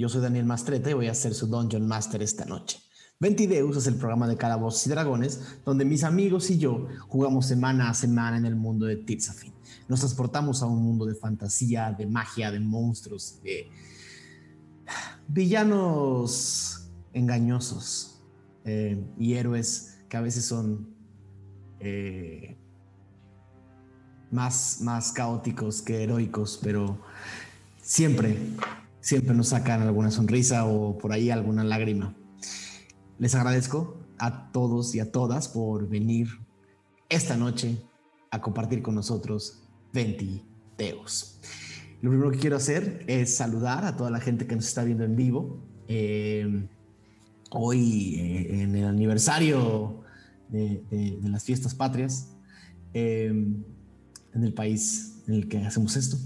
Yo soy Daniel Mastreta y voy a ser su Dungeon Master esta noche. Ventideus es el programa de Calabozos y Dragones, donde mis amigos y yo jugamos semana a semana en el mundo de Tirzafin. Nos transportamos a un mundo de fantasía, de magia, de monstruos, de villanos engañosos eh, y héroes que a veces son eh, más, más caóticos que heroicos, pero siempre, siempre nos sacan alguna sonrisa o por ahí alguna lágrima. Les agradezco a todos y a todas por venir esta noche a compartir con nosotros 20 Teos. Lo primero que quiero hacer es saludar a toda la gente que nos está viendo en vivo. Eh, hoy, eh, en el aniversario de, las fiestas patrias, eh, en el país en el que hacemos esto.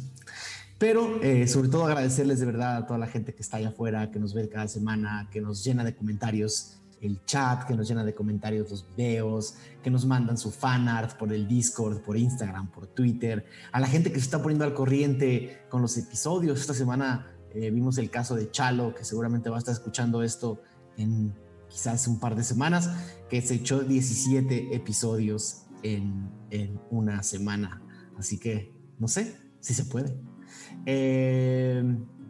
Pero sobre todo agradecerles de verdad a toda la gente que está allá afuera, que nos ve cada semana, que nos llena de comentarios el chat, que nos llena de comentarios los videos, que nos mandan su fan art por el Discord, por Instagram, por Twitter, a la gente que se está poniendo al corriente con los episodios. Esta semana eh, vimos el caso de Chalo, que seguramente va a estar escuchando esto en quizás un par de semanas, que se echó 17 episodios en, una semana. Así que, no sé si se puede. Eh,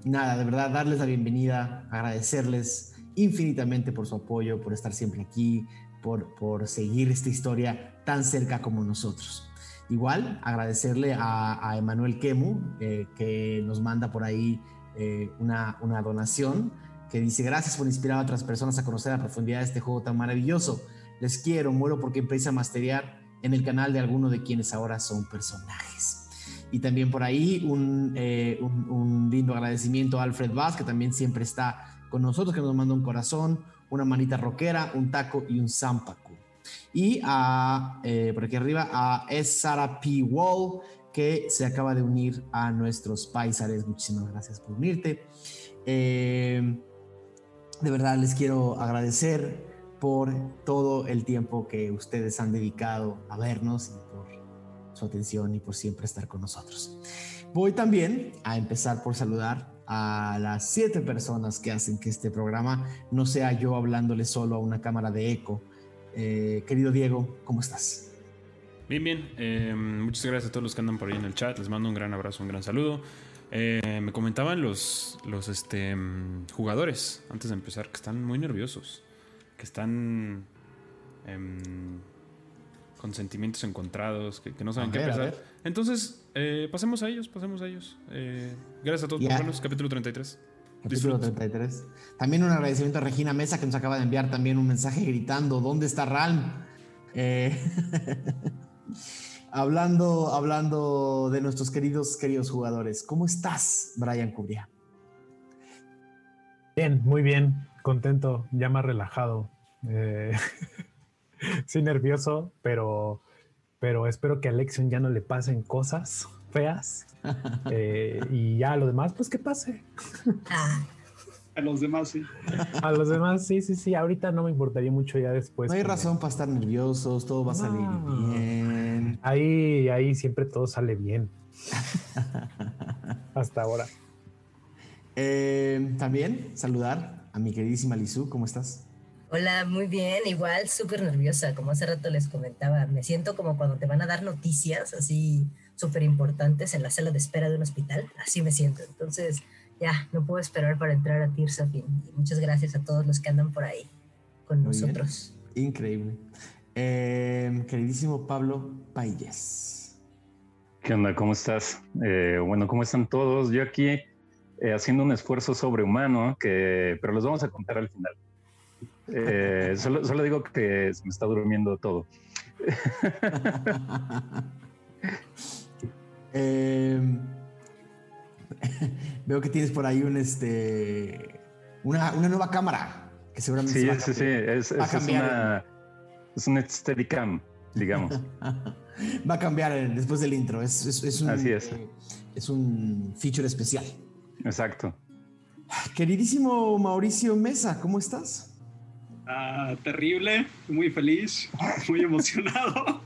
nada, de verdad, darles la bienvenida, agradecerles infinitamente por su apoyo, por estar siempre aquí, por, por seguir esta historia tan cerca como nosotros. Igual agradecerle a, a Emanuel Kemu, eh, que nos manda por ahí eh, una, una donación, que dice, gracias por inspirar a otras personas a conocer a profundidad este juego tan maravilloso. Les quiero, muero porque empiece a masterear en el canal de alguno de quienes ahora son personajes. Y también por ahí un, eh, un, un lindo agradecimiento a Alfred Vaz, que también siempre está con nosotros, que nos manda un corazón, una manita rockera, un taco y un zampacu. Y a, eh, por aquí arriba a es Sara P. Wall, que se acaba de unir a nuestros paisares. Muchísimas gracias por unirte. Eh, de verdad les quiero agradecer por todo el tiempo que ustedes han dedicado a vernos su atención y por siempre estar con nosotros. Voy también a empezar por saludar a las siete personas que hacen que este programa no sea yo hablándole solo a una cámara de eco. Eh, querido Diego, ¿cómo estás? Bien, bien. Eh, muchas gracias a todos los que andan por ahí en el chat. Les mando un gran abrazo, un gran saludo. Eh, me comentaban los, los este, jugadores antes de empezar que están muy nerviosos, que están em, con sentimientos encontrados, que, no saben qué pensar. Entonces, eh, pasemos a ellos, pasemos a ellos. Eh, gracias a todos por vernos, capítulo 33. Capítulo 33. También un agradecimiento a Regina Mesa que nos acaba de enviar también un mensaje gritando, ¿dónde está Ralm? Eh, hablando, hablando de nuestros queridos, queridos jugadores. ¿Cómo estás, Brian Cubria? Bien, muy bien, contento, ya más relajado. sí nervioso, pero, pero espero que a Alexion ya no le pasen cosas feas. Eh, y ya a lo demás, pues que pase. A los demás, sí. A los demás, sí, sí, sí. Ahorita no me importaría mucho ya después. No hay razón para estar nerviosos, todo va a salir bien. Ahí, ahí siempre todo sale bien. Hasta ahora. Eh, también saludar a mi queridísima Lizu, ¿cómo estás? Hola, muy bien, igual súper nerviosa, como hace rato les comentaba, me siento como cuando te van a dar noticias así súper importantes en la sala de espera de un hospital, así me siento, entonces ya, no puedo esperar para entrar a Tirsafin y muchas gracias a todos los que andan por ahí con nosotros. Increíble. Em, queridísimo Pablo Payes. ¿Qué onda? ¿Cómo estás? Eh, bueno, ¿cómo están todos? Yo aquí eh, haciendo un esfuerzo sobrehumano, que, pero los vamos a contar al final. Eh, solo, solo, digo que se me está durmiendo todo. Em, veo que tienes por ahí un este una, una nueva cámara que seguramente sí, sí, sí, es, es, una es un Steadicam, digamos. va a cambiar después del intro. Es, es, un, Así es. es un feature especial. Exacto. Queridísimo Mauricio Mesa, ¿cómo estás? Ah, terrible, muy feliz, muy emocionado.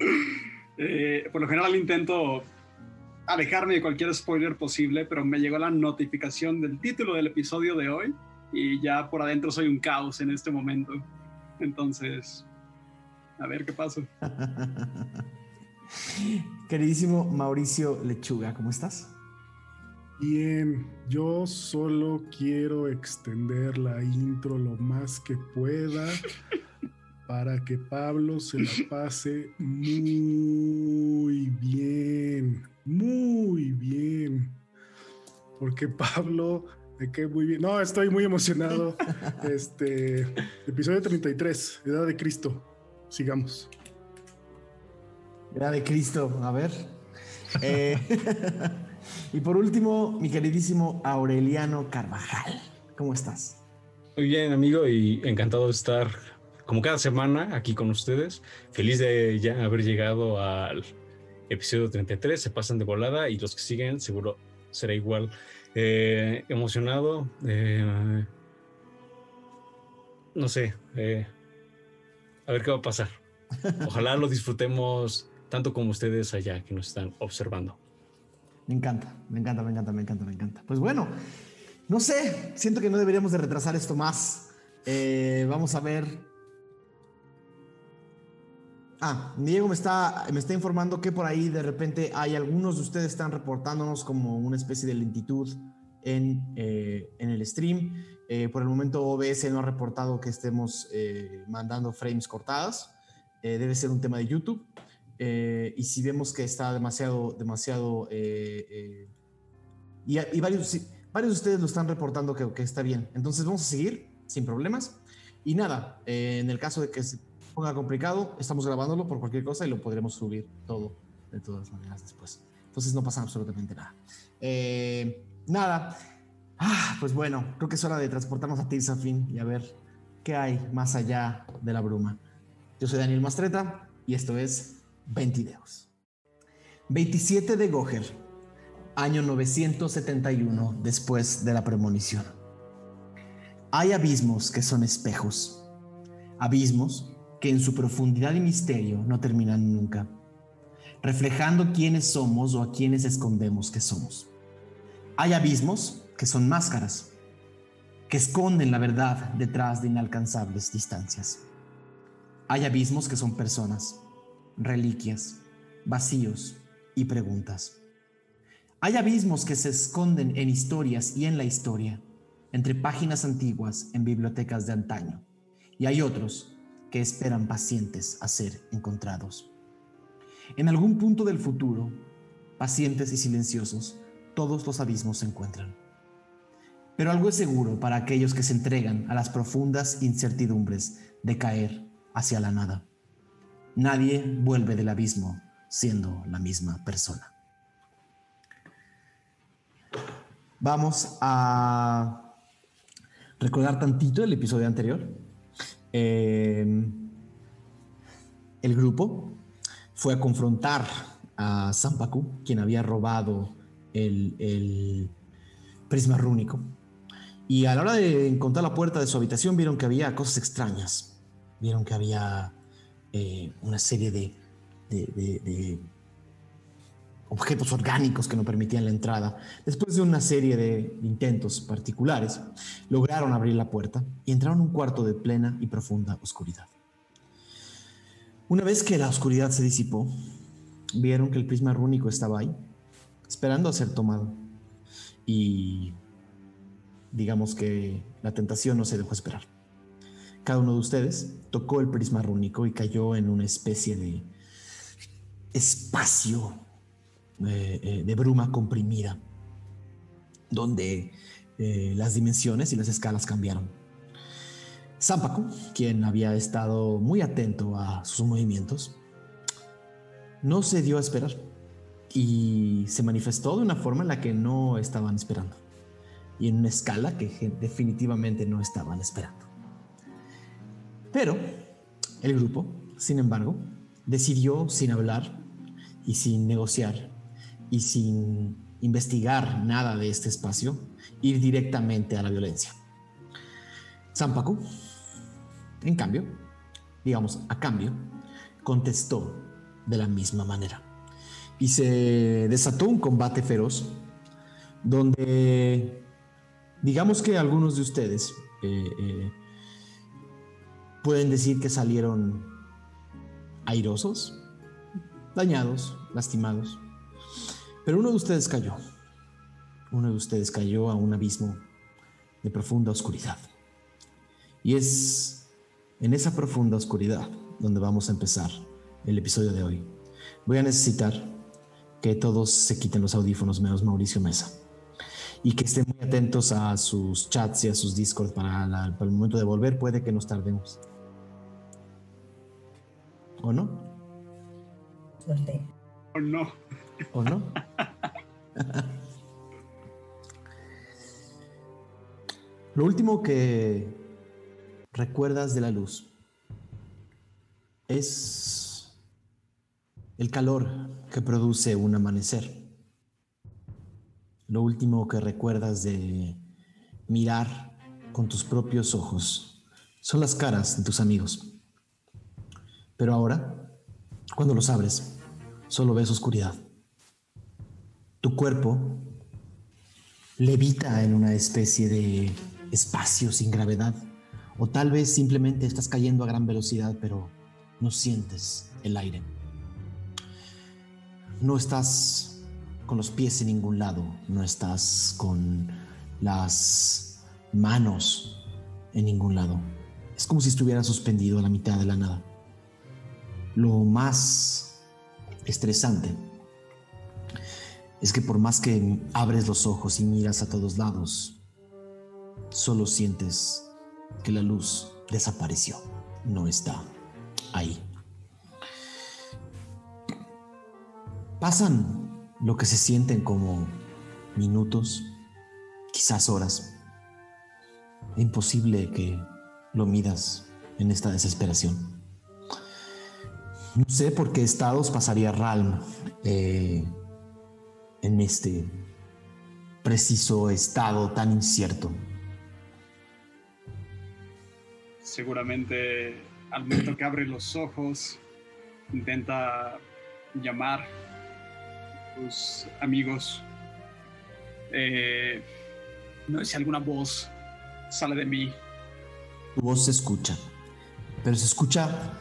Eh, por lo general intento alejarme de cualquier spoiler posible, pero me llegó la notificación del título del episodio de hoy y ya por adentro soy un caos en este momento. Entonces, a ver qué pasa. Queridísimo Mauricio Lechuga, ¿cómo estás? Bien, yo solo quiero extender la intro lo más que pueda para que Pablo se la pase muy bien, muy bien. Porque Pablo, de qué muy bien. No, estoy muy emocionado. Este episodio 33, Edad de Cristo. Sigamos. Edad de Cristo, a ver. Eh, y por último, mi queridísimo Aureliano Carvajal, ¿cómo estás? Muy bien, amigo, y encantado de estar como cada semana aquí con ustedes. Feliz de ya haber llegado al episodio 33, se pasan de volada y los que siguen seguro será igual. Eh, emocionado, eh, no sé, eh, a ver qué va a pasar. Ojalá lo disfrutemos tanto como ustedes allá que nos están observando. Me encanta, me encanta, me encanta, me encanta, me encanta. Pues bueno, no sé, siento que no deberíamos de retrasar esto más. vamos a ver Ah, Diego me está, me está informando que por ahí de repente hay algunos de ustedes están reportándonos como una especie de lentitud en, eh, en el stream. Eh, por el momento OBS no ha reportado que estemos eh, mandando frames cortadas. debe ser un tema de YouTube. Y si vemos que está demasiado, demasiado... y, y varios, varios de ustedes lo están reportando que, que, está bien. Entonces vamos a seguir sin problemas. Y nada, en el caso de que ponga complicado, estamos grabándolo por cualquier cosa y lo podremos subir todo de todas maneras después. Entonces no pasa absolutamente nada. Eh, nada. Ah, pues bueno, creo que es hora de transportarnos a Tirsafin y a ver qué hay más allá de la bruma. Yo soy Daniel Mastreta y esto es 20 videos. 27 de Goher, año 971 después de la premonición. Hay abismos que son espejos, abismos que en su profundidad y misterio no terminan nunca, reflejando quiénes somos o a quienes escondemos que somos. Hay abismos que son máscaras, que esconden la verdad detrás de inalcanzables distancias. Hay abismos que son personas, reliquias, vacíos y preguntas. Hay abismos que se esconden en historias y en la historia, entre páginas antiguas en bibliotecas de antaño. Y hay otros que esperan pacientes a ser encontrados. En algún punto del futuro, pacientes y silenciosos, todos los abismos se encuentran. Pero algo es seguro para aquellos que se entregan a las profundas incertidumbres de caer hacia la nada. Nadie vuelve del abismo siendo la misma persona. Vamos a recordar tantito el episodio anterior Em, el grupo fue a confrontar a Sampaku, quien había robado el, prisma rúnico. Y a la hora de encontrar la puerta de su habitación vieron que había cosas extrañas. Vieron que había eh, una serie de objetos orgánicos que no permitían la entrada. Después de una serie de intentos particulares, lograron abrir la puerta y entraron a un cuarto de plena y profunda oscuridad. Una vez que la oscuridad se disipó, vieron que el prisma rúnico estaba ahí, esperando a ser tomado. Y digamos que la tentación no se dejó esperar. Cada uno de ustedes tocó el prisma rúnico y cayó en una especie de espacio eh, de bruma comprimida, donde eh, las dimensiones y las escalas cambiaron. Zampaco, quien había estado muy atento a sus movimientos, no se dio a esperar y se manifestó de una forma en la que no estaban esperando y en una escala que definitivamente no estaban esperando. Pero el grupo, sin embargo, decidió sin hablar y sin negociar y sin investigar nada de este espacio, ir directamente a la violencia. Zampacu, en cambio, digamos a cambio, contestó de la misma manera. y se desató un combate feroz donde digamos que algunos de ustedes eh, eh, pueden decir que salieron airosos, dañados, lastimados, pero uno de ustedes cayó, uno de ustedes cayó a un abismo de profunda oscuridad. Y es en esa profunda oscuridad donde vamos a empezar el episodio de hoy. Voy a necesitar que todos se quiten los audífonos menos Mauricio Mesa y que estén muy atentos a sus chats y a sus discords para, el momento de volver. Puede que nos tardemos. ¿O no? Suerte. ¿O no? ¿O no? Lo último que recuerdas de la luz es el calor que produce un amanecer. Lo último que recuerdas de mirar con tus propios ojos son las caras de tus amigos. Pero ahora, cuando los abres, solo ves oscuridad. Tu cuerpo levita en una especie de espacio sin gravedad. O tal vez simplemente estás cayendo a gran velocidad, pero no sientes el aire. No estás con los pies en ningún lado, no estás con las manos en ningún lado. Es como si estuvieras suspendido a la mitad de la nada. Lo más estresante es que por más que abres los ojos y miras a todos lados, solo sientes que la luz desapareció, no está ahí. Pasan lo que se sienten como minutos, quizás horas. Imposible que lo midas en esta desesperación. No sé por qué estados pasaría Ralm eh, en este preciso estado tan incierto. Seguramente al momento que abre los ojos, intenta llamar amigos. Eh, no sé si alguna voz sale de mí. Tu voz se escucha, pero se escucha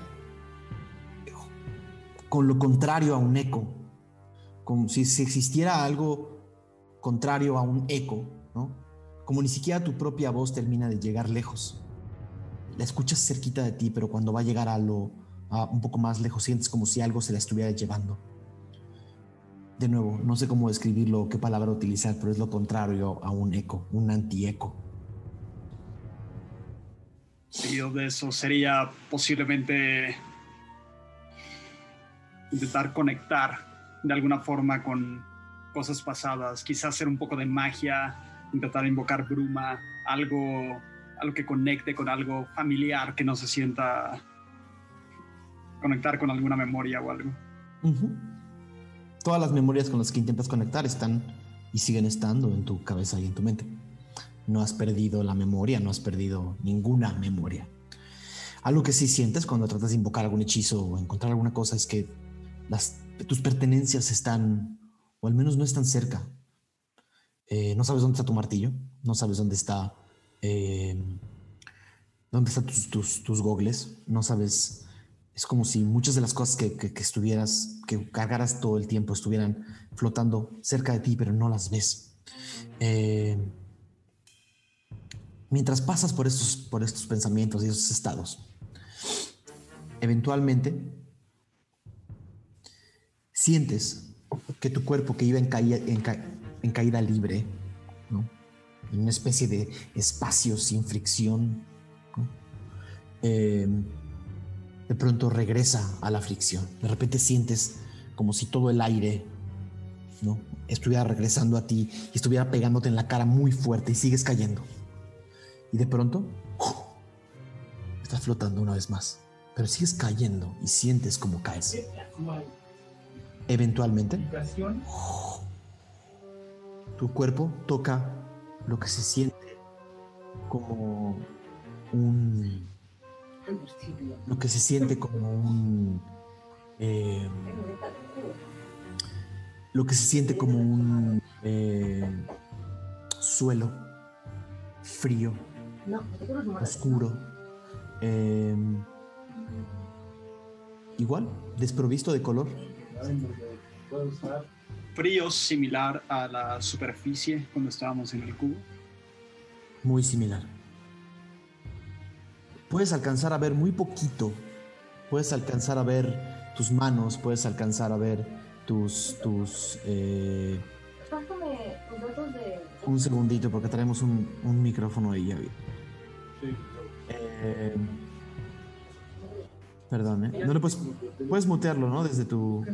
con lo contrario a un eco, como si, si existiera algo contrario a un eco, ¿no? Como ni siquiera tu propia voz termina de llegar lejos la escuchas cerquita de ti, pero cuando va a llegar a lo un poco más lejos sientes como si algo se la estuviera llevando. De nuevo, no sé cómo describirlo, qué palabra utilizar, pero es lo contrario a un eco, un antieco. Seguido de eso sería posiblemente intentar conectar de alguna forma con cosas pasadas, quizás hacer un poco de magia, intentar invocar bruma, algo algo que conecte con algo familiar, que no se sienta conectar con alguna memoria o algo. Todas las memorias con las que intentas conectar están y siguen estando en tu cabeza y en tu mente. No has perdido la memoria, no has perdido ninguna memoria. Algo que sí sientes cuando tratas de invocar algún hechizo o encontrar alguna cosa es que tus pertenencias están, o al menos no están cerca. Eh, no sabes dónde está tu martillo, no sabes dónde está eh, dónde están tus, tus, tus, gogles, no sabes, es como si muchas de las cosas que, que, estuvieras, que cargaras todo el tiempo, estuvieran flotando cerca de ti, pero no las ves. Eh, mientras pasas por estos, por estos pensamientos y esos estados, eventualmente sientes que tu cuerpo que iba en, caída, en, en caída libre, ¿no? en una especie de espacio sin fricción, em, de pronto regresa a la fricción. De repente sientes como si todo el aire ¿no? estuviera regresando a ti y estuviera pegándote en la cara muy fuerte y sigues cayendo. Y de pronto estás flotando una vez más, pero sigues cayendo y sientes como caes. Eventualmente, tu cuerpo toca lo que se siente como un lo que se siente como un eh, lo que se siente como un eh, suelo frío, oscuro, eh, igual, desprovisto de color. Frío similar a la superficie cuando estábamos en el cubo. Muy similar. Puedes alcanzar a ver muy poquito. Puedes alcanzar a ver tus manos, puedes alcanzar a ver tus, tus, eh, un segundito porque traemos un, un micrófono ahí, ya vi. Eh, perdón, ¿eh? No le puedes, puedes mutearlo, ¿no? Desde tu...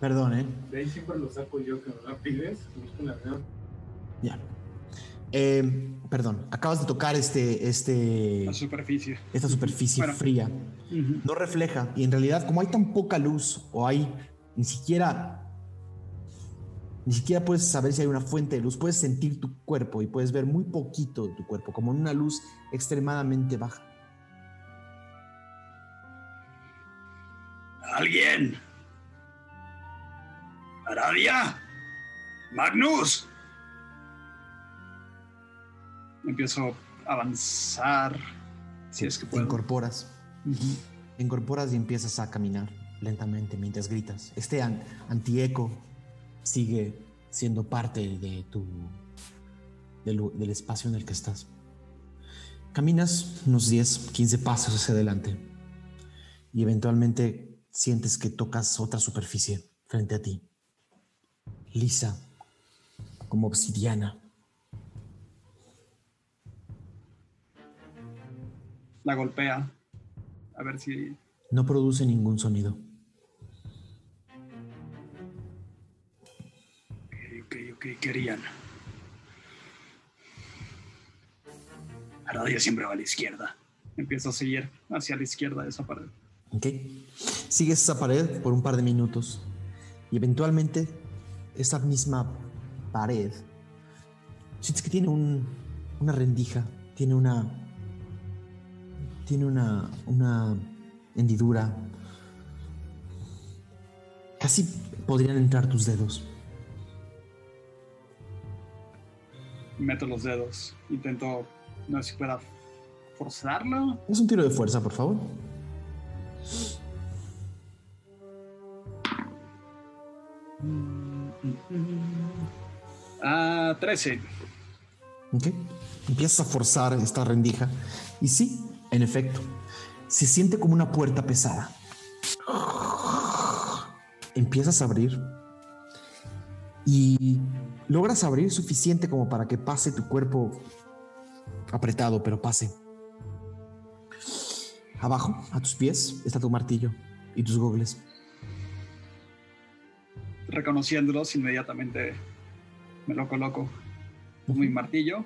Perdón, ¿eh? De ahí siempre lo saco yo, que me la pides, Ya. Eh, perdón, acabas de tocar este, este, La superficie. esta superficie Bueno. fría. No refleja. Y en realidad, como hay tan poca luz, o hay ni siquiera. Ni siquiera puedes saber si hay una fuente de luz. Puedes sentir tu cuerpo y puedes ver muy poquito de tu cuerpo, como en una luz extremadamente baja. ¿Alguien? ¿Aradia? ¿Magnus? Empiezo a avanzar. Si es que Te puedo. incorporas. Ujú. Te incorporas y empiezas a caminar lentamente mientras gritas. Este an- antieco sigue siendo parte de tu del espacio en el que estás. Caminas unos 10, 15 pasos hacia adelante y eventualmente sientes que tocas otra superficie frente a ti. Lisa, como obsidiana. La golpea. A ver si. No produce ningún sonido. Ok, ok, ok, querían. Aradia siempre va a la izquierda. Empiezo a seguir hacia la izquierda de esa pared. ¿Ok? Sigues esa pared por un par de minutos y eventualmente esa misma pared sientes que tiene un- una rendija, tiene una tiene una una hendidura. Casi podrían entrar tus dedos. Meto los dedos. Intento. No sé si pueda forzarlo. Es un tiro de fuerza, por favor. Ah, 13. ¿Ok? Empiezas a forzar esta rendija. Y sí, en efecto, se siente como una puerta pesada. Empiezas a abrir. Y logras abrir suficiente como para que pase tu cuerpo apretado, pero pase. Abajo, a tus pies, está tu martillo y tus gogles. Reconociéndolos, inmediatamente me lo coloco. Tomo mi martillo.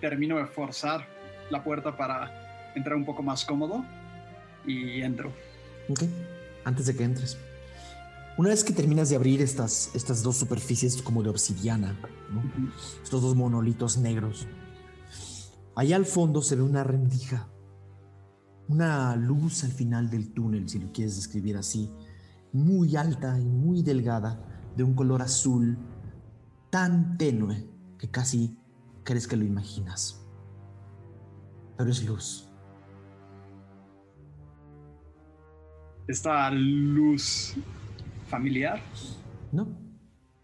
Termino de forzar la puerta para entrar un poco más cómodo. Y entro. Ok, antes de que entres. Una vez que terminas de abrir estas, estas dos superficies como de obsidiana, ¿no? estos dos monolitos negros, allá al fondo se ve una rendija, una luz al final del túnel, si lo quieres describir así, muy alta y muy delgada, de un color azul tan tenue que casi crees que lo imaginas. Pero es luz. Esta luz familiar. No.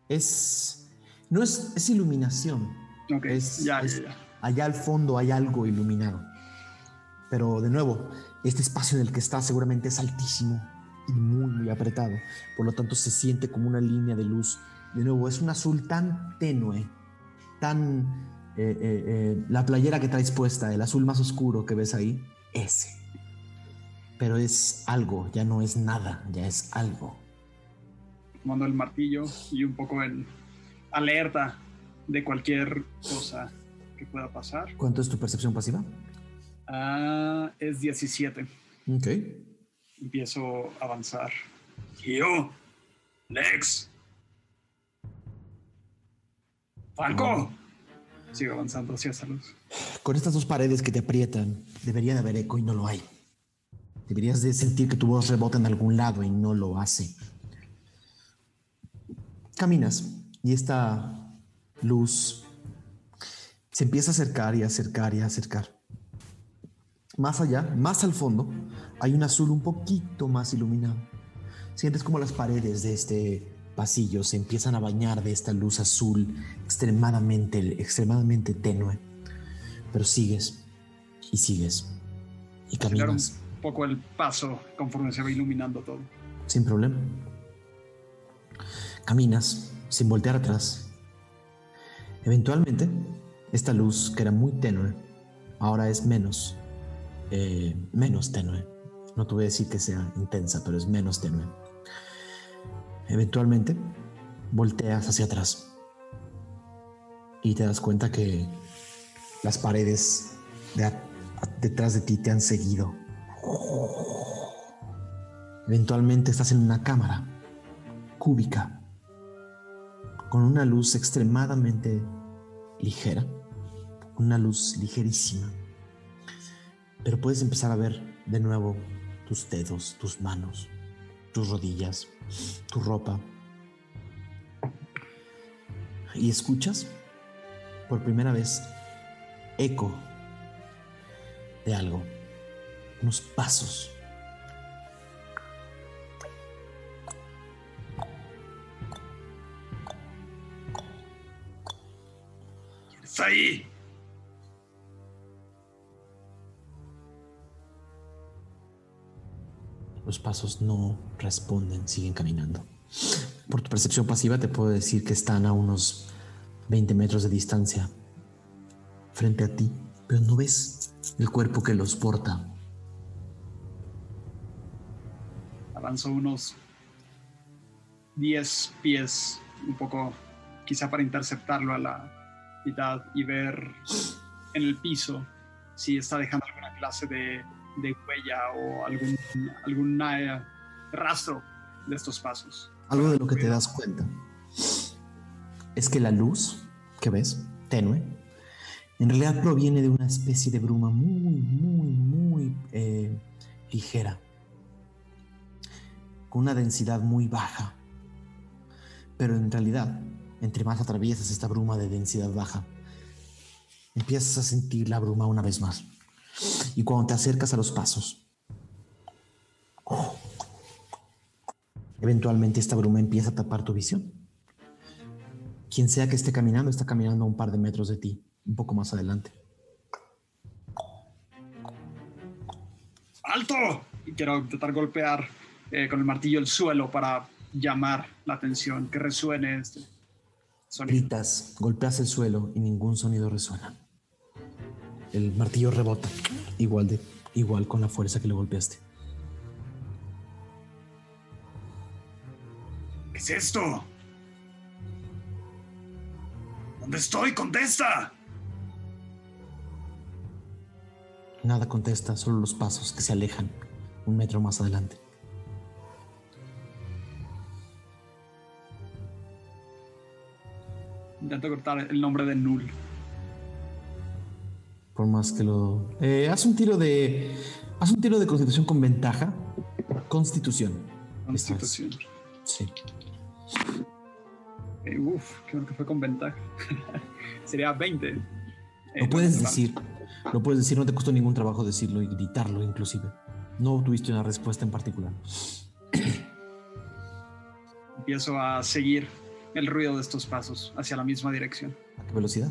Es. No es, es iluminación. Ok, Es- ya, es- ya, ya. Allá al fondo hay algo iluminado. Pero de nuevo, este espacio en el que está seguramente es altísimo y muy, muy apretado. Por lo tanto, se siente como una línea de luz. De nuevo, es un azul tan tenue, tan. eh, eh, eh, la playera que traes puesta, el azul más oscuro que ves ahí, ese. Pero es algo, ya no es nada, ya es algo. Tomando el martillo y un poco en alerta de cualquier cosa que pueda pasar. ¿Cuánto es tu percepción pasiva? Ah, es 17. Ok. Empiezo a avanzar. Gio, Lex, Falco. Sigo avanzando hacia esa luz. Con estas dos paredes que te aprietan, debería de haber eco y no lo hay. Deberías de sentir que tu voz rebota en algún lado y no lo hace. Caminas y esta luz se empieza a acercar y acercar y acercar. Más allá, más al fondo, hay un azul un poquito más iluminado. Sientes como las paredes de este pasillo se empiezan a bañar de esta luz azul extremadamente, extremadamente tenue. Pero sigues y sigues y caminas. Poco el paso conforme se va iluminando todo. Sin problema. Caminas sin voltear atrás. Eventualmente, esta luz que era muy tenue, ahora es menos, eh, menos tenue. No te voy a decir que sea intensa, pero es menos tenue. Eventualmente, volteas hacia atrás y te das cuenta que las paredes detrás de ti te han seguido. Eventualmente estás en una cámara cúbica con una luz extremadamente ligera, una luz ligerísima. Pero puedes empezar a ver de nuevo tus dedos, tus manos, tus rodillas, tu ropa. Y escuchas por primera vez eco de algo, unos pasos. ¡Está ahí! Los pasos no responden, siguen caminando. Por tu percepción pasiva te puedo decir que están a unos 20 metros de distancia frente a ti, pero no ves el cuerpo que los porta. Avanzo unos 10 pies, un poco quizá para interceptarlo a la mitad y ver en el piso si está dejando alguna clase de huella o algún, algún rastro de estos pasos. Algo de lo que te das cuenta es que la luz que ves, tenue, en realidad proviene de una especie de bruma muy, muy, muy eh, ligera, una densidad muy baja. Pero en realidad, entre más atraviesas esta bruma de densidad baja, empiezas a sentir la bruma una vez más y cuando te acercas a los pasos, eventualmente esta bruma empieza a tapar tu visión. Quien sea que esté caminando, está caminando a un par de metros de ti, un poco más adelante. ¡Alto! Y quiero intentar golpear eh, con el martillo el suelo para llamar la atención, que resuene este sonido. Gritas, golpeas el suelo y ningún sonido resuena el martillo rebota, igual, de, igual con la fuerza que le golpeaste. ¿Qué es esto? ¿Dónde estoy? ¡Contesta! Nada contesta, solo los pasos que se alejan un metro más adelante. Intento cortar el nombre de Null. Por más que lo. Eh, haz un tiro de. Haz un tiro de constitución con ventaja. Constitución. Constitución. Sí. Eh, uf, creo que fue con ventaja. Sería 20. Eh, lo puedes decir. Lo puedes decir, no te costó ningún trabajo decirlo y gritarlo, inclusive. No tuviste una respuesta en particular. Empiezo a seguir el ruido de estos pasos hacia la misma dirección. ¿A qué velocidad?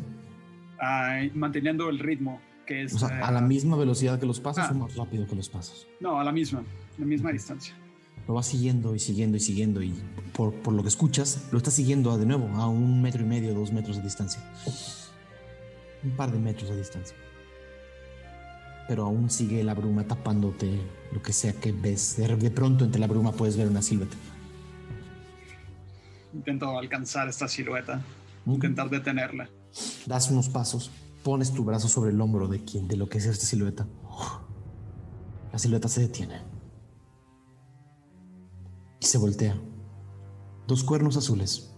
manteniendo el ritmo que es... O sea, a la misma velocidad que los pasos ah. o más rápido que los pasos. No, a la misma, la misma distancia. Lo vas siguiendo y siguiendo y siguiendo y por, por, lo que escuchas, lo estás siguiendo de nuevo a un metro y medio, dos metros de distancia. Un par de metros de distancia. Pero aún sigue la bruma tapándote lo que sea que ves. De, pronto entre la bruma puedes ver una silueta. Intento alcanzar esta silueta. Intentar detenerla. Das unos pasos, pones tu brazo sobre el hombro de quien, de lo que es esta silueta. La silueta se detiene. Y se voltea. Dos cuernos azules.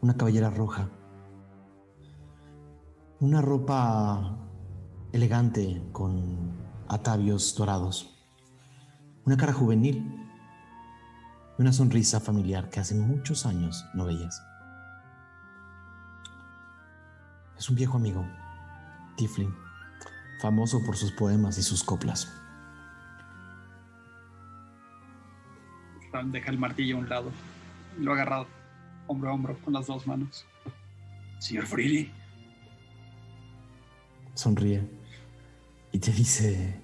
Una cabellera roja. Una ropa elegante con atavios dorados. Una cara juvenil. Una sonrisa familiar que hace muchos años no veías. Es un viejo amigo, Tiflin, famoso por sus poemas y sus coplas. Deja el martillo a un lado. y Lo ha agarrado hombro a hombro con las dos manos. Señor Freely, Sonríe y te dice,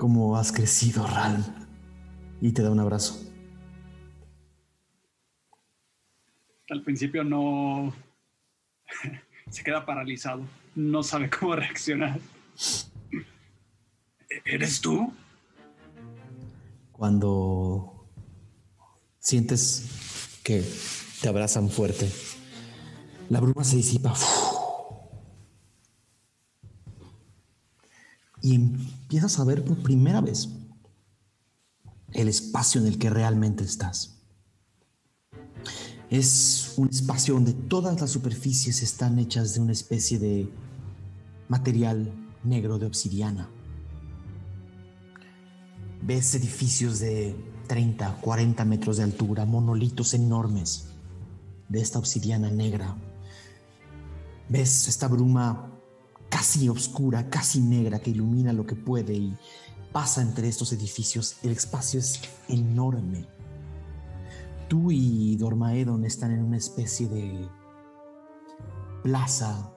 ¿cómo has crecido, Ral? Y te da un abrazo. al principio no se queda paralizado. No sabe cómo reaccionar. ¿E- ¿Eres tú? Cuando sientes que te abrazan fuerte, la bruma se disipa y empiezas a ver por primera vez el espacio en el que realmente estás. Es un espacio donde todas las superficies están hechas de una especie de material negro de obsidiana. Ves edificios de 30, 40 metros de altura, monolitos enormes de esta obsidiana negra. Ves esta bruma casi oscura, casi negra que ilumina lo que puede y pasa entre estos edificios. El espacio es enorme. Tú y Dormaedon están en una especie de plaza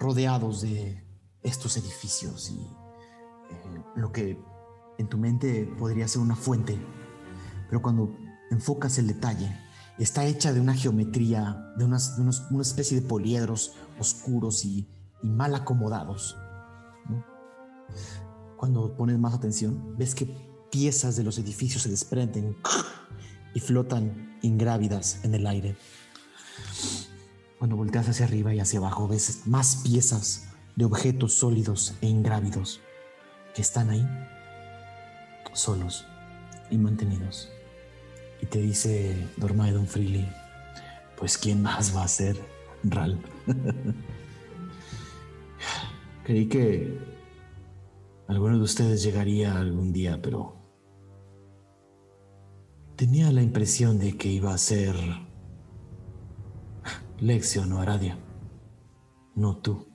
rodeados de estos edificios y eh, lo que en tu mente podría ser una fuente, pero cuando enfocas el detalle, está hecha de una geometría, de, una especie de poliedros oscuros y, mal acomodados. Cuando pones más atención, ves que piezas de los edificios se desprenden y flotan ingrávidas en el aire. Cuando volteas hacia arriba y hacia abajo, ves más piezas de objetos sólidos e ingrávidos que están ahí, solos y mantenidos. Y te dice Dormaedon Freely, pues ¿quién más va a ser Ral? Creí que alguno de ustedes llegaría algún día, pero tenía la impresión de que iba a ser Lexion o Aradia, no tú.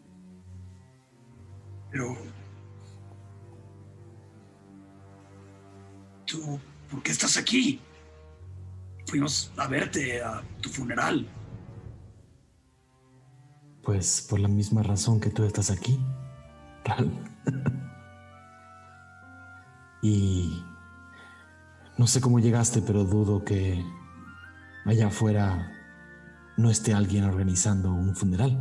Pero... ¿Tú por qué estás aquí? Fuimos a verte a tu funeral. Pues por la misma razón que tú estás aquí, Ral. y no sé cómo llegaste, pero dudo que allá afuera no esté alguien organizando un funeral.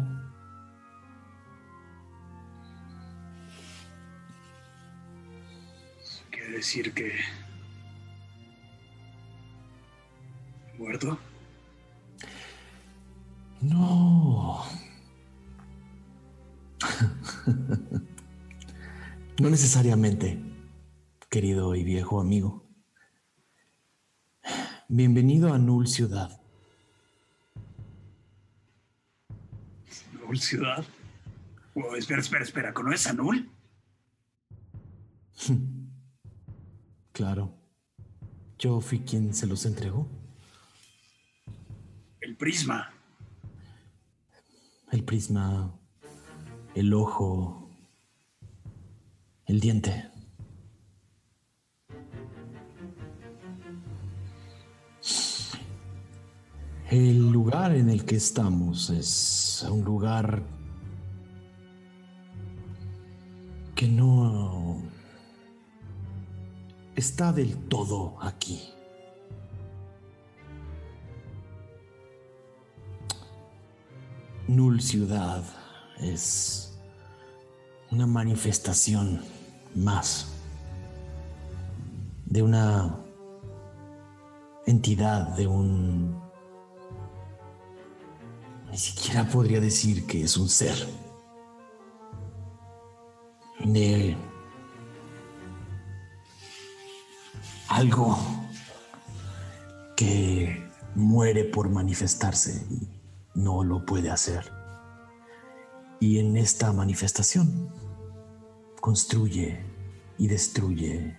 Quiere decir que... ¿Muerto? No. no necesariamente, querido y viejo amigo. Bienvenido a Null Ciudad. ¿Null Ciudad? Oh, espera, espera, espera. ¿Conoces a Null? Claro. Yo fui quien se los entregó. El prisma. El prisma, el ojo, el diente. El lugar en el que estamos es un lugar que no está del todo aquí. Null Ciudad es una manifestación más de una entidad, de un... Ni siquiera podría decir que es un ser. De algo que muere por manifestarse y no lo puede hacer. Y en esta manifestación construye y destruye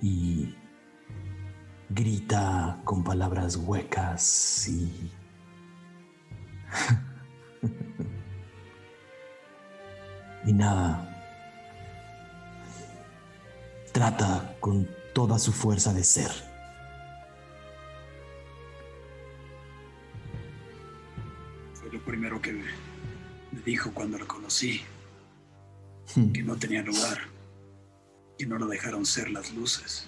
y grita con palabras huecas y... y nada. Trata con toda su fuerza de ser. Fue lo primero que me dijo cuando lo conocí, Hmm. que no tenía lugar, que no lo dejaron ser las luces.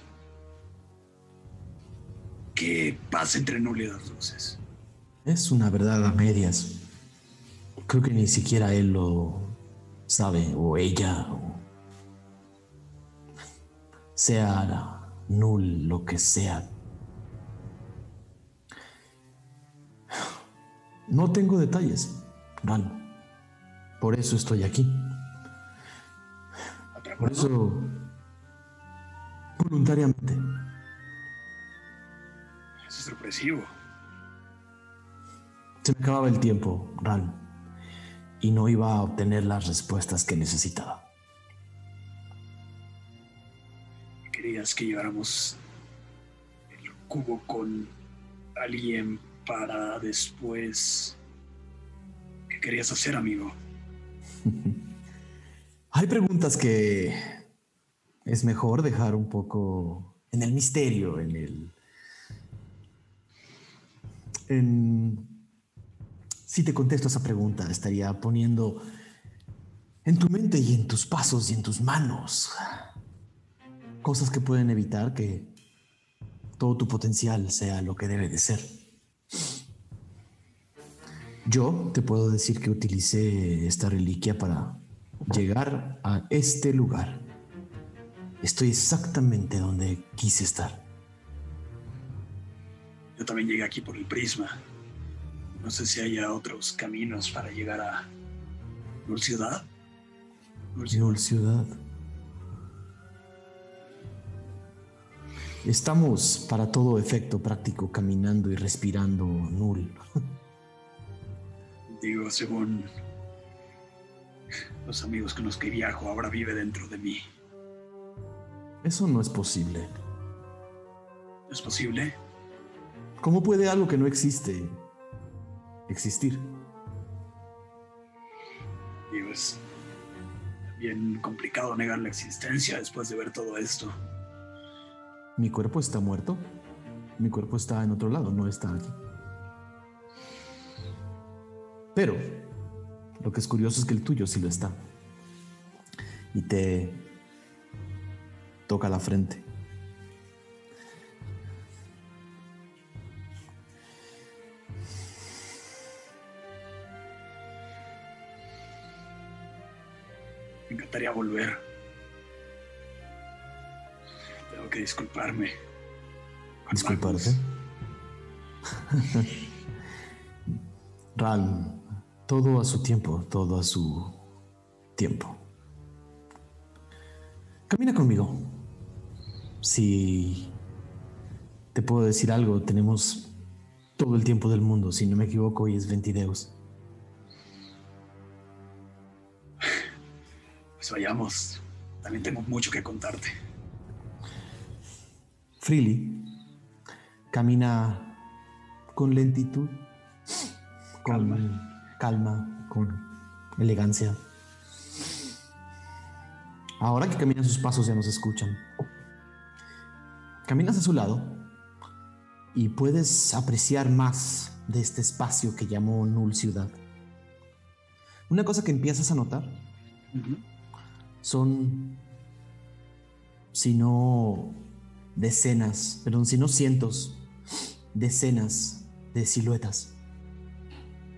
¿Qué pasa entre Null y las luces? Es una verdad a medias. Creo que ni siquiera él lo sabe, o ella, o sea null, lo que sea. No tengo detalles, Ran. Por eso estoy aquí. Por eso, voluntariamente. Eso es sorpresivo. Se me acababa el tiempo, Ran, y no iba a obtener las respuestas que necesitaba. Querías que lleváramos el cubo con alguien para después... ¿Qué querías hacer, amigo? Hay preguntas que es mejor dejar un poco en el misterio, en el... En... Si te contesto esa pregunta, estaría poniendo en tu mente y en tus pasos y en tus manos cosas que pueden evitar que todo tu potencial sea lo que debe de ser. Yo te puedo decir que utilicé esta reliquia para llegar a este lugar. Estoy exactamente donde quise estar. Yo también llegué aquí por el prisma. No sé si haya otros caminos para llegar a Null Ciudad. Null Ciudad. Estamos para todo efecto práctico caminando y respirando Null. Digo, según los amigos con los que viajo, ahora vive dentro de mí. Eso no es posible. ¿No es posible? ¿Cómo puede algo que no existe existir? Digo, es bien complicado negar la existencia después de ver todo esto. Mi cuerpo está muerto. Mi cuerpo está en otro lado, no está aquí. Pero lo que es curioso es que el tuyo sí lo está. Y te toca la frente. Me encantaría volver. Tengo que disculparme. Disculparte. Magnus. Todo a su tiempo, todo a su tiempo. Camina conmigo. Si te puedo decir algo, tenemos todo el tiempo del mundo. Si no me equivoco, hoy es Ventideus. Pues vayamos. También tengo mucho que contarte. Freely camina con lentitud, con calma, con elegancia. Ahora que camina sus pasos ya nos escuchan. Caminas a su lado y puedes apreciar más de este espacio que llamó Null Ciudad. Una cosa que empiezas a notar son, si no decenas, perdón, si no cientos, decenas de siluetas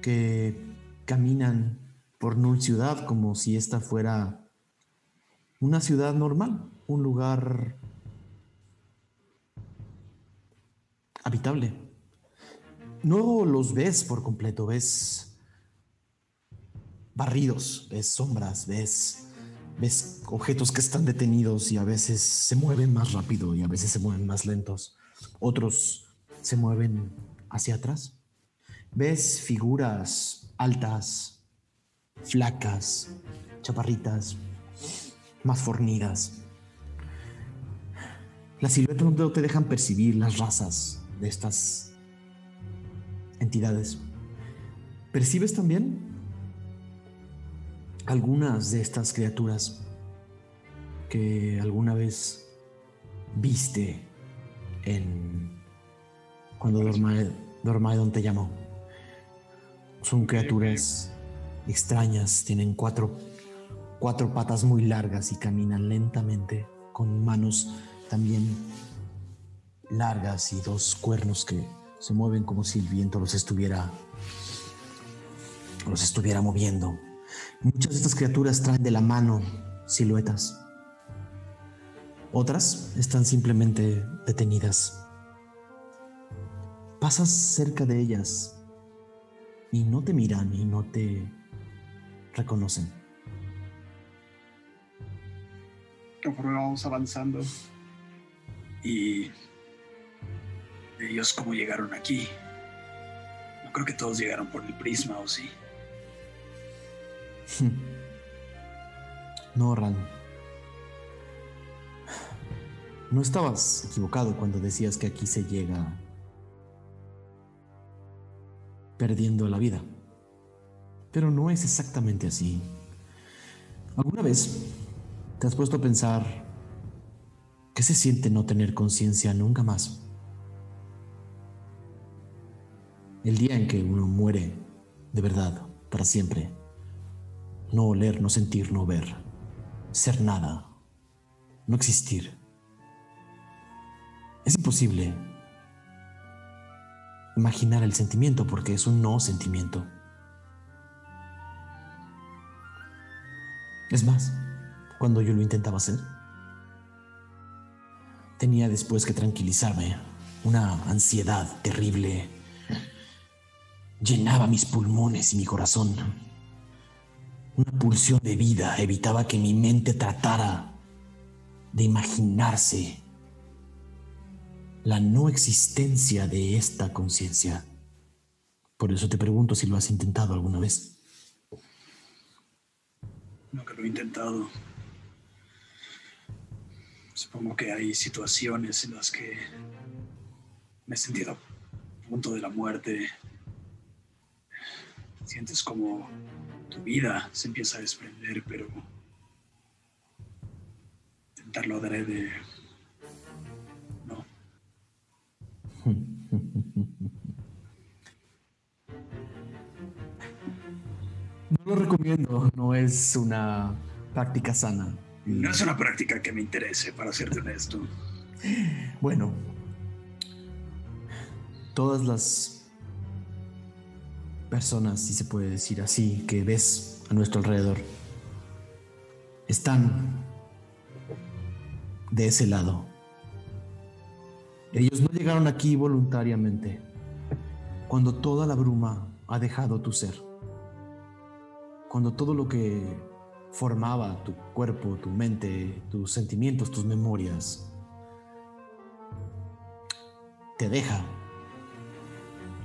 que caminan por Null Ciudad como si esta fuera una ciudad normal, un lugar habitable. No los ves por completo, ves barridos, ves sombras, ves ves objetos que están detenidos y a veces se mueven más rápido y a veces se mueven más lentos. Otros se mueven hacia atrás. Ves figuras altas, flacas, chaparritas, más fornidas. Las siluetas no te dejan percibir las razas de estas entidades. ¿Percibes también algunas de estas criaturas que alguna vez viste en cuando Dormaedon te llamó? Son criaturas extrañas, tienen cuatro, cuatro patas muy largas y caminan lentamente con manos también largas y dos cuernos que se mueven como si el viento los estuviera los estuviera moviendo. Muchas de estas criaturas traen de la mano siluetas. Otras están simplemente detenidas. Pasas cerca de ellas y no te miran y no te reconocen. Conforme vamos avanzando y ellos cómo llegaron aquí. No creo que todos llegaron por el prisma, ¿o sí? No, Ran. No estabas equivocado cuando decías que aquí se llega perdiendo la vida. Pero no es exactamente así. ¿Alguna vez te has puesto a pensar qué se siente no tener conciencia nunca más? El día en que uno muere de verdad, para siempre. No oler, no sentir, no ver. Ser nada. No existir. Es imposible imaginar el sentimiento porque es un no sentimiento. Es más, cuando yo lo intentaba hacer, tenía después que tranquilizarme. Una ansiedad terrible llenaba mis pulmones y mi corazón. Una pulsión de vida evitaba que mi mente tratara de imaginarse la no existencia de esta conciencia. Por eso te pregunto si lo has intentado alguna vez. Nunca lo he intentado. Supongo que hay situaciones en las que me he sentido a punto de la muerte. Sientes como tu vida se empieza a desprender, pero intentarlo adrede. No lo recomiendo, no es una práctica sana. No es una práctica que me interese, para serte honesto. Bueno, todas las personas, si se puede decir así, que ves a nuestro alrededor, están de ese lado. Ellos no llegaron aquí voluntariamente, cuando toda la bruma ha dejado tu ser, cuando todo lo que formaba tu cuerpo, tu mente, tus sentimientos, tus memorias, te deja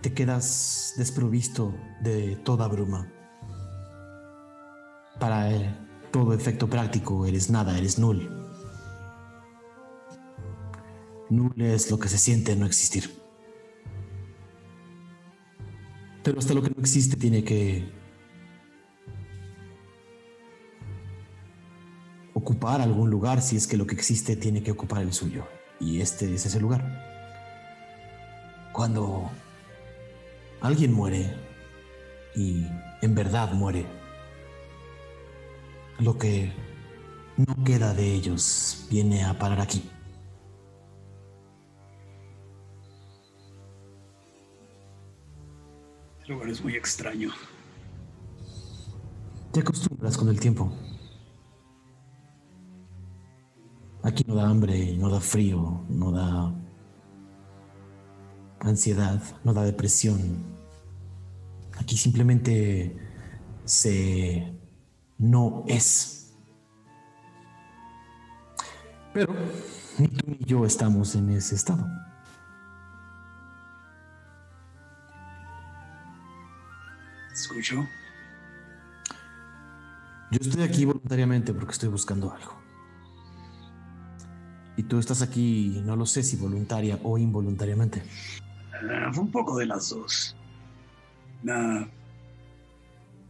te quedas desprovisto de toda bruma. Para eh, todo efecto práctico eres nada, eres null. Null es lo que se siente no existir. Pero hasta lo que no existe tiene que ocupar algún lugar si es que lo que existe tiene que ocupar el suyo. Y este es ese lugar. Cuando alguien muere y en verdad muere. Lo que no queda de ellos viene a parar aquí. El lugar es muy extraño. Te acostumbras con el tiempo. Aquí no da hambre, no da frío, no da ansiedad, no da depresión, Aquí simplemente se no es. Pero ni tú ni yo estamos en ese estado. Escucho. Yo estoy aquí voluntariamente porque estoy buscando algo. Y tú estás aquí, no lo sé si voluntaria o involuntariamente. Ah, fue un poco de las dos. Una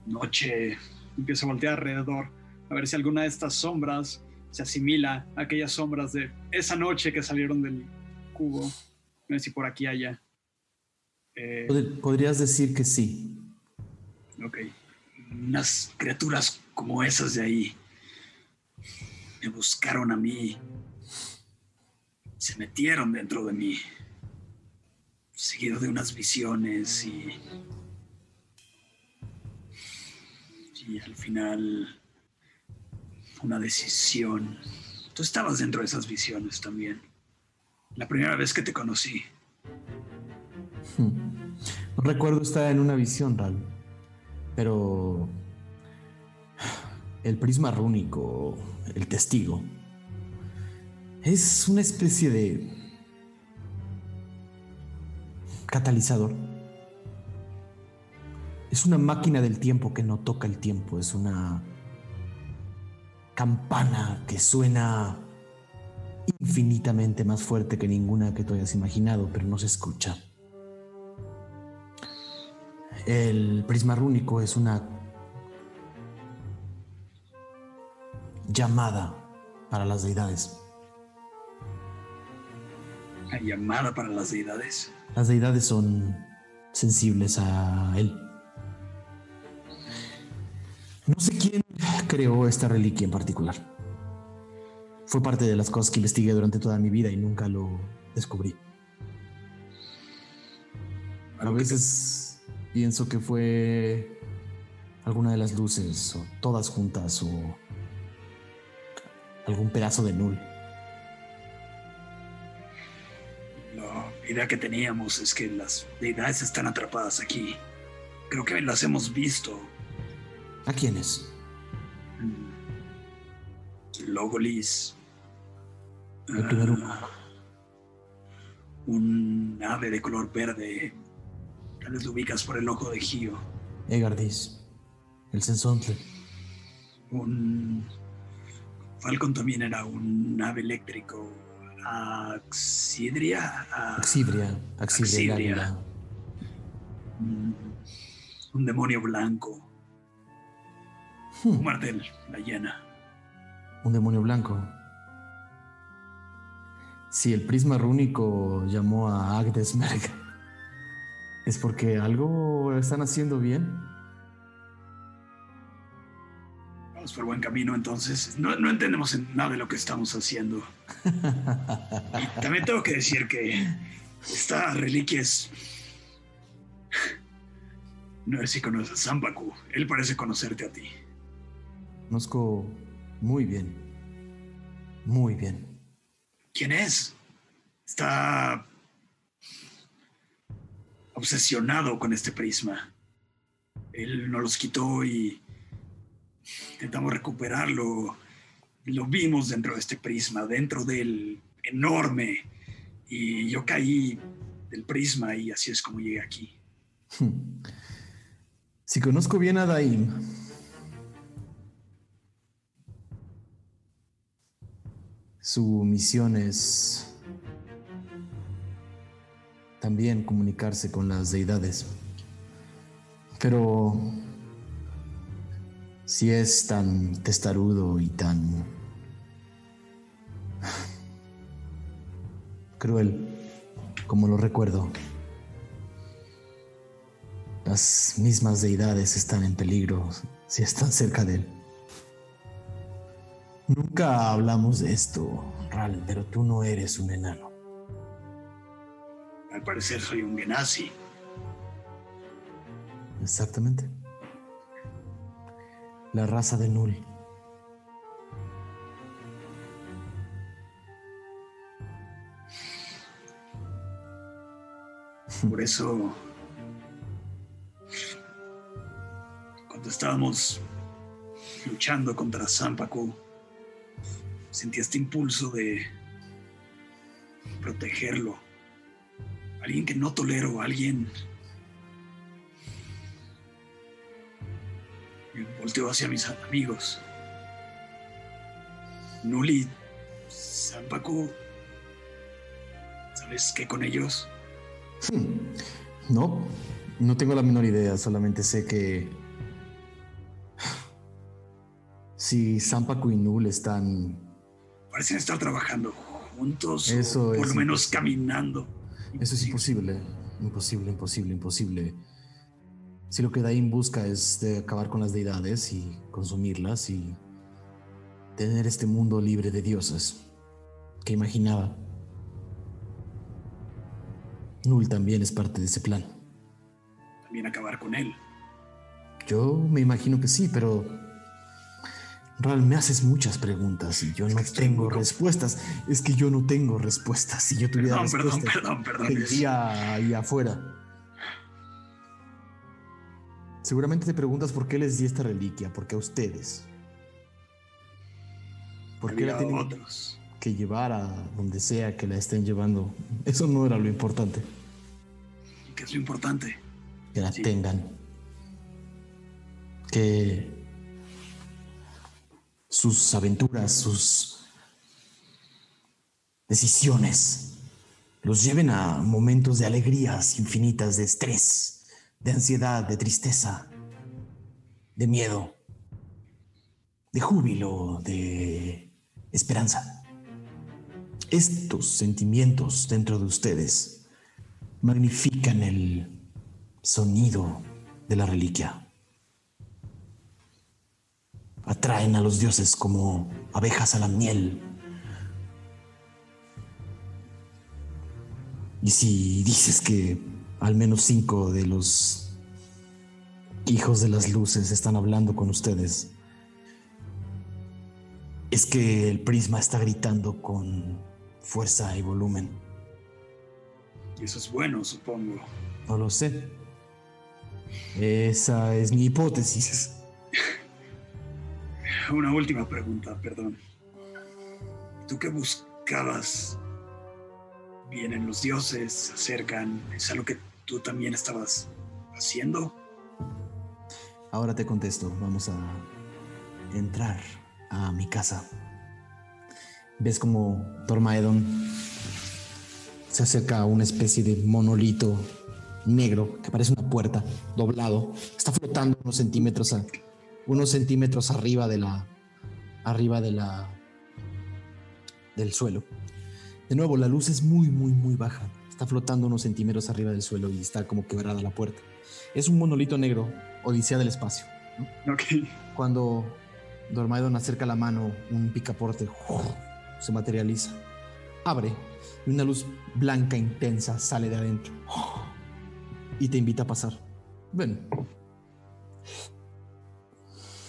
noche empiezo a voltear alrededor a ver si alguna de estas sombras se asimila a aquellas sombras de esa noche que salieron del cubo. No sé si por aquí haya. Eh, Pod- Podrías decir que sí. ok. Unas criaturas como esas de ahí me buscaron a mí. Se metieron dentro de mí. Seguido de unas visiones y. Y al final. Una decisión. Tú estabas dentro de esas visiones también. La primera vez que te conocí. Hmm. Recuerdo estar en una visión, Ral. Pero. El prisma rúnico, el testigo, es una especie de. catalizador. Es una máquina del tiempo que no toca el tiempo, es una campana que suena infinitamente más fuerte que ninguna que tú hayas imaginado, pero no se escucha. El prisma rúnico es una llamada para las deidades. La llamada para las deidades. Las deidades son sensibles a él. No sé quién creó esta reliquia en particular. Fue parte de las cosas que investigué durante toda mi vida y nunca lo descubrí. A veces pienso que fue alguna de las luces o todas juntas o algún pedazo de Null. La idea que teníamos es que las deidades están atrapadas aquí. Creo que las hemos visto. ¿A quiénes? Logolis. El primer ah, un ave de color verde. Tal vez lo ubicas por el ojo de Gio. Egardis. El Sensontle. Un. Falcon también era un ave eléctrico. Axidria. el Axibria. águila. un, un demonio blanco. Hmm, Un martel, la llena. un demonio blanco. Si el prisma rúnico llamó a Agdesmerg, ¿es porque algo están haciendo bien? Vamos por buen camino entonces. No, no entendemos en nada de lo que estamos haciendo. Y también tengo que decir que esta reliquia es... No sé si conoces a Zampaku. Él parece conocerte a ti. Conozco muy bien. Muy bien. ¿Quién es? Está obsesionado con este prisma. Él nos los quitó y intentamos recuperarlo. Lo vimos dentro de este prisma, dentro del enorme. Y yo caí del prisma y así es como llegué aquí. Hmm. Si conozco bien a Daim, su misión es también comunicarse con las deidades. Pero si es tan testarudo y tan cruel como lo recuerdo, las mismas deidades están en peligro si están cerca de él. Nunca hablamos de esto, Ral, pero tú no eres un enano. Al parecer soy un Genasi. Exactamente. La raza de Null. Por eso, cuando estábamos luchando contra Zampaku, sentí este impulso de protegerlo. Alguien que no tolero, alguien... Y volteó hacia mis amigos. Nuli Zampacu. ¿Sabes qué con ellos? Hmm. No, no tengo la menor idea, solamente sé que si Zampacu y Null están Parecen estar trabajando juntos. Eso o por lo menos caminando. Eso es imposible. Imposible, imposible, imposible. Si lo que Dain busca es de acabar con las deidades y consumirlas y tener este mundo libre de dioses que imaginaba. Null también es parte de ese plan. También acabar con él. Yo me imagino que sí, pero Ral, me haces muchas preguntas y yo no tengo respuestas. Es que yo no tengo respuestas. Si yo tuviera Perdón, perdón, respuestas, perdón, perdón. te diría ahí afuera. Seguramente te preguntas por qué les di esta reliquia, porque a ustedes. ¿Por qué la tienen otros. que llevar a donde sea que la estén llevando? Eso no era lo importante, ¿Qué es lo importante? que la tengan. Que sus aventuras, sus decisiones los lleven a momentos de alegrías infinitas, de estrés, de ansiedad, de tristeza, de miedo, de júbilo, de esperanza. Estos sentimientos dentro de ustedes magnifican el sonido de la reliquia. Atraen a los dioses como abejas a la miel. Y si dices que al menos cinco de los hijos de las luces están hablando con ustedes, es que el prisma está gritando con fuerza y volumen. Eso es bueno, supongo. No lo sé. Esa es mi hipótesis. Una última pregunta, perdón. ¿Tú qué buscabas? Vienen los dioses, se acercan. ¿Es algo que tú también estabas haciendo? Ahora te contesto. Vamos a entrar a mi casa. Ves como Dormaedon se acerca a una especie de monolito negro que parece una puerta, doblado. Está flotando unos centímetros, unos centímetros arriba de la, arriba de la, del suelo. De nuevo, la luz es muy, muy, muy baja. Está flotando unos centímetros arriba del suelo y está como quebrada la puerta. Es un monolito negro, Odisea del espacio. Ok. Cuando Dormaedon acerca la mano, un picaporte se materializa. Abre y una luz blanca intensa sale de adentro. Y te invita a pasar. Ven.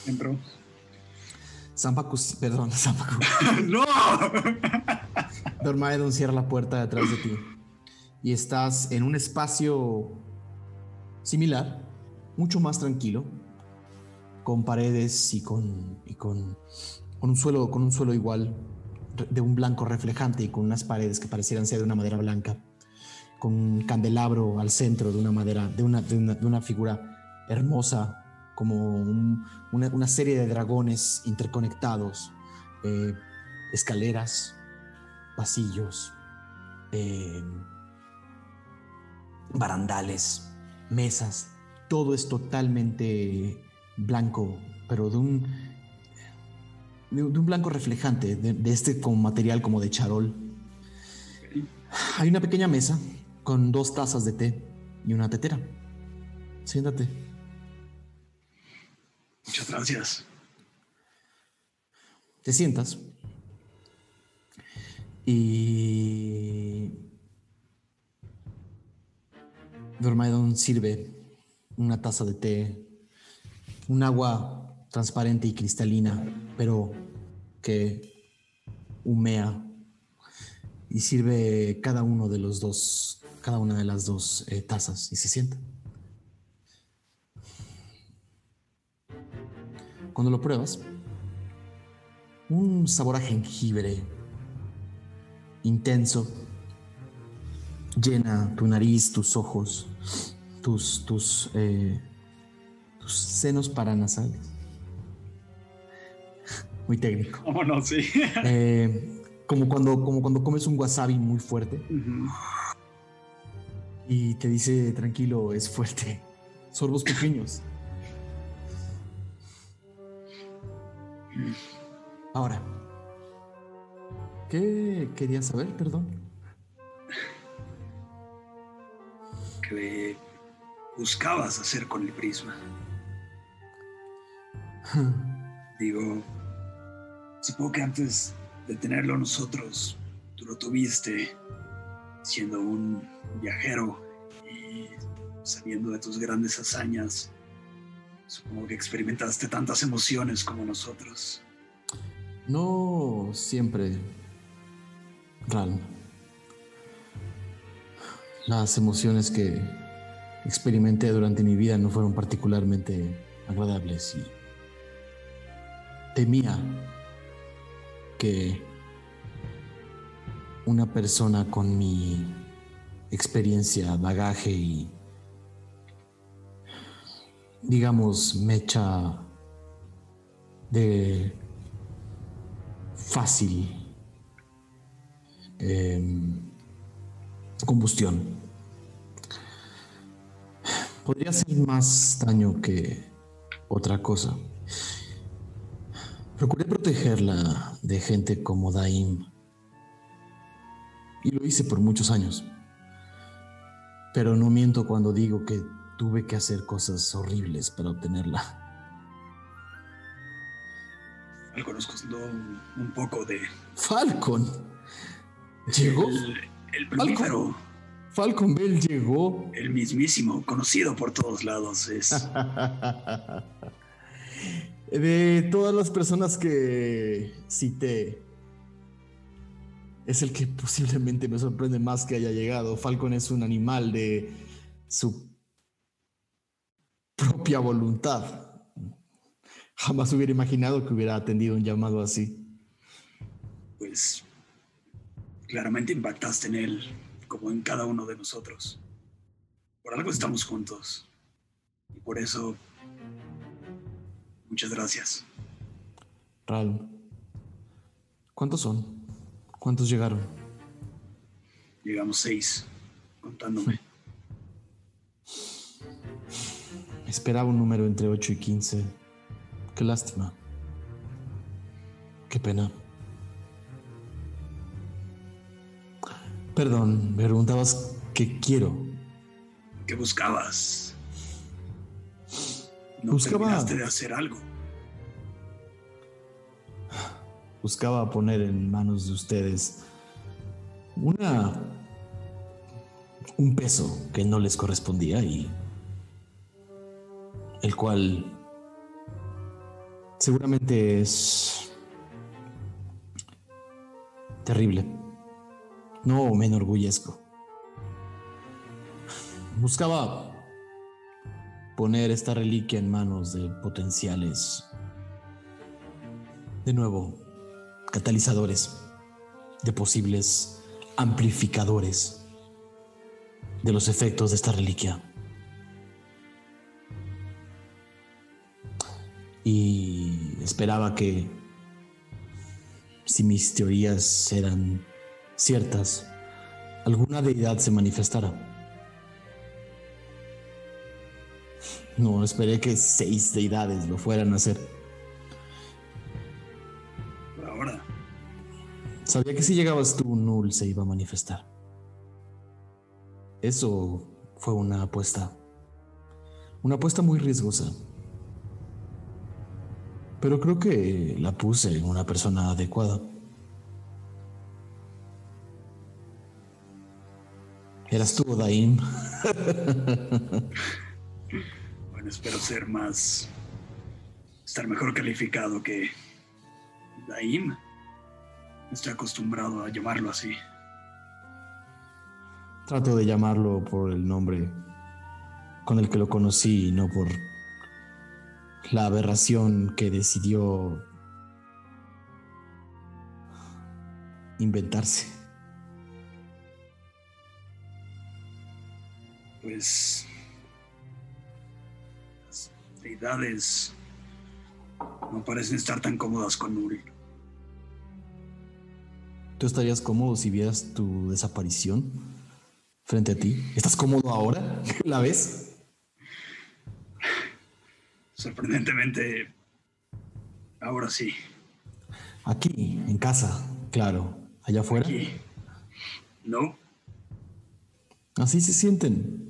Entro. Zampacu, perdón, Zampacu. ¡No! Dormaedon cierra la puerta detrás de ti. Y estás en un espacio similar, mucho más tranquilo, con paredes y con, con, un suelo, con un suelo igual, de un blanco reflejante y con unas paredes que parecieran ser de una madera blanca, con un candelabro al centro de una madera, de una, de una, figura hermosa, como un- una, una serie de dragones interconectados, eh, escaleras, pasillos, eh, barandales, mesas, todo es totalmente blanco, pero de un, de, un- blanco reflejante, de, de este como material como de charol. Hay una pequeña mesa con dos tazas de té y una tetera. Siéntate. Muchas gracias. Te sientas. Y. Dormaedon sirve una taza de té, un agua transparente y cristalina, pero que humea. Y sirve cada uno de los dos, cada una de las dos eh, tazas y se sienta. Cuando lo pruebas, un sabor a jengibre intenso llena tu nariz, tus ojos, tus, tus, eh, tus senos paranasales. Muy técnico. ¿Cómo no? Sí. Eh, Como cuando, como cuando comes un wasabi muy fuerte y te dice tranquilo, es fuerte. Sorbos pequeños. Ahora, ¿qué querías saber? Perdón. ¿Qué buscabas hacer con el prisma? Digo, supongo que antes de tenerlo nosotros, tú lo tuviste siendo un viajero y sabiendo de tus grandes hazañas. Supongo que experimentaste tantas emociones como nosotros. No siempre, Ral. Las emociones que experimenté durante mi vida no fueron particularmente agradables y temía que una persona con mi experiencia, bagaje y, digamos, mecha de fácil em, combustión. Podría hacer más daño que otra cosa. Procuré protegerla de gente como Daim. Y lo hice por muchos años. Pero no miento cuando digo que tuve que hacer cosas horribles para obtenerla. Algo nos costó un, poco de... Falcon. ¿Llegó? El, Falcon Bell llegó. el mismísimo, conocido por todos lados, es... De todas las personas que cité, es el que posiblemente me sorprende más que haya llegado. Falcon es un animal de su propia voluntad. Jamás hubiera imaginado que hubiera atendido un llamado así. pues claramente impactaste en él, como en cada uno de nosotros. Por algo estamos juntos. Y por eso, muchas gracias. Ral, ¿cuántos son? ¿Cuántos llegaron? Llegamos seis, contándome. Esperaba un número entre 8 y 15. Qué lástima. Qué pena. Perdón, me preguntabas qué quiero. ¿Qué buscabas? No Buscaba- terminaste de hacer algo. Buscaba poner en manos de ustedes una un peso que no les correspondía y el cual seguramente es terrible. No me enorgullezco. Buscaba poner esta reliquia en manos de potenciales, de nuevo, catalizadores, de posibles amplificadores de los efectos de esta reliquia. Y esperaba que, si mis teorías eran ciertas, alguna deidad se manifestara. No esperé que seis deidades lo fueran a hacer. Ahora, Sabía que si llegabas tú, Null se iba a manifestar. Eso fue una apuesta. Una apuesta muy riesgosa. Pero creo que la puse en una persona adecuada. Eras tú, Daim. bueno, espero ser más. estar mejor calificado que. Daim. Estoy acostumbrado a llamarlo así. Trato de llamarlo por el nombre con el que lo conocí y no por la aberración que decidió inventarse. Pues. Las deidades. no parecen estar tan cómodas con Nuri. ¿Tú estarías cómodo si vieras tu desaparición frente a ti? ¿Estás cómodo ahora? ¿La ves? Sorprendentemente, ahora sí. Aquí, en casa, claro. Allá afuera. Aquí. No, Así se sienten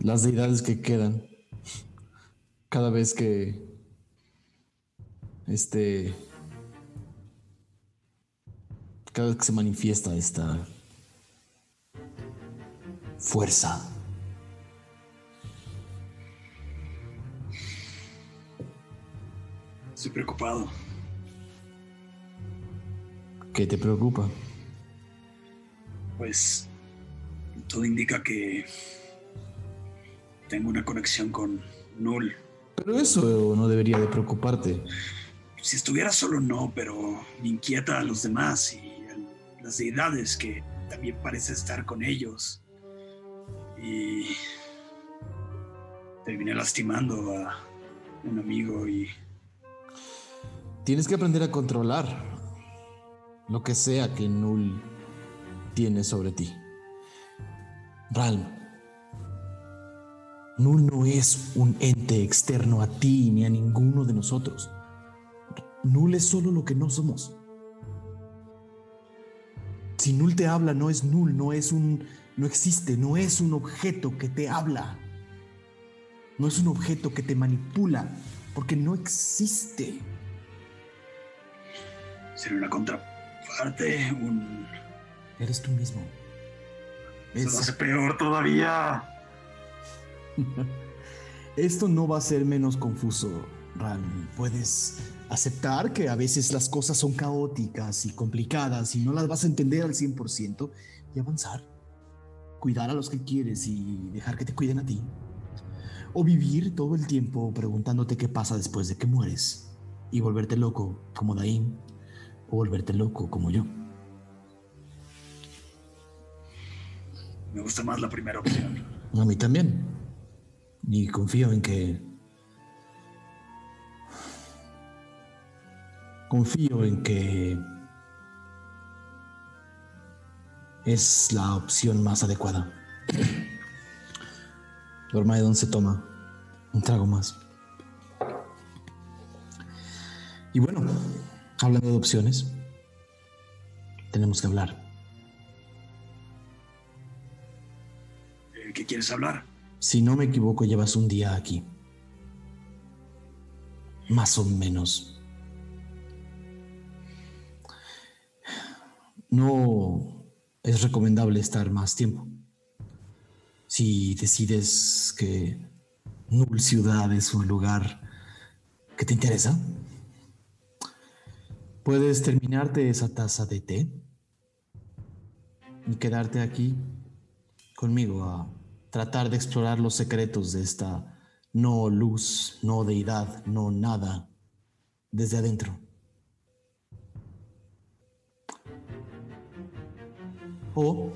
las deidades que quedan cada vez que este cada vez que se manifiesta esta fuerza. estoy preocupado. ¿Qué te preocupa? Pues todo indica que tengo una conexión con Null. Pero eso no debería de preocuparte. Si estuviera solo no, pero me inquieta a los demás y a las deidades que también parece estar con ellos. Y terminé lastimando a un amigo y Tienes que aprender a controlar lo que sea que Null tiene sobre ti. Ralm, Null no es un ente externo a ti ni a ninguno de nosotros. Null es solo lo que no somos. Si Null te habla, no es Null, no es un. no existe, no es un objeto que te habla. No es un objeto que te manipula, porque no existe. sería una contraparte, un... Eres tú mismo. Eso lo hace peor todavía. Esto no va a ser menos confuso, Ran. Puedes aceptar que a veces las cosas son caóticas y complicadas y no las vas a entender al 100% y avanzar. Cuidar a los que quieres y dejar que te cuiden a ti. O vivir todo el tiempo preguntándote qué pasa después de que mueres y volverte loco como Daim o volverte loco como yo. Me gusta más la primera opción. A mí también. Y confío en que... Confío en que... Es la opción más adecuada. Dormaedon se toma un trago más. Y bueno, hablando de opciones, tenemos que hablar. Eh, ¿Qué quieres hablar? Si no me equivoco, llevas un día aquí. Más o menos. No es recomendable estar más tiempo. Si decides que Null Ciudad es un lugar que te interesa, puedes terminarte esa taza de té y quedarte aquí conmigo a tratar de explorar los secretos de esta no luz, no deidad, no nada desde adentro. O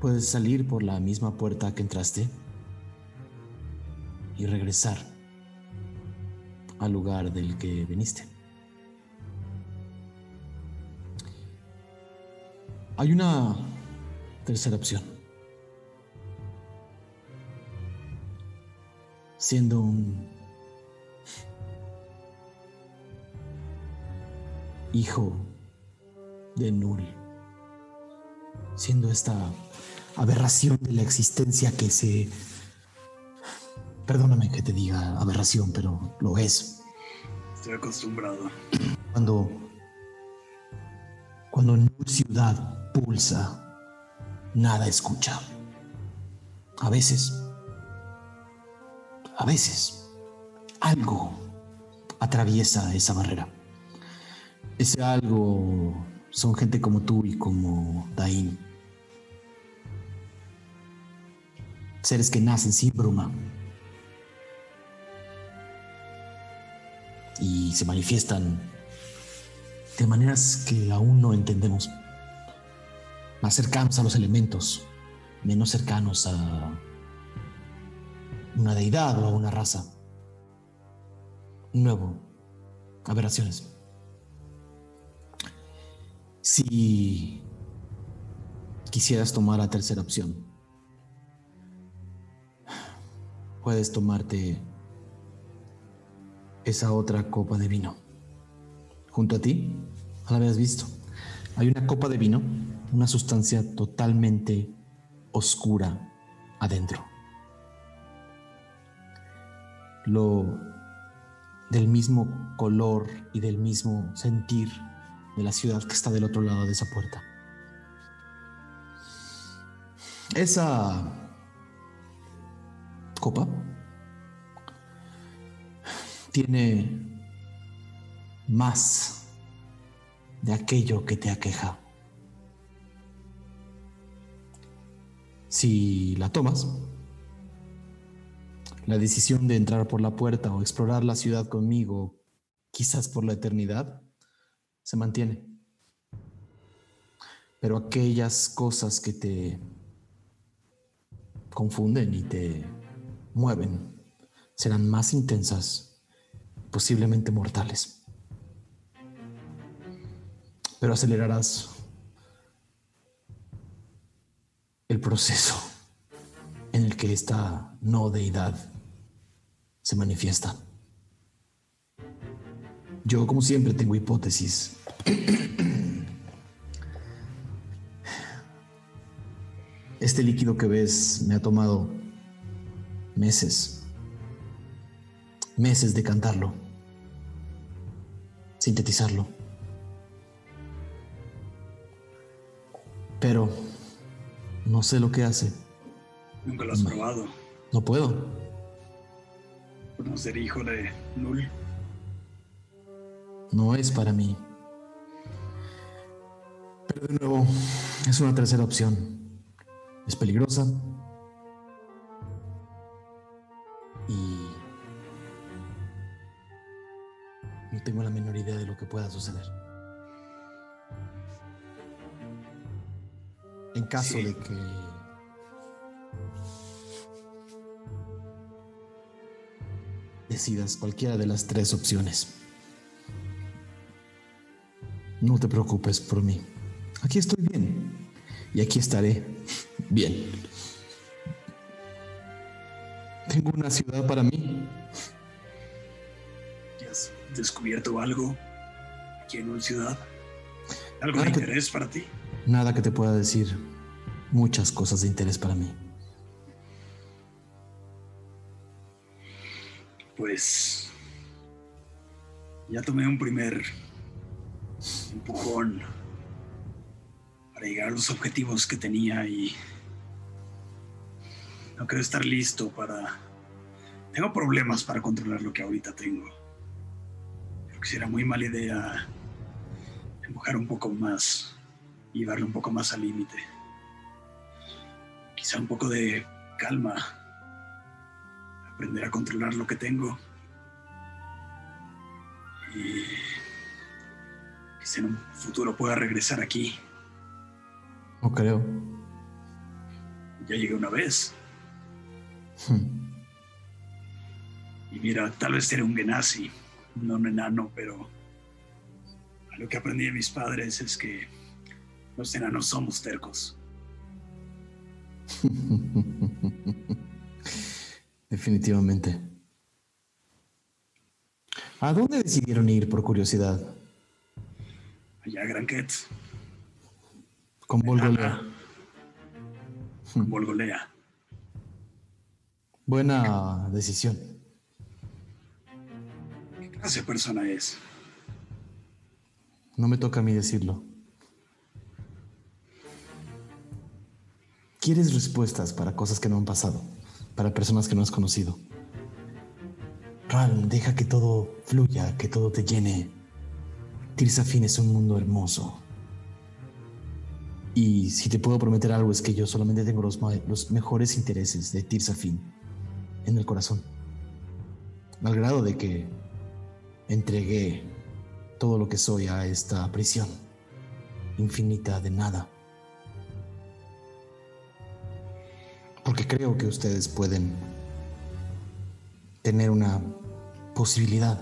puedes salir por la misma puerta que entraste y regresar al lugar del que viniste. Hay una tercera opción. Siendo un hijo de Null, siendo esta aberración de la existencia que se... Perdóname que te diga aberración, pero lo es. Estoy acostumbrado. Cuando... Cuando Null Ciudad pulsa, nada escucha. A veces, a veces, algo atraviesa esa barrera. Ese algo son gente como tú y como Dain. Seres que nacen sin bruma. Y se manifiestan de maneras que aún no entendemos más cercanos a los elementos, menos cercanos a una deidad o una raza. Nuevo, aberraciones. Si quisieras tomar la tercera opción, puedes tomarte esa otra copa de vino. Junto a ti, la habías visto. Hay una copa de vino, una sustancia totalmente oscura adentro. Lo del mismo color y del mismo sentir de la ciudad que está del otro lado de esa puerta. Esa copa tiene más de aquello que te aqueja. Si la tomas, la decisión de entrar por la puerta o explorar la ciudad conmigo, quizás por la eternidad, se mantiene. Pero aquellas cosas que te confunden y te mueven serán más intensas, posiblemente mortales. Pero acelerarás el proceso en el que esta no deidad se manifiesta. Yo, como siempre, tengo hipótesis. Este líquido que ves me ha tomado meses, meses de cantarlo, sintetizarlo. Pero no sé lo que hace. Nunca lo has probado. No puedo. Por no ser hijo de Null. No es para mí. Pero de nuevo, es una tercera opción. Es peligrosa. Y no tengo la menor idea de lo que pueda suceder. En caso Sí. de que decidas cualquiera de las tres opciones, no te preocupes por mí. Aquí estoy bien. Y aquí estaré bien. Tengo una ciudad para mí. ¿Ya has descubierto algo aquí en una ciudad? ¿Algo de que- interés para ti? Nada que te pueda decir. Muchas cosas de interés para mí. Pues ya tomé un primer empujón para llegar a los objetivos que tenía y no creo estar listo para... Tengo problemas para controlar lo que ahorita tengo. Creo que será muy mala idea empujar un poco más y darle un poco más al límite. Quizá un poco de calma aprender a controlar lo que tengo. Y quizá en un futuro pueda regresar aquí. No creo. Ya llegué una vez. Hmm. Y mira, tal vez seré un genasi, no un enano, pero lo que aprendí de mis padres es que los enanos somos tercos. Definitivamente. ¿A dónde decidieron ir por curiosidad? Allá, Granquet, Con Volgolea. Volgolea. Buena decisión. ¿Qué clase de persona es? No me toca a mí decirlo. Quieres respuestas para cosas que no han pasado, para personas que no has conocido. Ral, deja que todo fluya, que todo te llene. Tirsafin es un mundo hermoso. Y si te puedo prometer algo es que yo solamente tengo los mejores intereses de Tirsafin en el corazón. Al grado de que entregué todo lo que soy a esta prisión infinita de nada. Porque creo que ustedes pueden tener una posibilidad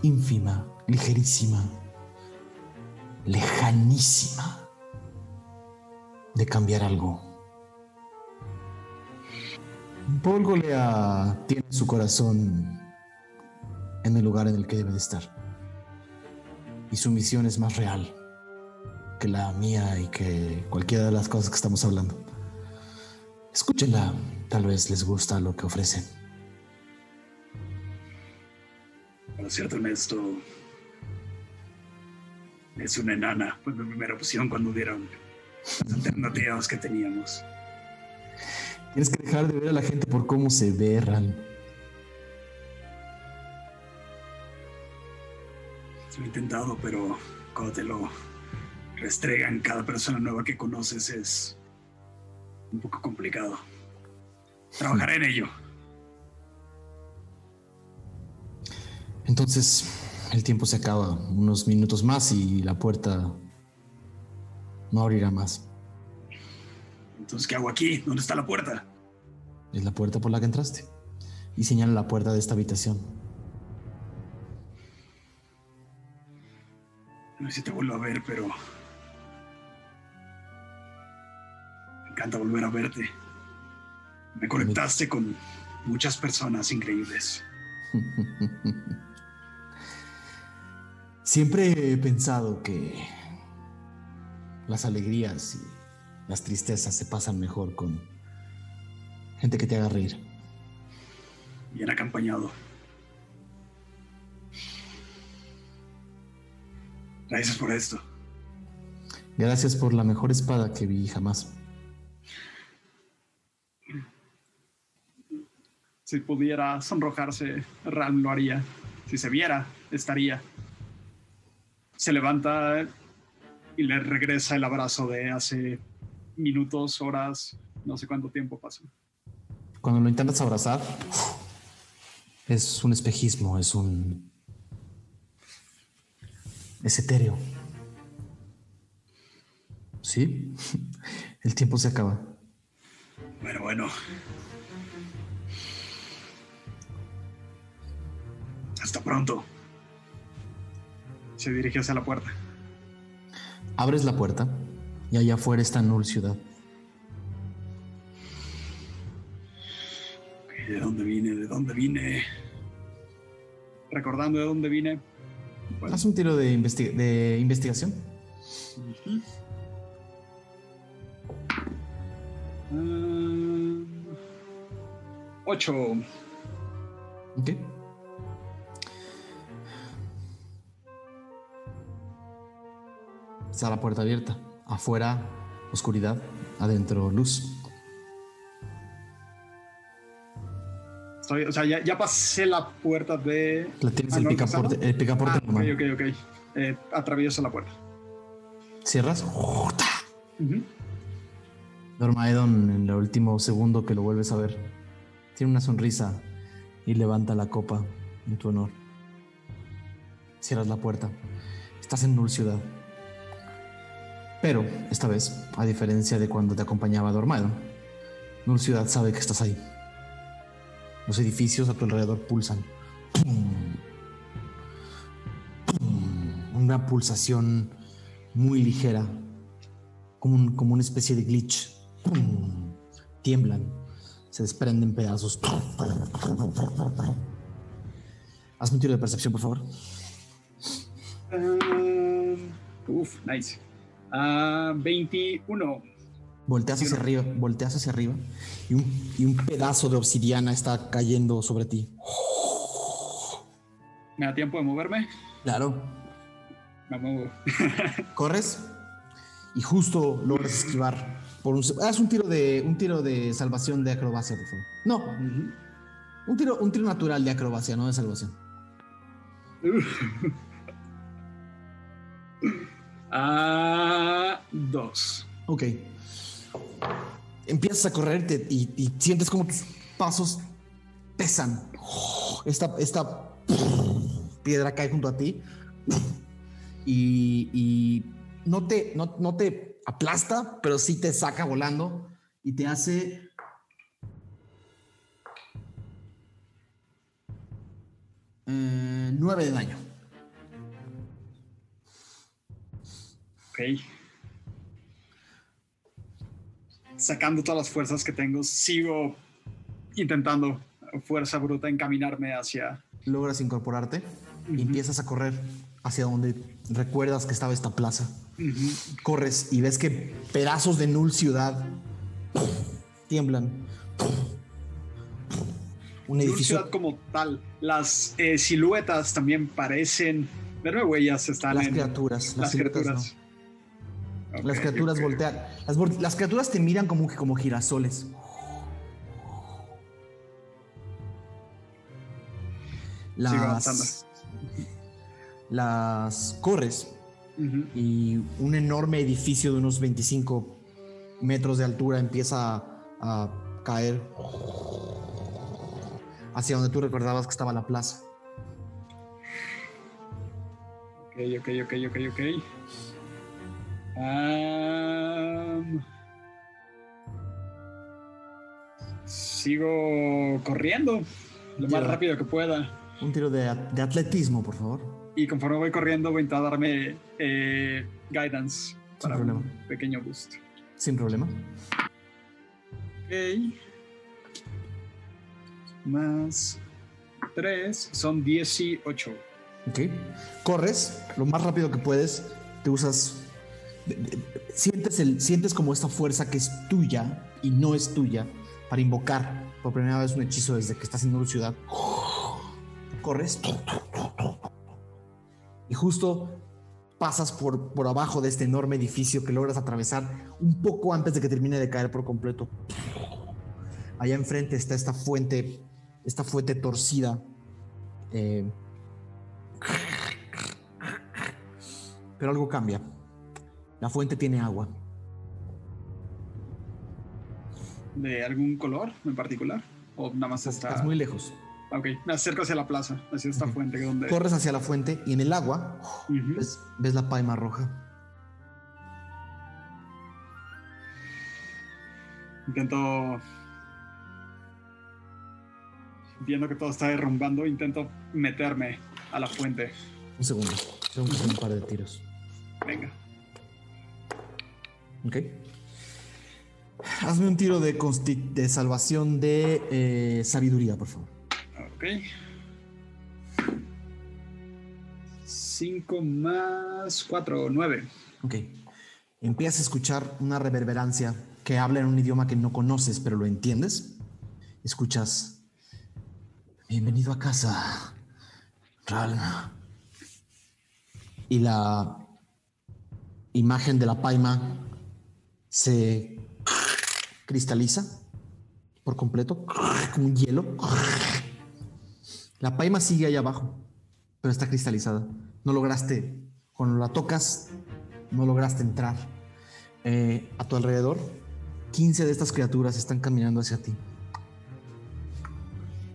ínfima, ligerísima, lejanísima de cambiar algo. Paul Golea tiene su corazón en el lugar en el que debe de estar. Y su misión es más real que la mía y que cualquiera de las cosas que estamos hablando. Escúchenla, tal vez les gusta lo que ofrece. Para cierto honesto, es una enana. Fue mi primera opción cuando dieron las alternativas que teníamos. Tienes que dejar de ver a la gente por cómo se ve, Ral. Lo he intentado, pero cuando te lo restregan cada persona nueva que conoces es un poco complicado. Trabajaré en ello. Entonces, el tiempo se acaba. Unos minutos más y la puerta no abrirá más. Entonces, ¿qué hago aquí? ¿Dónde está la puerta? Es la puerta por la que entraste. Y señala la puerta de esta habitación. No sé si te vuelvo a ver, pero. Encanta volver a verte. Me conectaste con muchas personas increíbles. Siempre he pensado que las alegrías y las tristezas se pasan mejor con gente que te haga reír. Bien acompañado. Gracias por esto. Gracias por la mejor espada que vi jamás. Si pudiera sonrojarse, Ram lo haría. Si se viera, estaría. Se levanta y le regresa el abrazo de hace minutos, horas, no sé cuánto tiempo pasó. Cuando lo intentas abrazar, es un espejismo, es un... Es etéreo. ¿Sí? El tiempo se acaba. Bueno, bueno. Hasta pronto. Se dirige hacia la puerta. Abres la puerta y allá afuera está Null Ciudad. ¿De dónde vine? ¿De dónde vine? Recordando de dónde vine. Bueno, Haz un tiro de, investi- de investigación. ocho. Ok. Está la puerta abierta. Afuera, oscuridad. Adentro, luz. Estoy- o sea, ya, ya pasé la puerta de. La tienes Ah, el ¿no picaporte, el picaporte Ah, normal. ok, ok, ok. Eh, atravieso la puerta. Cierras. Ujú. Dormaedon, en el último segundo que lo vuelves a ver, tiene una sonrisa y levanta la copa en tu honor. Cierras la puerta. Estás en Null Ciudad. Pero, esta vez, a diferencia de cuando te acompañaba Dormaedon, Null Ciudad sabe que estás ahí. Los edificios a tu alrededor pulsan. Una pulsación muy ligera, como, como una especie de glitch. Tiemblan, se desprenden pedazos. Hazme un tiro de percepción, por favor. Ah, uf, nice. Ah, 21. Volteas hacia arriba, volteas hacia arriba y un, y un pedazo de obsidiana está cayendo sobre ti. ¿Me da tiempo de moverme? Claro. Me muevo. Corres y justo logras esquivar. Por un, haz un tiro de un tiro de salvación de acrobacia, por favor. No, un tiro, un tiro natural de acrobacia, no de salvación. Ah, dos. Ok. Empiezas a correr te- y, y sientes como tus pasos pesan. Esta, esta piedra cae junto a ti y, y no, te, no, no te aplasta, pero sí te saca volando y te hace... eh, nueve de daño. Ok. Sacando todas las fuerzas que tengo, sigo intentando fuerza bruta encaminarme hacia. Logras incorporarte y empiezas a correr hacia donde recuerdas que estaba esta plaza. Corres y ves que pedazos de Null Ciudad tiemblan. Un Null edificio. Ciudad como tal. Las eh, siluetas también parecen. De nuevo, ellas están Las en. criaturas, las Las criaturas. Las criaturas voltean. Las, criaturas te miran como, como girasoles. Las, las corres y un enorme edificio de unos 25 metros de altura empieza a, a caer hacia donde tú recordabas que estaba la plaza. Ok, ok, ok, ok, ok. Sigo corriendo lo más rápido que pueda. Un tiro de, de atletismo, por favor. Y conforme voy corriendo voy a intentar darme eh, guidance para problema. un pequeño boost. Sin problema. Ok. Más 3 son 18. Ok. Corres lo más rápido que puedes. Te usas. Sientes, el, sientes como esta fuerza que es tuya y no es tuya para invocar por primera vez un hechizo desde que estás en una ciudad. Corres. Y justo pasas por, por abajo de este enorme edificio que logras atravesar un poco antes de que termine de caer por completo. Allá enfrente está esta fuente, esta fuente torcida. eh, pero algo cambia. La fuente tiene agua. ¿De algún color en particular? ¿O nada más está.? Estás muy lejos. Ok, me acerco hacia la plaza, hacia esta fuente que donde. Corres hacia la fuente y en el agua ves, ves la paima roja. Intento. Viendo que todo está derrumbando, intento meterme a la fuente. Un segundo. Tengo que hacer un par de tiros. Venga. Ok. Hazme un tiro de, salvación de eh, sabiduría, por favor. Ok. 5 más 4, 9. Ok. Empiezas a escuchar una reverberancia que habla en un idioma que no conoces, pero lo entiendes. Escuchas. Bienvenido a casa, Ral. Y la imagen de la paima se cristaliza por completo, como un hielo. La paima sigue ahí abajo, pero está cristalizada. No lograste, cuando la tocas, no lograste entrar. Eh, a tu alrededor, 15 de estas criaturas están caminando hacia ti.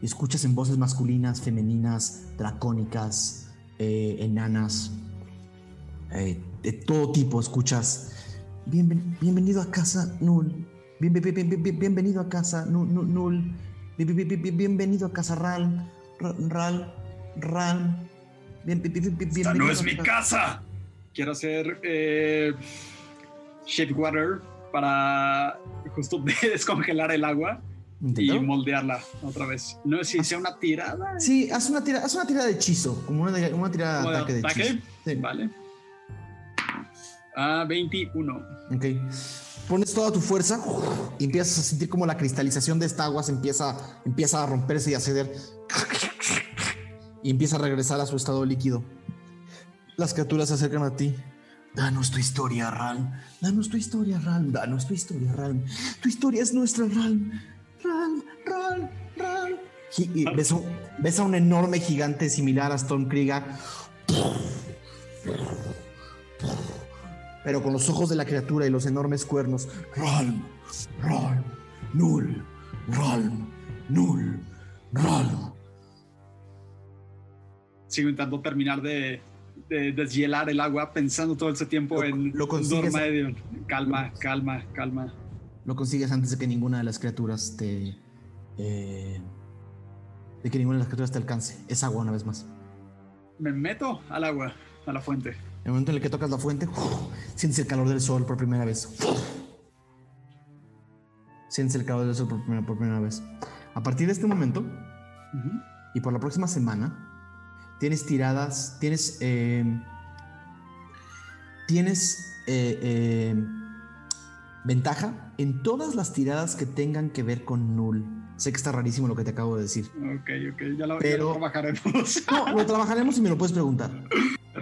Y escuchas en voces masculinas, femeninas, dracónicas, eh, enanas, eh, de todo tipo. Escuchas, "Bienven- bienvenido a casa, Null. Bien- bien- bien- bien- bien- bienvenido a casa, Nu- Nu- Null. Bien- bien- bien- bien- bienvenido a casa, Ral. Ra- Ral. Ral. Bien- bien- bien- bien- ¡Esta no es mi ca- casa! Quiero hacer eh, Shape Water para justo descongelar el agua y Inténtalo. moldearla otra vez. No sé si sea una tirada. Sí, haz una tirada, haz una tirada de hechizo, como una, una tirada de ataque de ataque. hechizo. Sí. Vale. Ah, 21. Ok. Pones toda tu fuerza y empiezas a sentir como la cristalización de esta agua se empieza, empieza a romperse y a ceder. Y empieza a regresar a su estado líquido. Las criaturas se acercan a ti. Danos tu historia, Ralm. Danos tu historia, Ralm. Danos tu historia, Ralm. Tu historia es nuestra, Ralm. Ralm, Ralm, Ralm. Y, y ves, un- ves a un enorme gigante similar a Stormkrieger pero con los ojos de la criatura y los enormes cuernos. Ralm, Ralm, Null, Ralm, Null, Ralm. Sigo intentando terminar de, de deshielar el agua, pensando todo ese tiempo Lo- en lo consigues-. Calma, calma, calma. Lo consigues antes de que ninguna de las criaturas te. eh, de que ninguna de las criaturas te alcance. Es agua una vez más. Me meto al agua, a la fuente. El momento en el que tocas la fuente, sientes el calor del sol por primera vez. Sientes el calor del sol por primera, por primera vez. A partir de este momento Ujú. y por la próxima semana, tienes tiradas, tienes... eh, tienes eh, eh, ventaja en todas las tiradas que tengan que ver con null. Sé que está rarísimo lo que te acabo de decir. Ok, ok, ya lo, ya Pero- lo trabajaremos. No, lo trabajaremos y me lo puedes preguntar.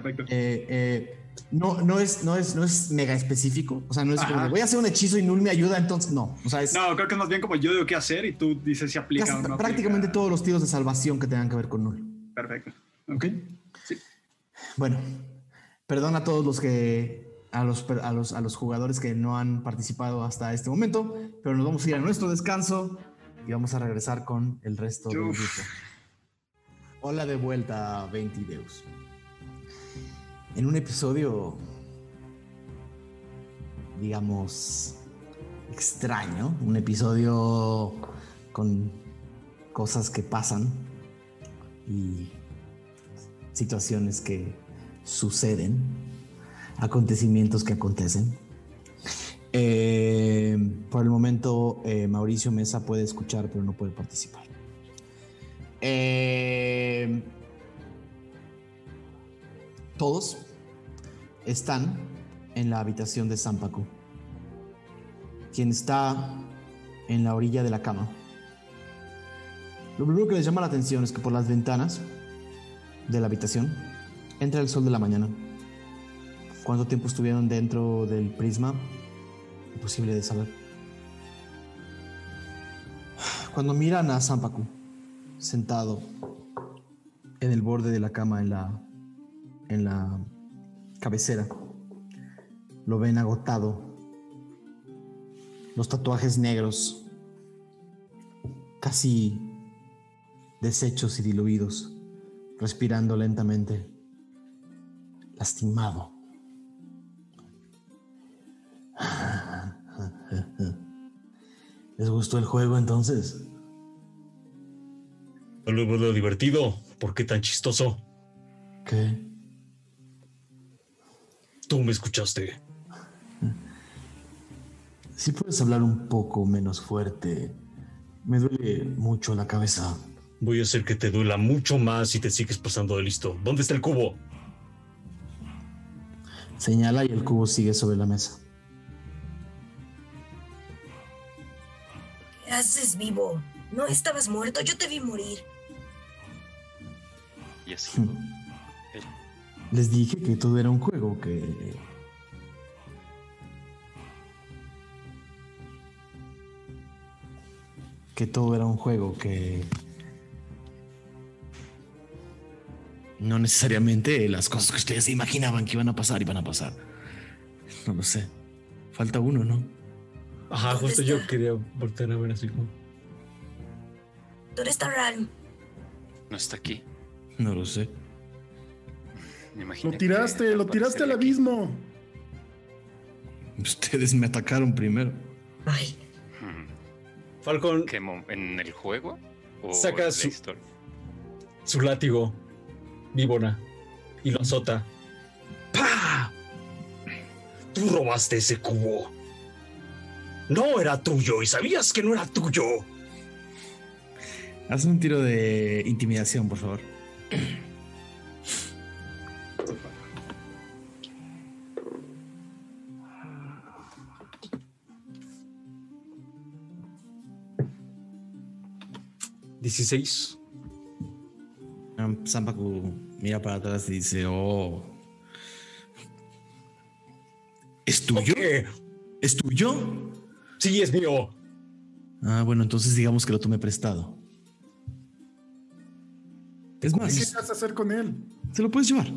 Perfecto. Eh, eh, no, no, es, no, es, no es mega específico. O sea, no es como Ajá. voy a hacer un hechizo y null me ayuda, entonces no. O sea, es No, creo que es más bien como yo digo qué hacer y tú dices si aplica casi- o no. prácticamente aplica. todos los tiros de salvación que tengan que ver con null. Perfecto. Ok. Bueno, perdón a todos los que. A los, a, los, a los jugadores que no han participado hasta este momento, pero nos vamos a ir a nuestro descanso y vamos a regresar con el resto del Uf. grupo. Hola de vuelta, 20 Deus. En un episodio, digamos, extraño, un episodio con cosas que pasan y situaciones que suceden, acontecimientos que acontecen. Eh, por el momento, eh, Mauricio Mesa puede escuchar, pero no puede participar. Eh, todos están en la habitación de Sampaku, quien está en la orilla de la cama. Lo primero que les llama la atención es que por las ventanas de la habitación entra el sol de la mañana. ¿Cuánto tiempo estuvieron dentro del prisma? Imposible de saber. Cuando miran a Sampaku sentado en el borde de la cama en la en la cabecera, lo ven agotado. Los tatuajes negros casi deshechos y diluidos, respirando lentamente, lastimado. ¿Les gustó el juego entonces? No lo divertido. ¿Por qué tan chistoso? ¿Qué? Tú me escuchaste. Si puedes hablar un poco menos fuerte, me duele mucho la cabeza. Voy a hacer que te duela mucho más si te sigues pasando de listo. ¿Dónde está el cubo? Señala y el cubo sigue sobre la mesa. ¿Qué haces vivo? No estabas muerto, yo te vi morir. Y así. Les dije que todo era un juego, que... Que todo era un juego, que... No necesariamente las cosas que ustedes se imaginaban que iban a pasar iban a pasar. No lo sé. Falta uno, ¿no? Ajá, ¿Dónde justo yo quería voltear a ver así como. ¿Dónde está Ran? No está aquí. No lo sé. Me imagino Lo tiraste, lo tiraste al aquí. abismo. Ustedes me atacaron primero. Ay, Hmm. Falcon, ¿Qué mo- ¿En el juego? ¿O Saca en la su- su látigo, víbora, y lo azota. ¡Pah! Tú robaste ese cubo. No era tuyo y sabías que no era tuyo. Haz un tiro de intimidación, por favor. ¿16? Ah, Sampaku mira para atrás y dice, oh. ¿Es tuyo? ¿Es tuyo? Sí, es mío. Ah, bueno, entonces digamos que lo tomé prestado. Es ¿Qué más, querías hacer con él? te lo puedes llevar.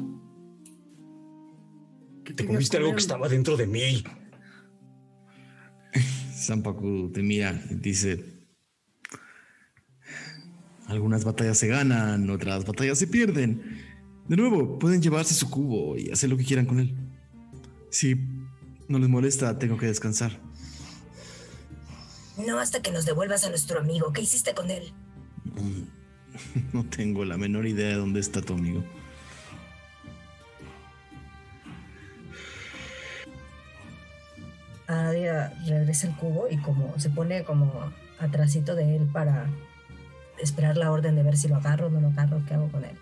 ¿Qué Te comiste algo él? que estaba dentro de mí. Sampaku te mira y dice, algunas batallas se ganan, otras batallas se pierden. De nuevo, pueden llevarse su cubo y hacer lo que quieran con él. Si no les molesta, tengo que descansar. No hasta que nos devuelvas a nuestro amigo. ¿Qué hiciste con él? No, tengo la menor idea de dónde está tu amigo. Ah, Adia regresa el cubo y como se pone como atrásito de él para esperar la orden de ver si lo agarro o no lo agarro, qué hago con él.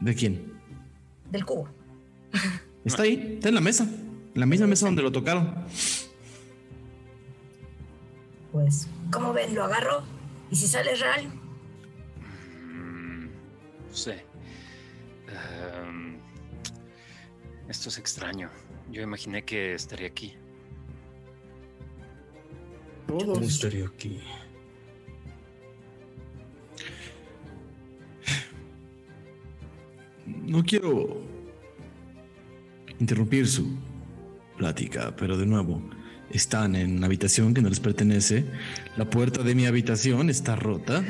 ¿De quién? Del cubo. Está ahí, está en la mesa. En la misma mesa donde lo tocaron. Pues, ¿cómo ven? ¿Lo agarro? ¿Y si sale real? Mm, No sé. Em, esto es extraño. Yo imaginé que estaría aquí. Todos. estaría aquí? No quiero interrumpir su plática, pero de nuevo, están en una habitación que no les pertenece. La puerta de mi habitación está rota.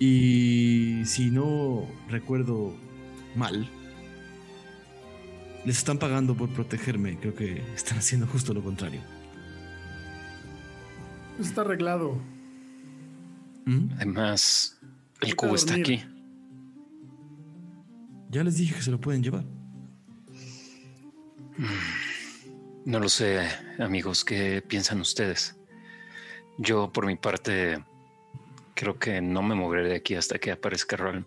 Y si no recuerdo mal, les están pagando por protegerme. Creo que están haciendo justo lo contrario. Está arreglado. ¿Mm? Además, el cubo está aquí. Ya les dije que se lo pueden llevar. No lo sé, amigos, ¿qué piensan ustedes? Yo, por mi parte, creo que no me moveré de aquí hasta que aparezca Ralm.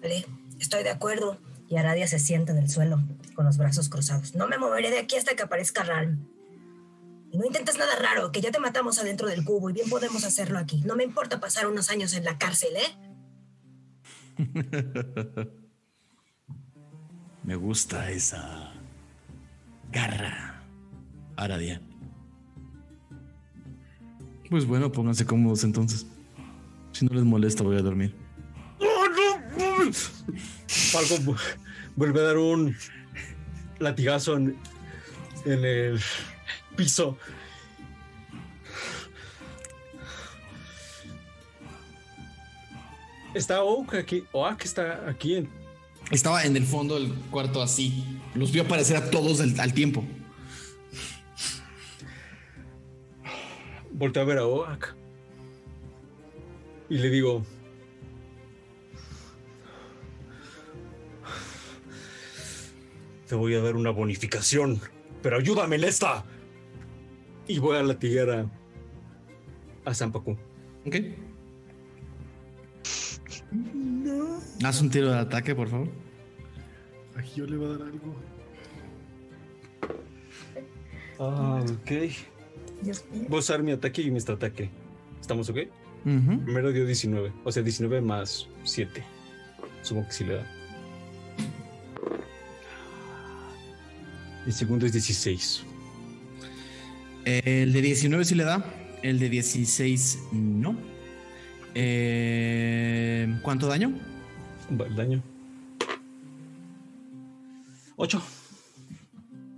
Vale, estoy de acuerdo. Y Aradia se sienta en el suelo, con los brazos cruzados. No me moveré de aquí hasta que aparezca Ralm. Y no intentes nada raro, que ya te matamos adentro del cubo y bien podemos hacerlo aquí. No me importa pasar unos años en la cárcel, ¿eh? Me gusta esa garra. Aradia. Pues bueno, pónganse cómodos entonces. Si no les molesta, voy a dormir. Falco vu- vuelve a dar un latigazo en el piso. Está Oak aquí. Oak está aquí. en- Estaba en el fondo del cuarto así. Los vio aparecer a todos al, al tiempo. Volteo a ver a Oak. Y le digo. Te voy a dar una bonificación. Pero ayúdame en esta. Y voy a latigar a. A Zampacu. Ok. Haz un tiro de ataque, por favor. A Gio le va a dar algo. Ah, ok. Voy a usar mi ataque y mi ataque. ¿Estamos ok? Ujú. Primero dio 19. O sea, 19 más 7. Supongo que sí le da. El segundo es 16. El de 19 sí le da. El de 16 no. Eh, ¿Cuánto daño? Daño. 8.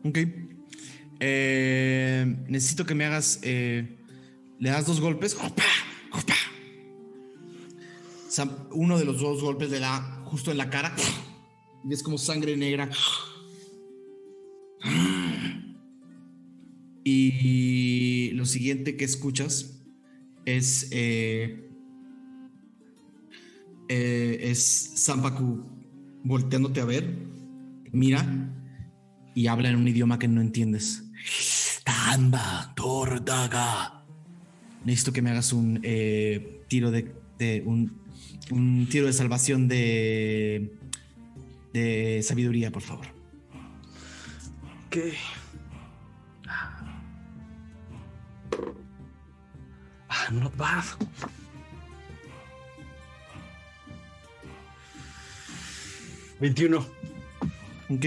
Ok. Eh, necesito que me hagas. eh, le das dos golpes. Uno de los dos golpes le da justo en la cara. Y ves como sangre negra. Y lo siguiente que escuchas es. eh, eh, es Sampaku volteándote a ver. Mira y habla en un idioma que no entiendes. Tamba, Tordaga. Necesito que me hagas un eh, tiro de, un tiro de salvación de de sabiduría, por favor. Ok. Ah, not bad. Veintiuno. Ok.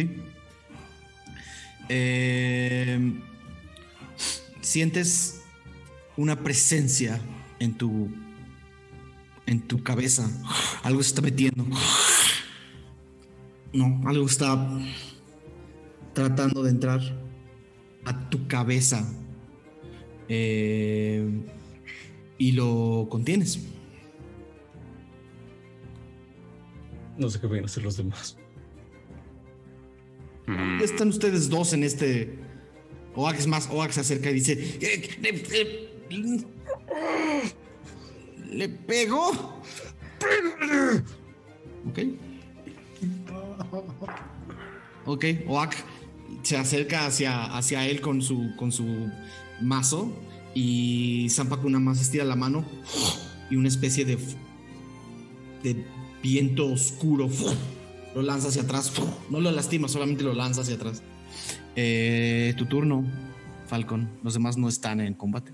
Eh, sientes una presencia en tu en tu cabeza. Algo se está metiendo. No, algo está tratando de entrar a tu cabeza. Eh, y lo contienes. No sé qué van a hacer los demás. Mm, Están ustedes dos en este. Oax es más, Oax se acerca y dice: "Eh, eh, eh, ¿Le pegó? Ok. Ok, Oak se acerca hacia, hacia él con su, con su mazo y Zampaku nada más estira la mano y una especie de, de viento oscuro lo lanza hacia atrás. No lo lastima, solamente lo lanza hacia atrás. Eh, tu turno, Falcon. Los demás no están en combate.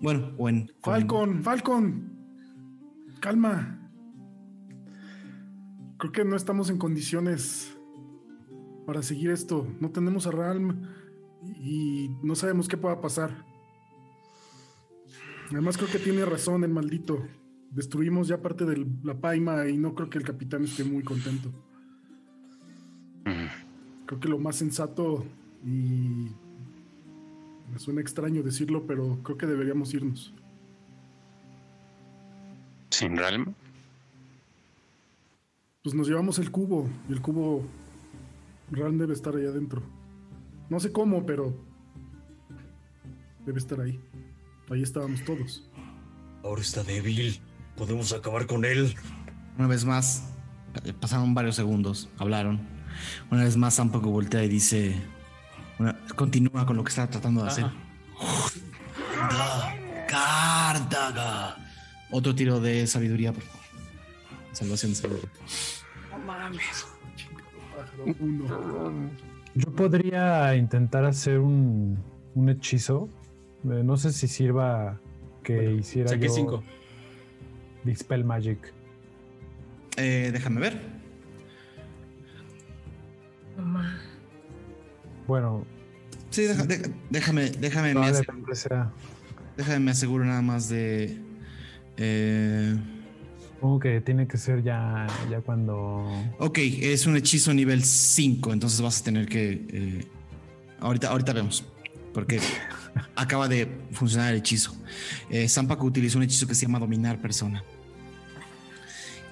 Bueno, o en. Falcon, Falcon. Calma. Creo que no estamos en condiciones para seguir esto. No tenemos a Ralm y no sabemos qué pueda pasar. Además creo que tiene razón el maldito. Destruimos ya parte de la paima y no creo que el capitán esté muy contento. Creo que lo más sensato y me suena extraño decirlo, pero creo que deberíamos irnos. ¿Sin Ralm? Pues nos llevamos el cubo y el cubo Ralm debe estar ahí adentro. No sé cómo, pero debe estar ahí. Ahí estábamos todos. Ahora está débil. Podemos acabar con él. Una vez más, eh, pasaron varios segundos, hablaron. Una vez más, Zampaku voltea y dice: una- Continúa con lo que está tratando de hacer. Cártaga. Otro tiro de sabiduría, por favor. Salvación de salud. Pájaro uno. Yo podría intentar hacer un, un hechizo. Eh, no sé si sirva que hiciera Saqué yo cinco. Dispel Magic. Eh, déjame ver. Mamá. Bueno, Sí, deja- deja- déjame, déjame, me sea. déjame, me aseguro nada más de. eh, Supongo que tiene que ser ya, ya cuando. ok, es un hechizo nivel 5, entonces vas a tener que. eh, ahorita, ahorita vemos. Porque acaba de funcionar el hechizo. Eh, Zampaku utilizó un hechizo que se llama Dominar Persona.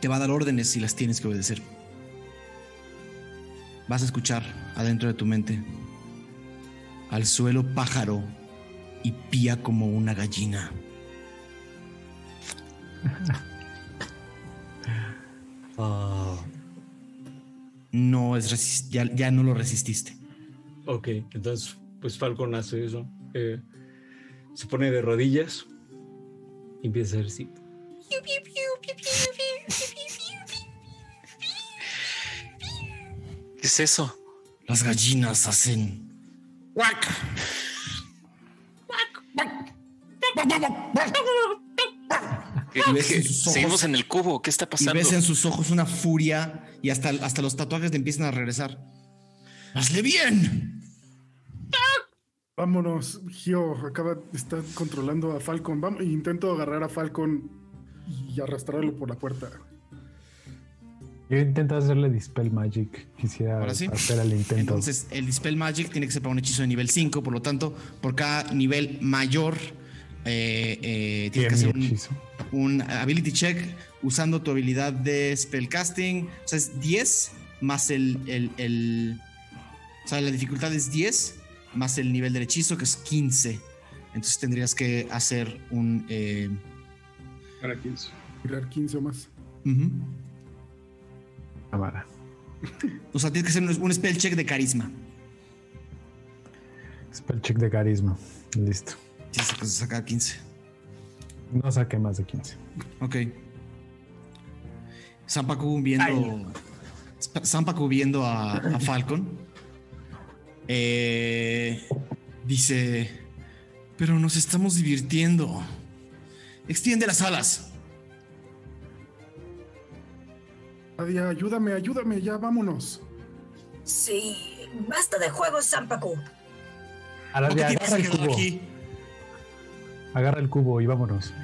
Te va a dar órdenes si las tienes que obedecer. Vas a escuchar adentro de tu mente al suelo pájaro y pía como una gallina. Ah, No es ya, ya no lo resististe. ok, entonces, pues Falcon hace eso. Eh, se pone de rodillas y empieza a hacer. ¿Qué es eso? Las gallinas hacen. ¡Guac! ¿Qué- Y Seguimos en el cubo. ¿Qué está Y pasando? ves en sus ojos una furia y hasta, hasta los tatuajes te empiezan a regresar. ¡Hazle bien! Vámonos, Gio, acaba está controlando a Falcon. Vamos, intento agarrar a Falcon y arrastrarlo por la puerta. Yo intento hacerle Dispel Magic. Quisiera Ahora sí. hacer el intento. Entonces, el Dispel Magic tiene que ser para un hechizo de nivel 5, por lo tanto, por cada nivel mayor, eh, eh, tienes que hacer un, un ability check usando tu habilidad de spellcasting. O sea, es 10 más el, el, el- O sea, la dificultad es 10 más el nivel del hechizo, que es 15. Entonces tendrías que hacer un. eh, Para 15. Tirar 15 o más. ujú. Cámara. O sea, tienes que hacer un, un spell check de carisma. Spell check de carisma. Listo. Tienes que sacar 15. No saqué más de 15. Ok. Zampaku viendo. Zampaku viendo a, a Falcon. eh, dice. Pero nos estamos divirtiendo. Extiende las alas. Nadia, ayúdame, ayúdame, ya vámonos. Sí, basta de juegos, Zampaku. Ahora ¿Por qué ya tienes agarra el cubo. aquí? Agarra el cubo y vámonos.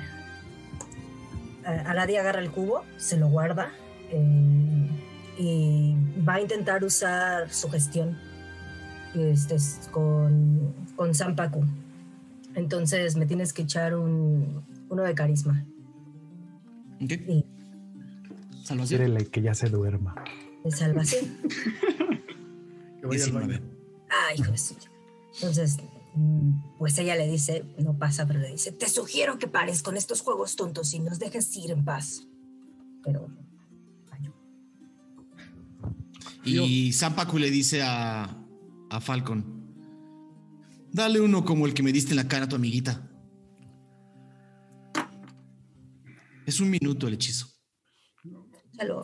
Aradia agarra el cubo, se lo guarda eh, y va a intentar usar su gestión este, es con, con Zampaku. Entonces me tienes que echar un, uno de carisma. Ok. Y Salvación. Quírele que ya se duerma. de salvación. Que vaya al 19. baño. Ah, hijo de suya. Entonces, mm, pues ella le dice, no pasa, pero le dice, te sugiero que pares con estos juegos tontos y nos dejes ir en paz. Pero, Y Zampaku le dice a, a Falcon. Dale uno como el que me diste en la cara a tu amiguita. Es un minuto el hechizo.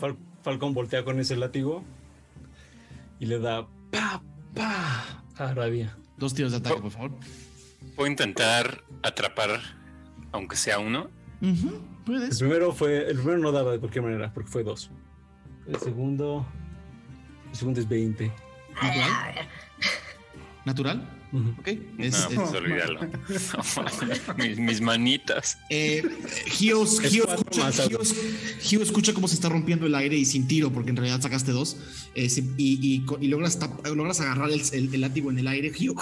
Fal- Falcon voltea con ese látigo y le da pa, pa a Arabia. Dos tiros de ataque, por favor. Puedo intentar atrapar, aunque sea uno. Ujú, El Puedes. primero fue, el primero no daba de cualquier manera, porque fue dos. El segundo, el segundo es 20. ¿Natural? ¿Natural? Ok. Es, no, es- pues olvídalo. mis, mis manitas. Eh, Gio, Gio escucha, más Gio- algo. Gio escucha cómo se está rompiendo el aire y sin tiro, porque en realidad sacaste dos. eh, y, y y logras, tap- logras agarrar el, el- el látigo en el aire, Gio.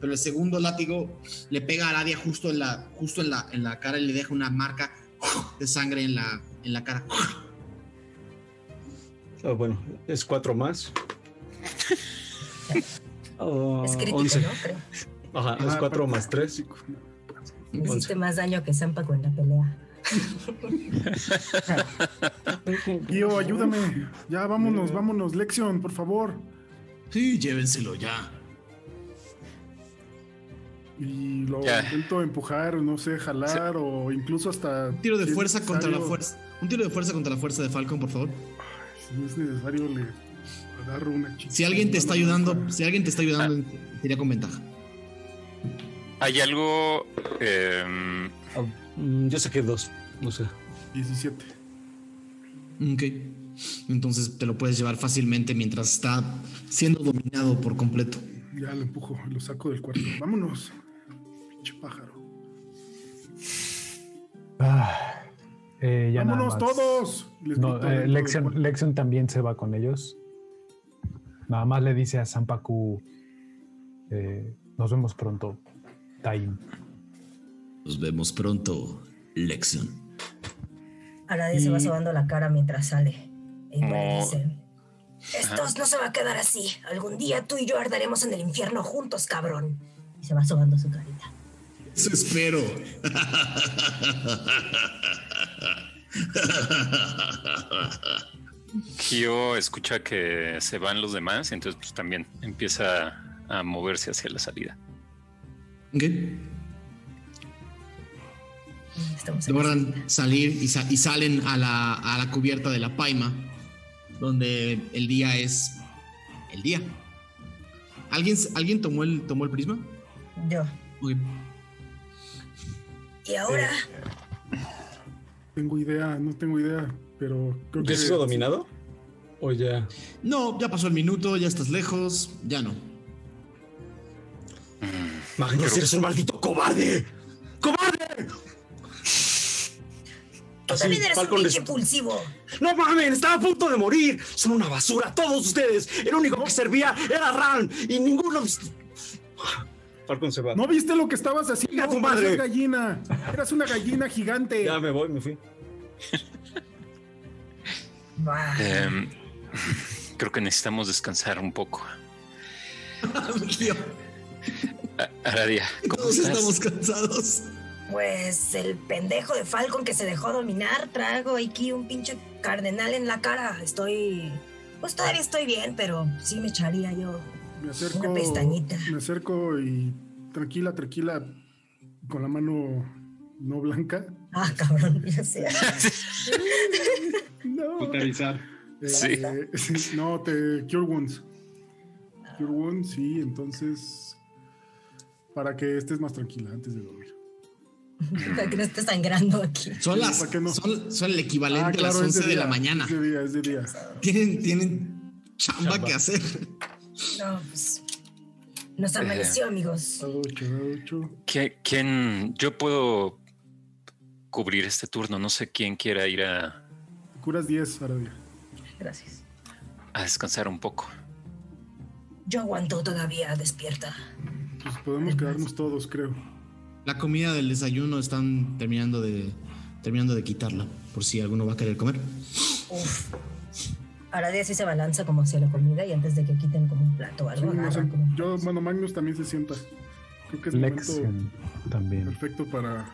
Pero el segundo látigo le pega a Aradia justo en la, justo en la, en la cara y le deja una marca de sangre en la, en la cara. Ah, bueno, es cuatro más. Oh, es crítico, 11. ¿no? Creo. Ajá, es Ah, cuatro pa- más tres. Me hiciste más daño que Zampaco en la pelea. Gio, ayúdame. Ya, vámonos, vámonos. Lexion, por favor. Sí, llévenselo ya. Y lo Ya. intento empujar, no sé, jalar o incluso hasta. Un tiro de si es fuerza contra la fuerza. Un tiro de fuerza contra la fuerza de Falcon, por favor. Si es necesario, le agarro una chica. Si alguien te está ayudando, si alguien te está ayudando, sería con ventaja. Hay algo. Ah, mm, yo saqué dos. No sé. 17. Ok. Entonces te lo puedes llevar fácilmente mientras está siendo dominado por completo. Ya lo empujo, lo saco del cuarto. Vámonos. Pinche pájaro. Ah, eh, ya nada ¡Vámonos más. todos! Les No, eh, Lexion. Lexion también se va con ellos. Nada más le dice a Zampaku, eh, nos vemos pronto, Taim. Nos vemos pronto, Lexion. Aradia se va Y- sobando la cara mientras sale. Y igual le No. dice: Estos no se va a quedar así. Algún día tú y yo arderemos en el infierno juntos, cabrón. Y se va sobando su carita. Eso espero. Gio escucha que se van los demás, y entonces pues también empieza a moverse hacia la salida. Ok. Estamos en la Logran salir y, sa- y salen a la, a la cubierta de la paima, donde el día es el día. ¿Alguien, alguien tomó, el, tomó el prisma? Yo. Y ahora, Tengo idea, no tengo idea, pero creo que. ¿Ya sigo dominado? ¿O ya? No, ya pasó el minuto, ya estás lejos, ya no. Magnus, eres un maldito cobarde. ¡Cobarde! tú Así, también eres un impulsivo. No mames, estaba a punto de morir. Son una basura, todos ustedes. El único que servía era Ran y ninguno. Falcon se va. ¿No viste lo que estabas haciendo? ¡Hija tu madre! Eras gallina. Eras una gallina gigante. Ya me voy, me fui. Em, creo que necesitamos descansar un poco. Aradia, ¿cómo Todos estás? estamos cansados. Pues el pendejo de Falcon que se dejó dominar, trago aquí un pinche cardenal en la cara. Estoy. Pues todavía estoy bien, pero sí me echaría yo. Me acerco. Una pestañita. Me acerco y tranquila, tranquila, con la mano no blanca. Ah, cabrón, ya sé. No. Eh, Sí. No, te Cure Wounds. Cure Wounds, sí, entonces. Para que estés más tranquila antes de dormir. Para que no esté sangrando aquí. Son, las, ¿para qué no? son, son el equivalente Ah, a las claro, es 11 de, la mañana. Es de día, es de día. Tienen, tienen chamba, Chamba. que hacer. No, pues. Nos amaneció, amigos. A ocho, a ocho. ¿Qui- ¿Quién? Yo puedo cubrir este turno. No sé quién quiera ir a, curas 10, Aradia. Gracias. a descansar un poco. Yo aguanto todavía despierta. Pues podemos quedarnos todos, creo. La comida del desayuno están terminando de terminando de quitarla, por si alguno va a querer comer. Uf. Aradia sí se balanza como hacia la comida y antes de que quiten como un plato o Sí, algo, o sea, agarra como yo, bueno, Magnus también se sienta. Creo que es el momento también. perfecto para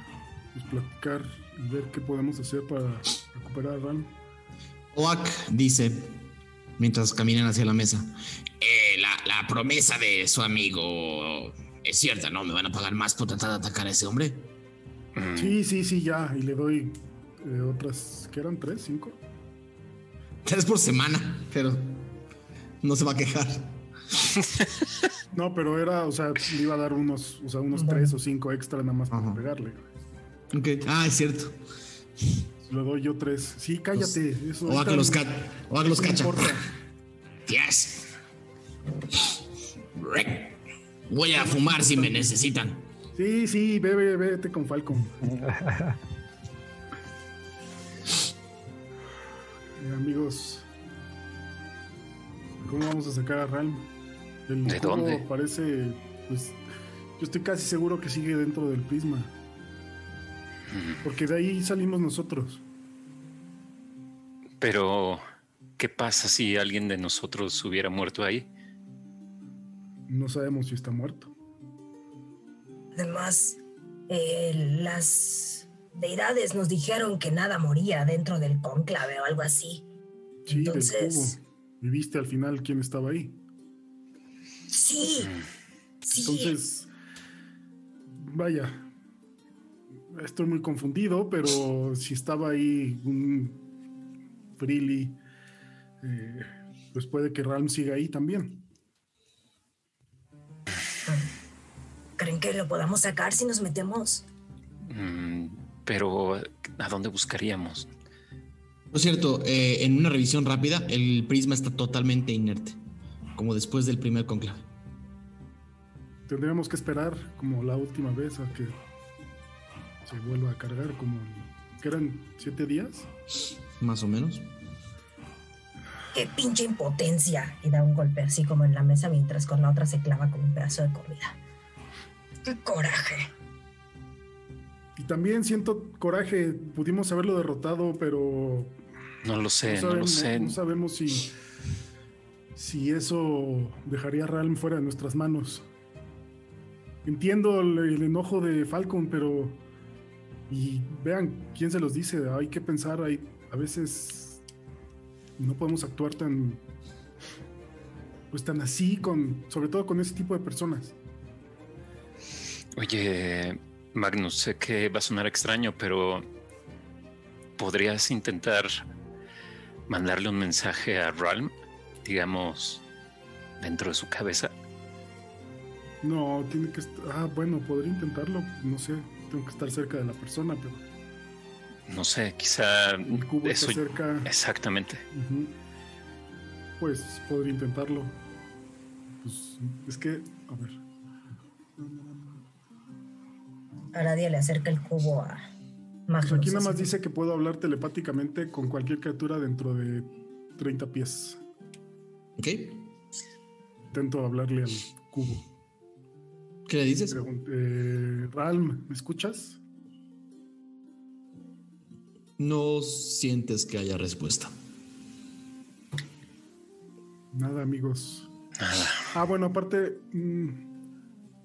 pues, platicar y ver qué podemos hacer para recuperar a Ran. Oak dice, mientras caminan hacia la mesa, "Eh, la, la promesa de su amigo es cierta, ¿no? ¿Me van a pagar más por tratar de atacar a ese hombre? Mm, Sí, sí, sí, ya. Y le doy eh, otras, ¿qué eran? ¿Tres? ¿Cinco? Tres por semana, pero no se va a quejar. No, pero era, o sea, le iba a dar unos, o sea, unos tres o cinco extra nada más para pegarle. Ok. Ah, es cierto. Le doy yo tres. Sí, cállate. eso, O a que los, ca o a que los no cacha. Yes. Voy a fumar si me necesitan. Sí, sí, ve, vete con Falcon. Eh, amigos, ¿cómo vamos a sacar a Ralm? El ¿De dónde? Parece, pues, yo estoy casi seguro que sigue dentro del prisma. Porque de ahí salimos nosotros. Pero, ¿qué pasa si alguien de nosotros hubiera muerto ahí? No sabemos si está muerto. Además, eh, las deidades nos dijeron que nada moría dentro del cónclave o algo así. Sí, Entonces, del cubo. ¿Y viste al final quién estaba ahí? sí, sí. Entonces, vaya, estoy muy confundido, pero si estaba ahí un Freely, eh, pues puede que Ralm siga ahí también. ¿Creen que lo podamos sacar si nos metemos? Mm, pero, ¿a dónde buscaríamos? Por cierto, eh, en una revisión rápida, el prisma está totalmente inerte, como después del primer conclave. Tendríamos que esperar como la última vez a que se vuelva a cargar, como que eran siete días. Más o menos. ¡Qué pinche impotencia! Y da un golpe así como en la mesa mientras con la otra se clava con un pedazo de comida. ¡Qué coraje! Y también siento coraje, pudimos haberlo derrotado, pero No lo sé, no, lo sabemos, sé. no sabemos si, si eso dejaría a Ralm fuera de nuestras manos. Entiendo el, el enojo de Falcon, pero. Y vean quién se los dice. Hay que pensar, hay, a veces no podemos actuar tan. Pues tan así, con, sobre todo con ese tipo de personas. Oye, Magnus, sé que va a sonar extraño, pero ¿podrías intentar mandarle un mensaje a Ralm, digamos, dentro de su cabeza? No, tiene que estar. Ah, bueno, podría intentarlo. No sé, tengo que estar cerca de la persona, pero. No sé, quizá El cubo eso. está cerca. Exactamente. Pues podría intentarlo. Pues es que, a ver. Aradia le acerca el cubo a Magnus. Pues aquí nada más dice que puedo hablar telepáticamente con cualquier criatura dentro de 30 pies. ¿Ok? Intento hablarle al cubo. ¿Qué le dices? Pregun- eh, Ralm, ¿me escuchas? No sientes que haya respuesta. Nada, amigos. Nada. Ah, bueno, aparte. mm,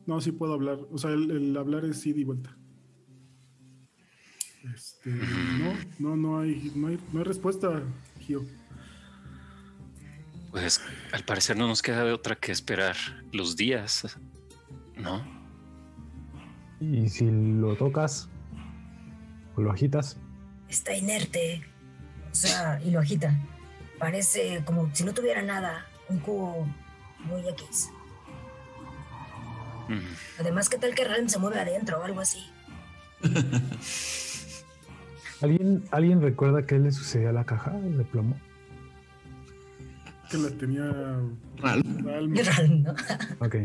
no, sí puedo hablar. O sea, el, el hablar es ida y vuelta. Este, no, no, no hay, no hay, no hay respuesta, Gio. Pues al parecer no nos queda de otra que esperar los días, ¿no? Y si lo tocas o lo agitas, Está inerte. O sea, y lo agita. Parece como si no tuviera nada. Un cubo muy X. Mm, Además, ¿qué tal que Ralm se mueve adentro o algo así? ¿alguien, ¿alguien recuerda qué le sucedió a la caja de plomo? Que la tenía Ralm. Ralm, Ralm, ¿no? Ok.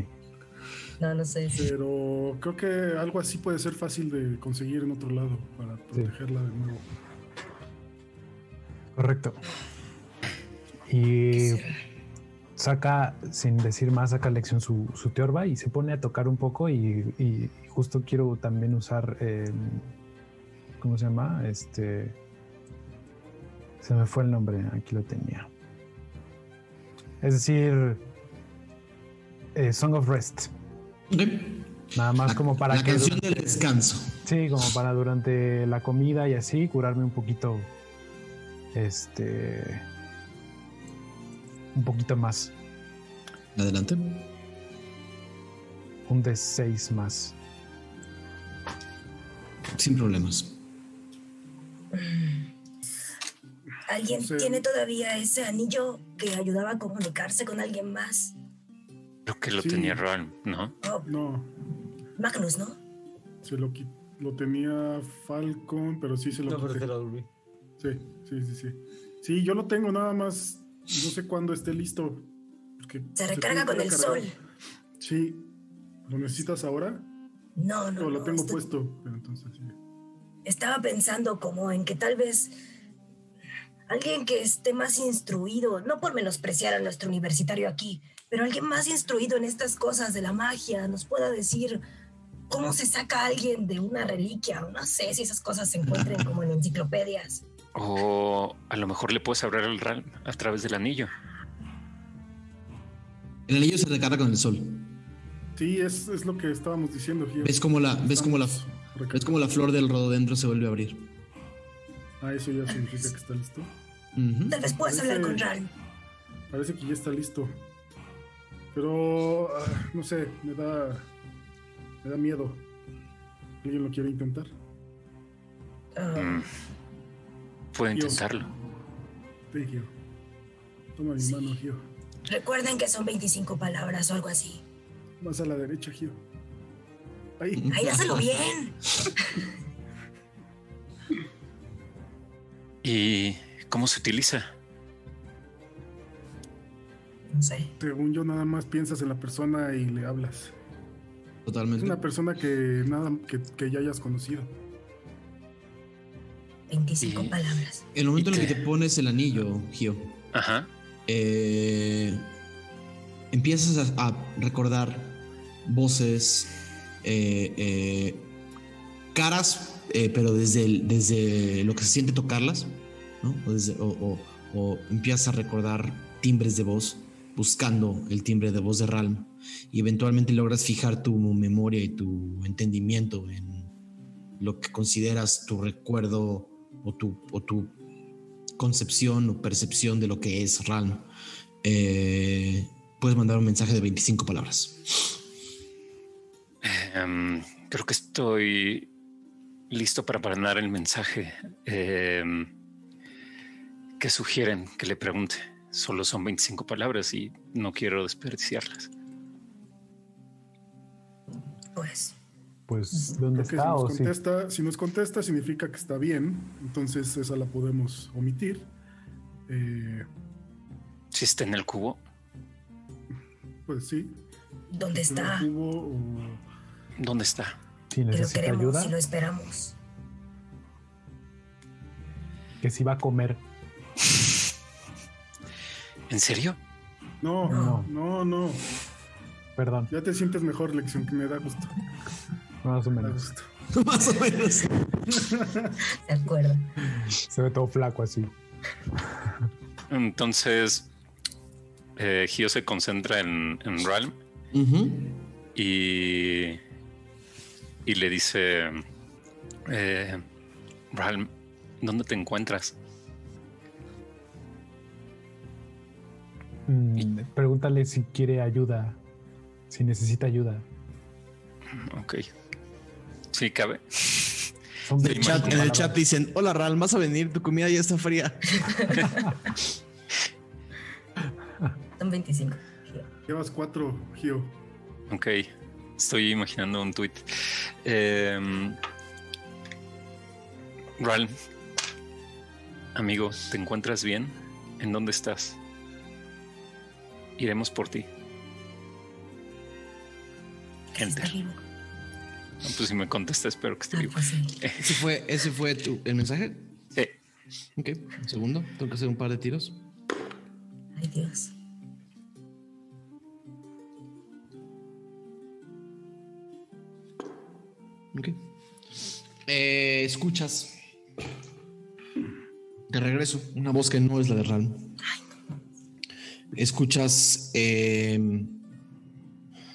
No, no sé. pero creo que algo así puede ser fácil de conseguir en otro lado para protegerla de nuevo. Correcto. Y saca, sin decir más, saca lección su, su teorba y se pone a tocar un poco y, y justo quiero también usar, eh, ¿cómo se llama? Este... Se me fue el nombre, aquí lo tenía. Es decir, eh, Song of Rest. Nada más como para la que... canción del descanso. Sí, como para durante la comida y así curarme un poquito. Este. Un poquito más. Adelante. Un de 6 más. Sin problemas. ¿Alguien No sé. tiene todavía ese anillo que ayudaba a comunicarse con alguien más? Creo que lo Sí. tenía Ralm, ¿no? Oh, No, Magnus, ¿no? se lo, lo tenía Falcon, pero sí se lo No, pero quité. Sí, sí, sí, sí. Sí, yo lo tengo nada más. No sé cuándo esté listo. porque Se recarga con el sol. Sí. ¿Lo necesitas ahora? No, no, No, lo no, tengo estoy- puesto. Pero entonces sí. Estaba pensando como en que tal vez alguien que esté más instruido, no por menospreciar a nuestro universitario aquí, pero alguien más instruido en estas cosas de la magia nos pueda decir cómo se saca a alguien de una reliquia, o no sé si esas cosas se encuentren como en enciclopedias. O a lo mejor le puedes hablar al Ralm a través del anillo. El anillo se recarga con el sol. Sí, es, es lo que estábamos diciendo, Gio. ¿Ves cómo la, ves cómo la, ves la flor del rododendro se vuelve a abrir? Ah, eso ya significa que está listo. Tal vez puedas hablar con Ral. Parece que ya está listo. Pero ah, no sé, me da. Me da miedo. ¿Alguien lo quiere intentar? Mm. Puedo intentarlo. Sí, Gio. Toma mi Sí. mano, Gio. recuerden que son 25 palabras o algo así. Más a la derecha, Gio. Ahí. ¡Ay, hazlo bien! ¿Y cómo se utiliza? No sé. Según yo, nada más piensas en la persona y le hablas. Es Totalmente. una persona que nada que, que ya hayas conocido. 25 Y- palabras. El momento en ¿Y el que te pones el anillo, Gio, Ajá. eh, empiezas a, a recordar voces, eh, eh, caras, eh, pero desde, el- desde lo que se siente tocarlas, ¿no? O, desde- o- o- o empiezas a recordar timbres de voz, buscando el timbre de voz de Ralm, y eventualmente logras fijar tu memoria y tu entendimiento en lo que consideras tu recuerdo o tu, o tu concepción o percepción de lo que es Ralm. Eh, puedes mandar un mensaje de 25 palabras. Em, creo que estoy listo para mandar el mensaje. Em, ¿Qué sugieren que le pregunte? Solo son 25 palabras y no quiero desperdiciarlas. Pues, Pues, ¿dónde Porque si está? nos, O sí. contesta, si nos contesta, significa que está bien. Entonces, esa la podemos omitir. Eh, Si está en el cubo, pues sí. ¿dónde Si está? o- ¿dónde está? Si Que lo necesita queremos ayuda, y lo esperamos. que si va a comer. ¿En serio? No, No. no, no. Perdón, Ya te sientes mejor, lección, que me da gusto. más o Me da menos. gusto. Más o menos. ¿De acuerdo? Se ve todo flaco así. Entonces, eh, Gio se concentra en, en Ralm Ujú. y, y le dice, eh, Ralm, ¿dónde te encuentras? Mm, pregúntale si quiere ayuda, si necesita ayuda. Ok. Sí, cabe. En el chat, en el palabras. chat dicen, hola Ral, vas a venir, tu comida ya está fría. Son 25. Llevas cuatro, Gio. Ok. Estoy imaginando un tweet. Eh, Ralm, amigo, ¿te encuentras bien? ¿En dónde estás? Iremos por ti. Enter. No, Pues si me contesta, espero que esté Ah, vivo. pues sí. ¿Ese fue, ese fue tu- el mensaje? Sí. Ok, un segundo. Tengo que hacer un par de tiros. Ay, Dios. Ok. Eh, escuchas. De regreso, una voz que no es la de Ralm. Escuchas. eh,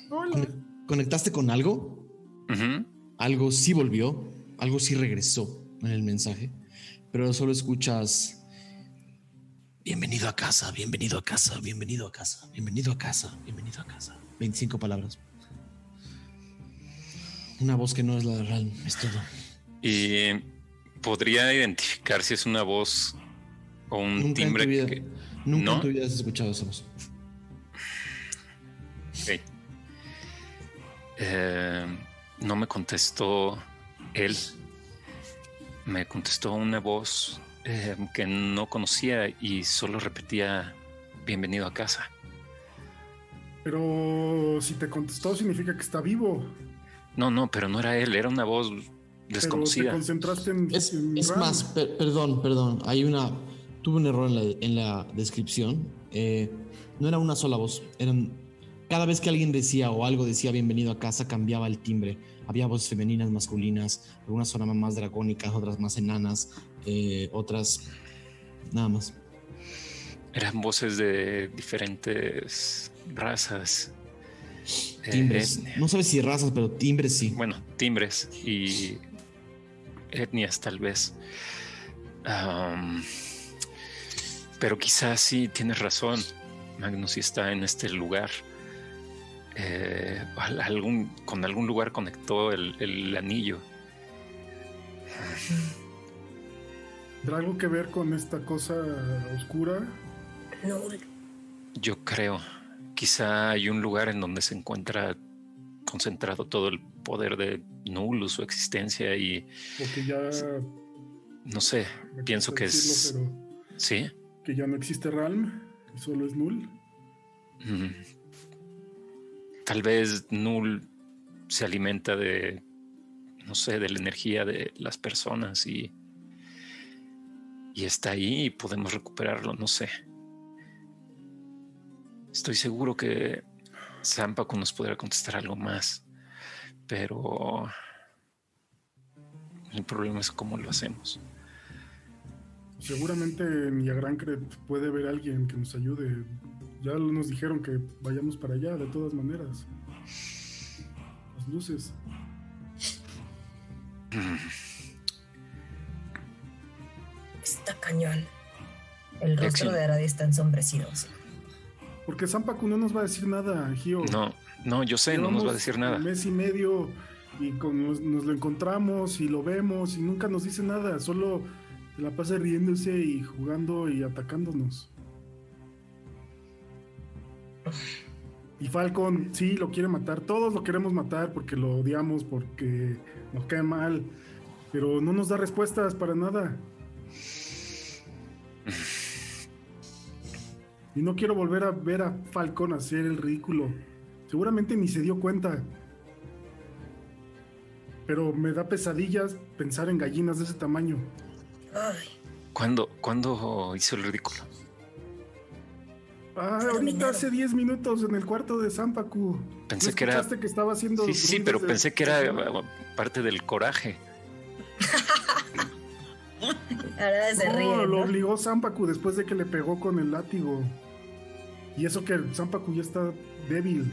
con- ¿Conectaste con algo? Algo sí volvió, algo sí regresó en el mensaje, pero solo escuchas. Bienvenido a casa, bienvenido a casa, bienvenido a casa, bienvenido a casa, bienvenido a casa. 25 palabras. Una voz que no es la de Ralm, es todo. Y podría identificar si es una voz o un Nunca en timbre tu vida, que. Nunca ¿No? en tu vida has escuchado esa voz. Ok. Eh, no me contestó él. Me contestó una voz eh, que no conocía y solo repetía bienvenido a casa. Pero si te contestó significa que está vivo. No, no, pero no era él, era una voz Pero te desconocida. concentraste en. Es, en es Ram. más, per- perdón, perdón. Hay una. Tuve un error en la, en la descripción. Eh, no era una sola voz. Eran. Cada vez que alguien decía o algo decía bienvenido a casa, cambiaba el timbre. Había voces femeninas, masculinas. Algunas sonaban más dracónicas, otras más enanas, eh, otras. Nada más. Eran voces de diferentes razas. eh, Timbres. etnias. No sabes si razas, pero timbres sí. bueno, timbres y etnias tal vez. Am, pero quizás sí tienes razón. Magnus sí está en este lugar. Eh, algún, con algún lugar conectó el, el anillo. ¿Tendrá algo que ver con esta cosa oscura? No, Yo creo. Quizá hay un lugar en donde se encuentra concentrado todo el poder de Null, su existencia y Porque ya. no sé, pienso que es... Sí. Que ya no existe Realm, solo es Null. Tal vez Null se alimenta de, no sé, de la energía de las personas y, y está ahí y podemos recuperarlo, no sé. Estoy seguro que Zampaco nos podrá contestar algo más, pero el problema es cómo lo hacemos. Seguramente en Yagrancret puede haber alguien que nos ayude. Ya nos dijeron que vayamos para allá, de todas maneras. Las luces. está cañón. El rostro de Aradi está ensombrecido. Porque Zampacu no nos va a decir nada, Gio. No, no, yo sé, no nos va a decir nada. Un mes y medio y con- nos, nos lo encontramos y lo vemos y nunca nos dice nada. Solo la pasa riéndose y jugando y atacándonos. Y Falcon, sí, lo quiere matar. Todos lo queremos matar porque lo odiamos, porque nos cae mal. Pero no nos da respuestas para nada. Y no quiero volver a ver a Falcon hacer el ridículo. Seguramente ni se dio cuenta. Pero me da pesadillas pensar en gallinas de ese tamaño. Ay, ¿Cuándo, ¿Cuándo hizo el ridículo? Ah, ahorita hace 10 minutos en el cuarto de Zampacu. Pensé ¿No que era- que estaba haciendo. Sí, sí, pero de- pensé que era eh, parte del coraje. Aradi se No, ríe. lo ¿no? obligó Zampacu después de que le pegó con el látigo. Y eso que Zampacu ya está débil.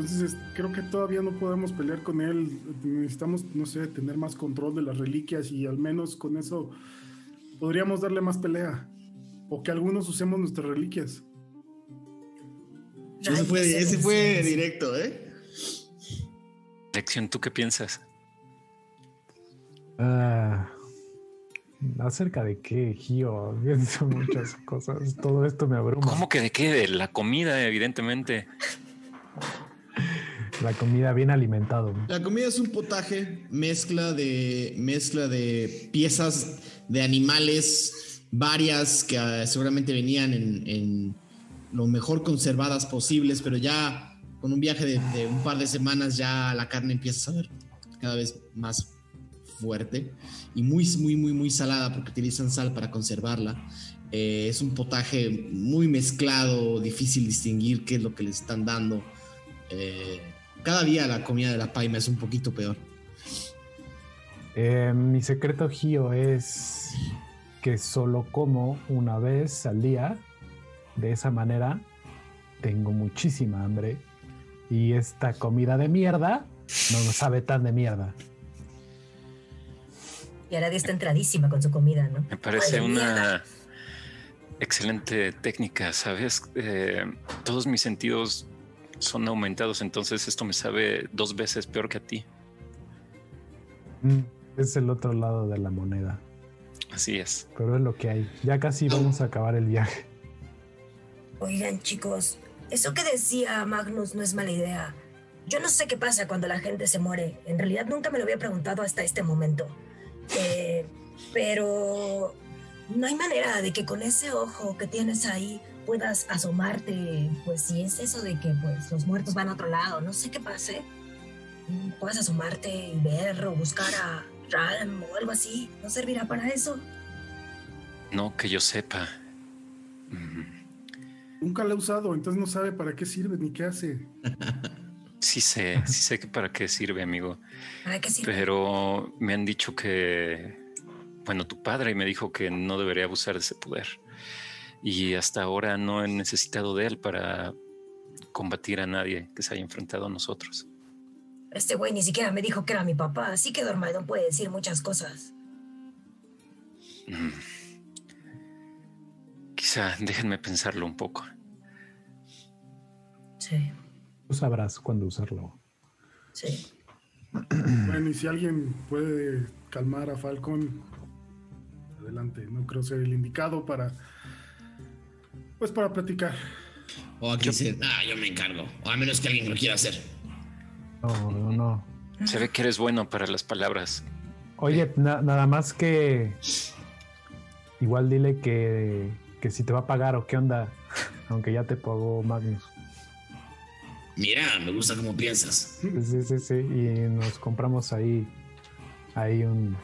Entonces es- creo que todavía no podemos pelear con él. Necesitamos, no sé, tener más control de las reliquias y al menos con eso podríamos darle más pelea. O que algunos usemos nuestras reliquias. Ese fue, ese directo, ¿eh? Lección, ¿tú qué piensas? Ah, ¿Acerca de qué, Gio? Pienso muchas cosas. Todo esto me abruma. ¿Cómo que de qué? De la comida, evidentemente. La comida bien alimentado. La comida es un potaje, mezcla de, mezcla de piezas de animales, varias que ah, seguramente venían en, lo mejor conservadas posibles, pero ya con un viaje de, un par de semanas ya la carne empieza a saber cada vez más fuerte y muy, muy, muy, muy salada porque utilizan sal para conservarla. Eh, es un potaje muy mezclado, difícil distinguir qué es lo que le están dando. Eh, cada día la comida de la paima es un poquito peor. Eh, mi secreto, Gio, es que solo como una vez al día. De esa manera tengo muchísima hambre. Y esta comida de mierda no sabe tan de mierda. Y Aradi está entradísima con su comida, ¿no? Me parece Ay, una excelente técnica, ¿sabes? Eh, todos mis sentidos son aumentados, entonces esto me sabe dos veces peor que a ti. Mm, Es el otro lado de la moneda. Así es. Pero es lo que hay. Ya casi vamos a acabar el viaje. Oigan, chicos, eso que decía Magnus no es mala idea. Yo no sé qué pasa cuando la gente se muere. En realidad nunca me lo había preguntado hasta este momento. Eh, pero no hay manera de que con ese ojo que tienes ahí puedas asomarte. Pues si es eso de que pues, los muertos van a otro lado, no sé qué pase. Puedas asomarte y ver o buscar a Ralm o algo así. ¿No servirá para eso? No que yo sepa. Nunca la he usado, entonces no sabe para qué sirve ni qué hace. Sí sé, sí sé que para qué sirve, amigo. ¿Para qué sirve? Pero me han dicho que, bueno, tu padre me dijo que no debería abusar de ese poder. Y hasta ahora no he necesitado de él para combatir a nadie que se haya enfrentado a nosotros. Este güey ni siquiera me dijo que era mi papá, así que Dormaidon puede decir muchas cosas. Mm. Quizá déjenme pensarlo un poco. Sí, Tú sabrás cuándo usarlo. sí. Bueno, y si alguien puede calmar a Falcon, adelante. No creo ser el indicado para. Pues para platicar. O aquí dice, ah, yo me encargo. O a menos que alguien lo quiera hacer. No, no, no. Se ve que eres bueno para las palabras. Oye, na- nada más que. Igual dile que, que si te va a pagar o qué onda. Aunque ya te pagó Magnus. Mira, me gusta cómo piensas. Sí, sí, sí, sí. Y nos compramos ahí. Ahí un,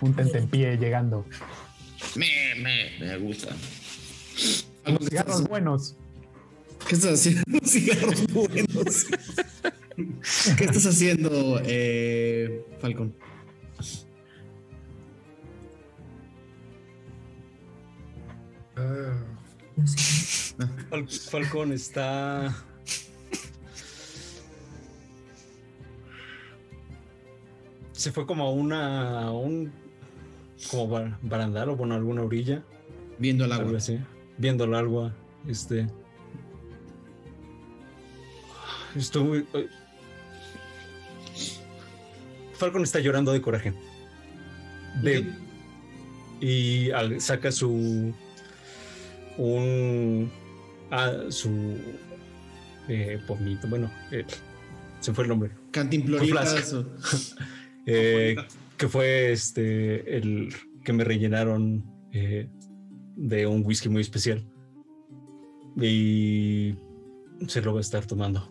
un tentempié llegando. Me, me, me gusta. Unos cigarros buenos. ¿Qué estás haciendo? Cigarros buenos. ¿Qué estás haciendo, eh, Falcon? Ah, Fal- Falcón está. Se fue como a una. a un. como bar- barandal o bueno, alguna orilla. Viendo el agua. Algo así. Viendo el agua. Este. Estoy. Falcon está llorando de coraje. De- y al- saca su. Un. ah, su. Eh, pomito. Bueno, eh, se fue el nombre. Cantimploritas. Eh, que fue este el que me rellenaron eh, de un whisky muy especial y se lo va a estar tomando.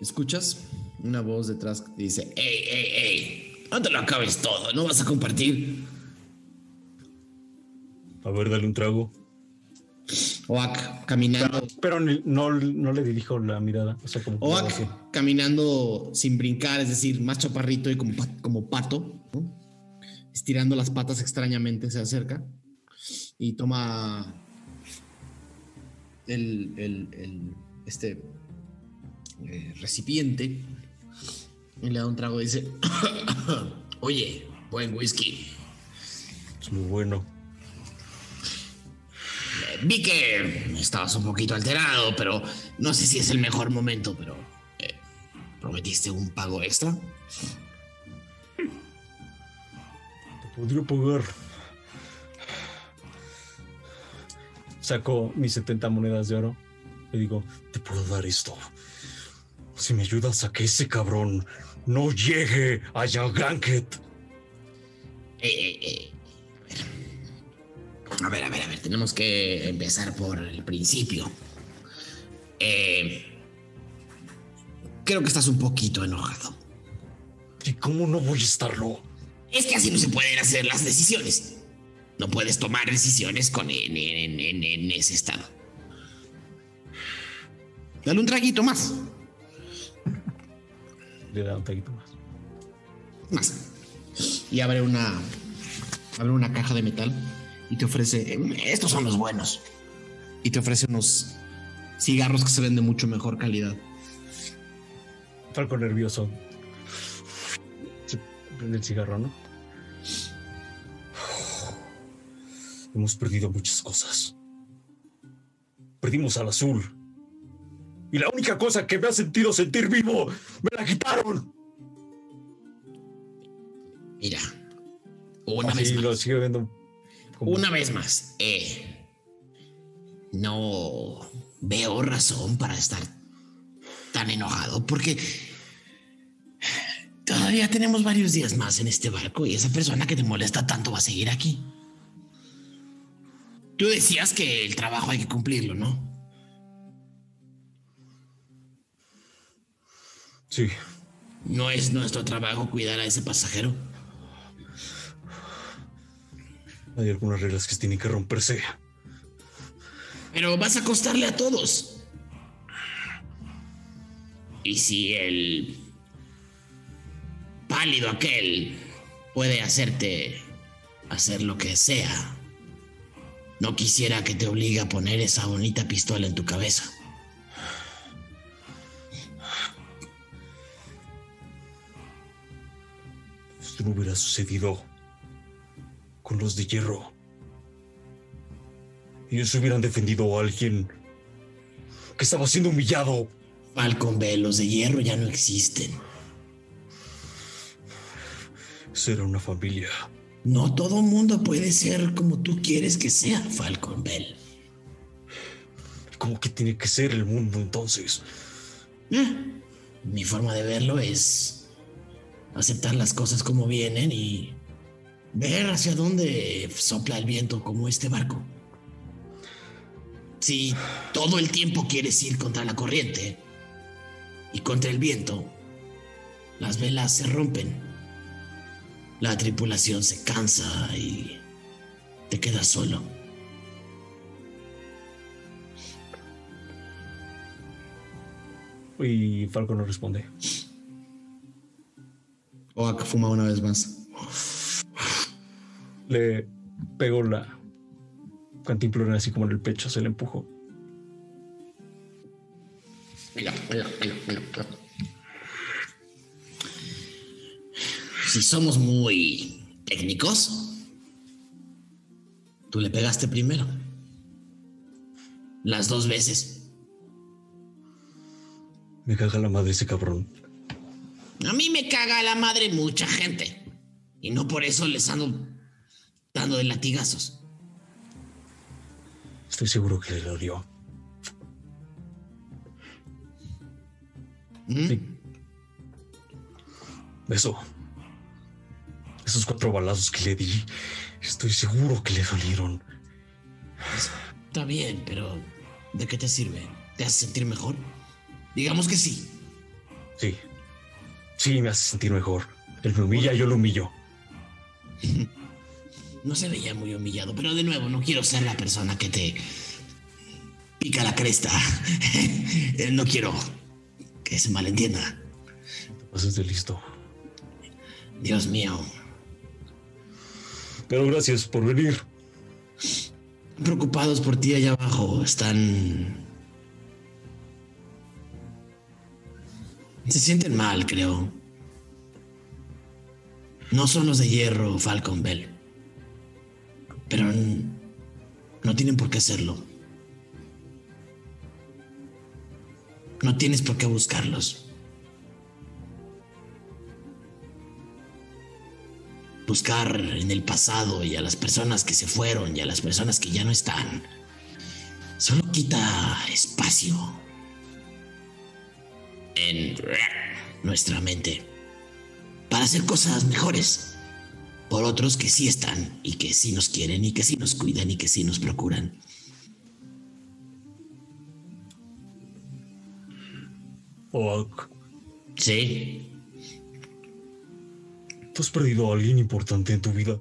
¿Escuchas? Una voz detrás que dice: ¡Ey, ey, ey! No te lo acabes todo, no vas a compartir. A ver, dale un trago. Oak caminando. Pero no, no le dirijo la mirada. O sea, como Oak caminando sin brincar, es decir, más chaparrito y como, como pato, ¿no? estirando las patas extrañamente, se acerca y toma el, el- el- este eh, recipiente y le da un trago y dice, Oye, buen whisky. Es muy bueno. Eh, Vi que estabas un poquito alterado, pero no sé si es el mejor momento, pero... eh, ¿Prometiste un pago extra? Te podría pagar. Saco mis 70 monedas de oro. Le digo, te puedo dar esto. Si me ayudas a que ese cabrón no llegue a Granket. Eh, eh, eh. A ver, a ver, a ver, tenemos que empezar por el principio. Eh, creo que estás un poquito enojado. ¿Y cómo no voy a estarlo? Es que así no se pueden hacer las decisiones. No puedes tomar decisiones con en, en- en- en ese estado. dale un traguito más, Le da un taquito más. más. Y abre una, abre una caja de metal y te ofrece, eh, Estos son los buenos. y te ofrece unos cigarros que se ven de mucho mejor calidad. Falco nervioso. Se prende el cigarro, ¿no? Hemos perdido muchas cosas. Perdimos al azul. Y la única cosa que me ha sentido sentir vivo, me la quitaron. Mira, una Así vez más. lo sigo viendo. como- Una vez más, eh, no veo razón para estar tan enojado porque todavía tenemos varios días más en este barco y esa persona que te molesta tanto va a seguir aquí. Tú decías que el trabajo hay que cumplirlo, ¿no? Sí. No es nuestro trabajo cuidar a ese pasajero. Hay algunas reglas que tienen que romperse. Pero vas a costarle a todos. Y si el pálido aquel puede hacerte hacer lo que sea, no quisiera que te obligue a poner esa bonita pistola en tu cabeza. Esto no hubiera sucedido con los de hierro. Ellos hubieran defendido a alguien que estaba siendo humillado. Falcon B, los de hierro ya no existen. Será una familia. No todo mundo puede ser como tú quieres que sea, Falcon Bell. ¿Cómo que tiene que ser el mundo entonces? Eh, Mi forma de verlo es aceptar las cosas como vienen y ver hacia dónde sopla el viento como este barco. Si todo el tiempo quieres ir contra la corriente y contra el viento, las velas se rompen. La tripulación se cansa y te quedas solo. Y Falco no responde. Oak fuma una vez más. Le pegó la cantimplora así como en el pecho, se le empujó. Mira, mira, mira, mira, Si somos muy técnicos, tú le pegaste primero. Las dos veces. Me caga la madre ese cabrón. A mí me caga la madre mucha gente. Y no por eso les ando dando de latigazos. Estoy seguro que le dolió. Sí. Eso. Esos cuatro balazos que le di, estoy seguro que le dolieron. Está bien, pero ¿de qué te sirve? ¿Te hace sentir mejor? Digamos que sí. Sí. Sí, me hace sentir mejor. Él me humilla, yo lo humillo. No se veía muy humillado, pero de nuevo, no quiero ser la persona que te pica la cresta. Eh, no quiero que se malentienda. Te pases de listo. Dios mío. Pero gracias por venir. Preocupados por ti allá abajo. Están... Se sienten mal, creo. No son los de hierro, Falcon Bell. Pero no tienen por qué hacerlo. No tienes por qué buscarlos. Buscar en el pasado y a las personas que se fueron y a las personas que ya no están. Solo quita espacio en nuestra mente para hacer cosas mejores por otros que sí están y que sí nos quieren y que sí nos cuidan y que sí nos procuran. Sí, ¿tú has perdido a alguien importante en tu vida?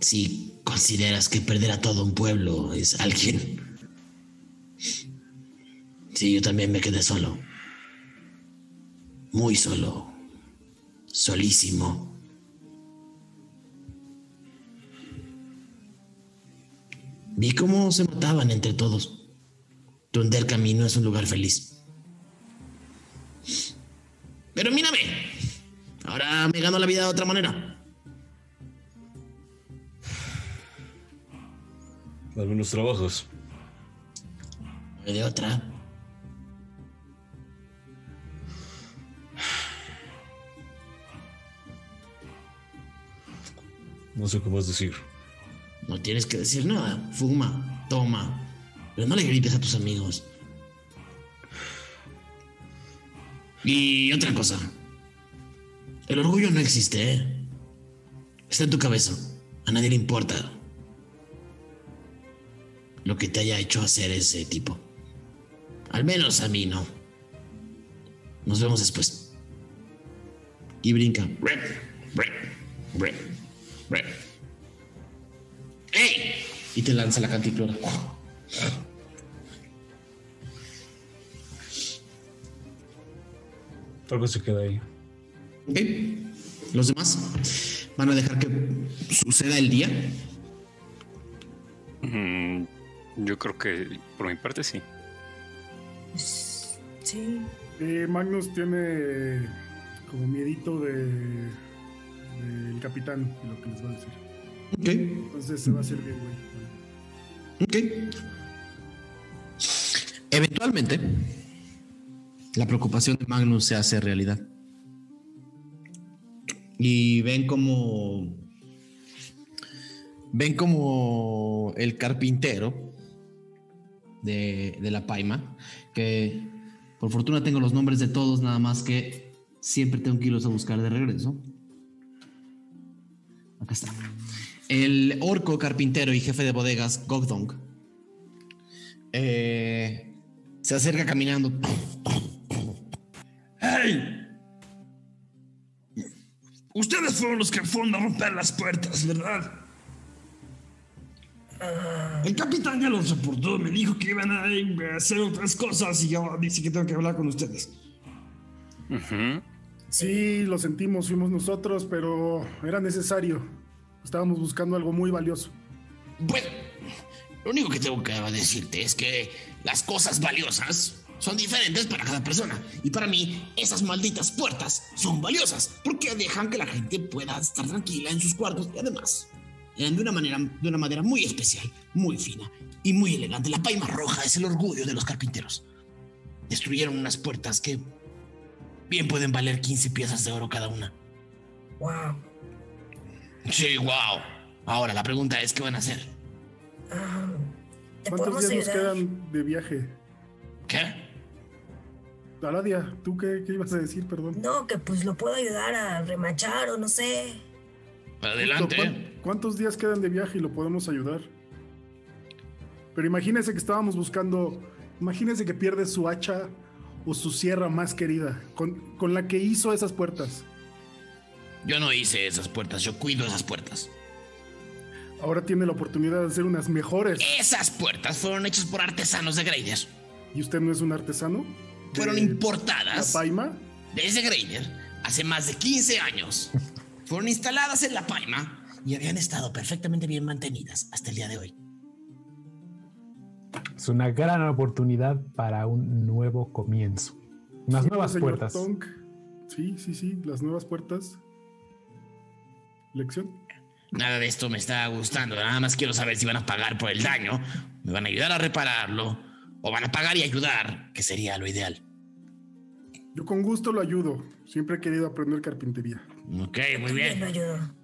si consideras que perder a todo un pueblo es alguien. Sí, yo también me quedé solo. Muy solo. Solísimo. Vi cómo se mataban entre todos. Tunder Camino es un lugar feliz. Vida de otra manera. algunos trabajos. De otra. No sé qué más decir. No tienes que decir nada. Fuma, toma. Pero no le grites a tus amigos. Y otra cosa. El orgullo no existe, ¿eh? Está en tu cabeza. A nadie le importa lo que te haya hecho hacer ese tipo. Al menos a mí no. Nos vemos después. Y brinca. ¡Ey! Y te lanza la cantiflora. Algo se queda ahí. Ok. Los demás van a dejar que suceda el día. Mm, yo creo que por mi parte sí. Sí. Eh, Magnus tiene como miedito de del capitán, lo que les va a decir. Ok. Entonces se va a hacer bien, güey. Ok. Eventualmente, la preocupación de Magnus se hace realidad. Y ven como. Ven como el carpintero de, de la Paima, que por fortuna tengo los nombres de todos, nada más que siempre tengo que a buscar de regreso. Acá está. El orco carpintero y jefe de bodegas, Gogdong, eh, se acerca caminando. Ustedes fueron los que fueron a romper las puertas, ¿verdad? El capitán ya los reportó, me dijo que iban a hacer otras cosas y yo dice que tengo que hablar con ustedes. Sí, lo sentimos, fuimos nosotros, pero era necesario. Estábamos buscando algo muy valioso. Bueno, lo único que tengo que decirte es que las cosas valiosas son diferentes para cada persona. Y para mí, esas malditas puertas son valiosas porque dejan que la gente pueda estar tranquila en sus cuartos y además, de una manera, de una manera muy especial, muy fina y muy elegante. La paima roja es el orgullo de los carpinteros. Destruyeron unas puertas que bien pueden valer 15 piezas de oro cada una. Wow. Sí, wow. Ahora la pregunta es, ¿qué van a hacer? ¿Te ¿Cuántos días nos quedan de viaje? ¿Qué? Aladia, ¿tú qué, qué ibas a decir, perdón? No, que pues lo puedo ayudar a remachar o no sé. Adelante. ¿Cuán- ¿Cuántos días quedan de viaje y lo podemos ayudar? Pero imagínese que estábamos buscando. Imagínese que pierde su hacha o su sierra más querida, con, con la que hizo esas puertas. Yo no hice esas puertas, yo cuido esas puertas. Ahora tiene la oportunidad de hacer unas mejores. Esas puertas fueron hechas por artesanos de Greiner. ¿Y usted no es un artesano? Fueron ¿De importadas ¿La Paima? desde Greiner hace más de 15 años. Fueron instaladas en la Paima y habían estado perfectamente bien mantenidas hasta el día de hoy. Es una gran oportunidad para un nuevo comienzo. Unas Sí, nuevas puertas. Tonk. Sí, sí, sí, las nuevas puertas. Lección. Nada de esto me está gustando. Nada más quiero saber si van a pagar por el daño, me van a ayudar a repararlo, o van a pagar y ayudar, que sería lo ideal. Yo con gusto lo ayudo. Siempre he querido aprender carpintería. Ok, muy Bien, bien. lo ayudo.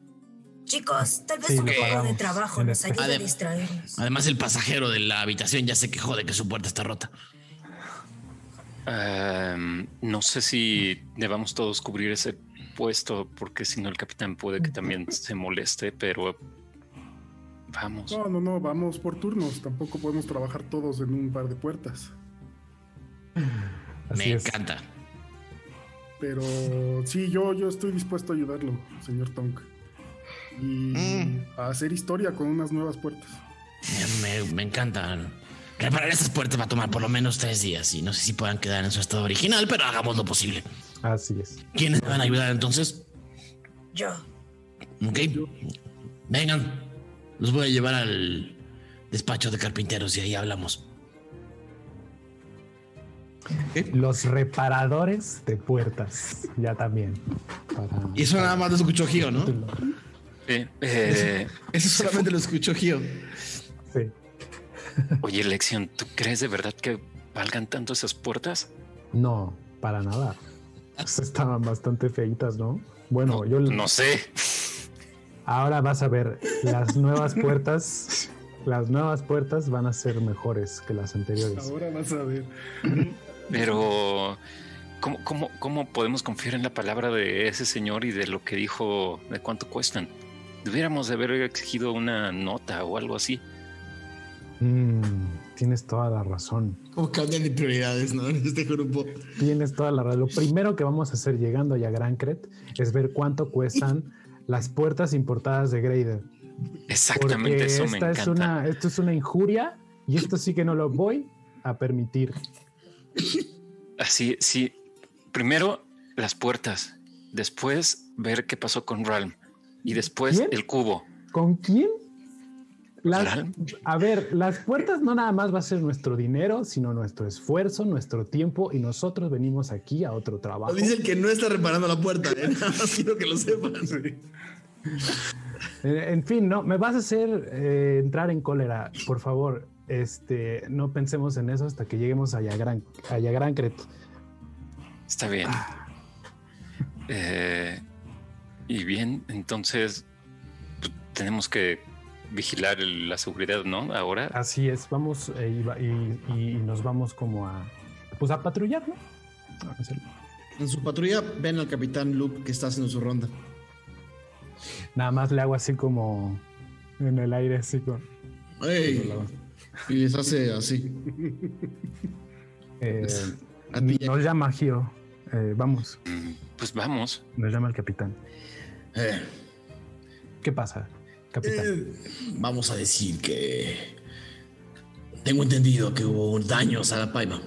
Chicos, tal vez Sí, un poco de pagamos, trabajo en nos efecto. ayude a Adem- distraernos. Además, el pasajero de la habitación ya se quejó de que su puerta está rota. Ehm, no sé si debamos todos cubrir ese puesto, porque si no el capitán puede que también se moleste, pero vamos. No, no, no, vamos por turnos. Tampoco podemos trabajar todos en un par de puertas. Me encanta. Pero sí, yo, yo estoy dispuesto a ayudarlo, señor Tonk. Y a hacer historia con unas nuevas puertas. Me, me encanta. Reparar estas puertas va a tomar por lo menos tres días y no sé si puedan quedar en su estado original, pero hagamos lo posible. Así es. ¿Quiénes me van a ayudar entonces? Yo. Ok. Vengan. Los voy a llevar al despacho de carpinteros y ahí hablamos. Los reparadores de puertas. Ya también. Para- Y eso nada más lo escuchó Gio, ¿no? Eh, eh, Eso solamente lo escuchó Gio. Sí. Oye, Lexion, ¿tú crees de verdad que valgan tanto esas puertas? No, para nada. Estaban bastante feitas, ¿no? Bueno, yo No sé. Ahora vas a ver las nuevas puertas. Las nuevas puertas van a ser mejores que las anteriores. Ahora vas a ver. Pero, ¿cómo, cómo, ¿cómo podemos confiar en la palabra de ese señor y de lo que dijo de cuánto cuestan? Debiéramos de haber exigido una nota o algo así. Mm, tienes toda la razón. Como cambian de prioridades, ¿no? En este grupo. Tienes toda la razón. Lo primero que vamos a hacer llegando allá a Grancret es ver cuánto cuestan las puertas importadas de Grader. Exactamente, Porque eso me es encanta. una, esto es una injuria y esto sí que no lo voy a permitir. Así, sí. Primero las puertas, después ver qué pasó con Ralm y después ¿Quién? el cubo. ¿Con quién? Las, a ver, las puertas no nada más va a ser nuestro dinero, sino nuestro esfuerzo, nuestro tiempo y nosotros venimos aquí a otro trabajo. Dice el que no está reparando la puerta, ¿eh? Nada más quiero que lo sepan. Eh, En fin, no, me vas a hacer eh, entrar en cólera, por favor. Este, no pensemos en eso hasta que lleguemos a Yagran, a Yagrancret. Está bien. Eh, y bien, entonces pues, tenemos que vigilar el- la seguridad, ¿no? Ahora. Así es, vamos eh, y, va- y- y nos vamos como a, pues a patrullar, ¿no? A En su patrulla ven al capitán Luke que está haciendo su ronda. Nada más le hago así como en el aire, así con. ¡Ey! Y les hace así. Eh, A ti, nos llama Gio. Eh, vamos, Pues vamos. nos llama el capitán. Eh, ¿Qué pasa, capitán? eh, vamos a decir que tengo entendido que hubo daños a la paima.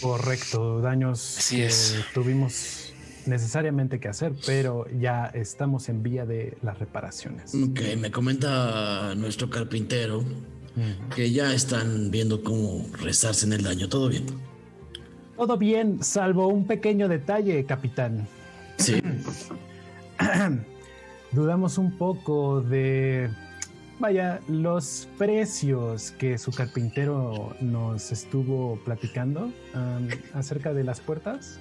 Correcto, daños Así que es. tuvimos necesariamente que hacer, pero ya estamos en vía de las reparaciones. Ok, me comenta nuestro carpintero que ya están viendo cómo resarcen el daño. ¿Todo bien? Todo bien, salvo un pequeño detalle, capitán. Sí. Dudamos un poco de, vaya, los precios que su carpintero nos estuvo platicando am, acerca de las puertas.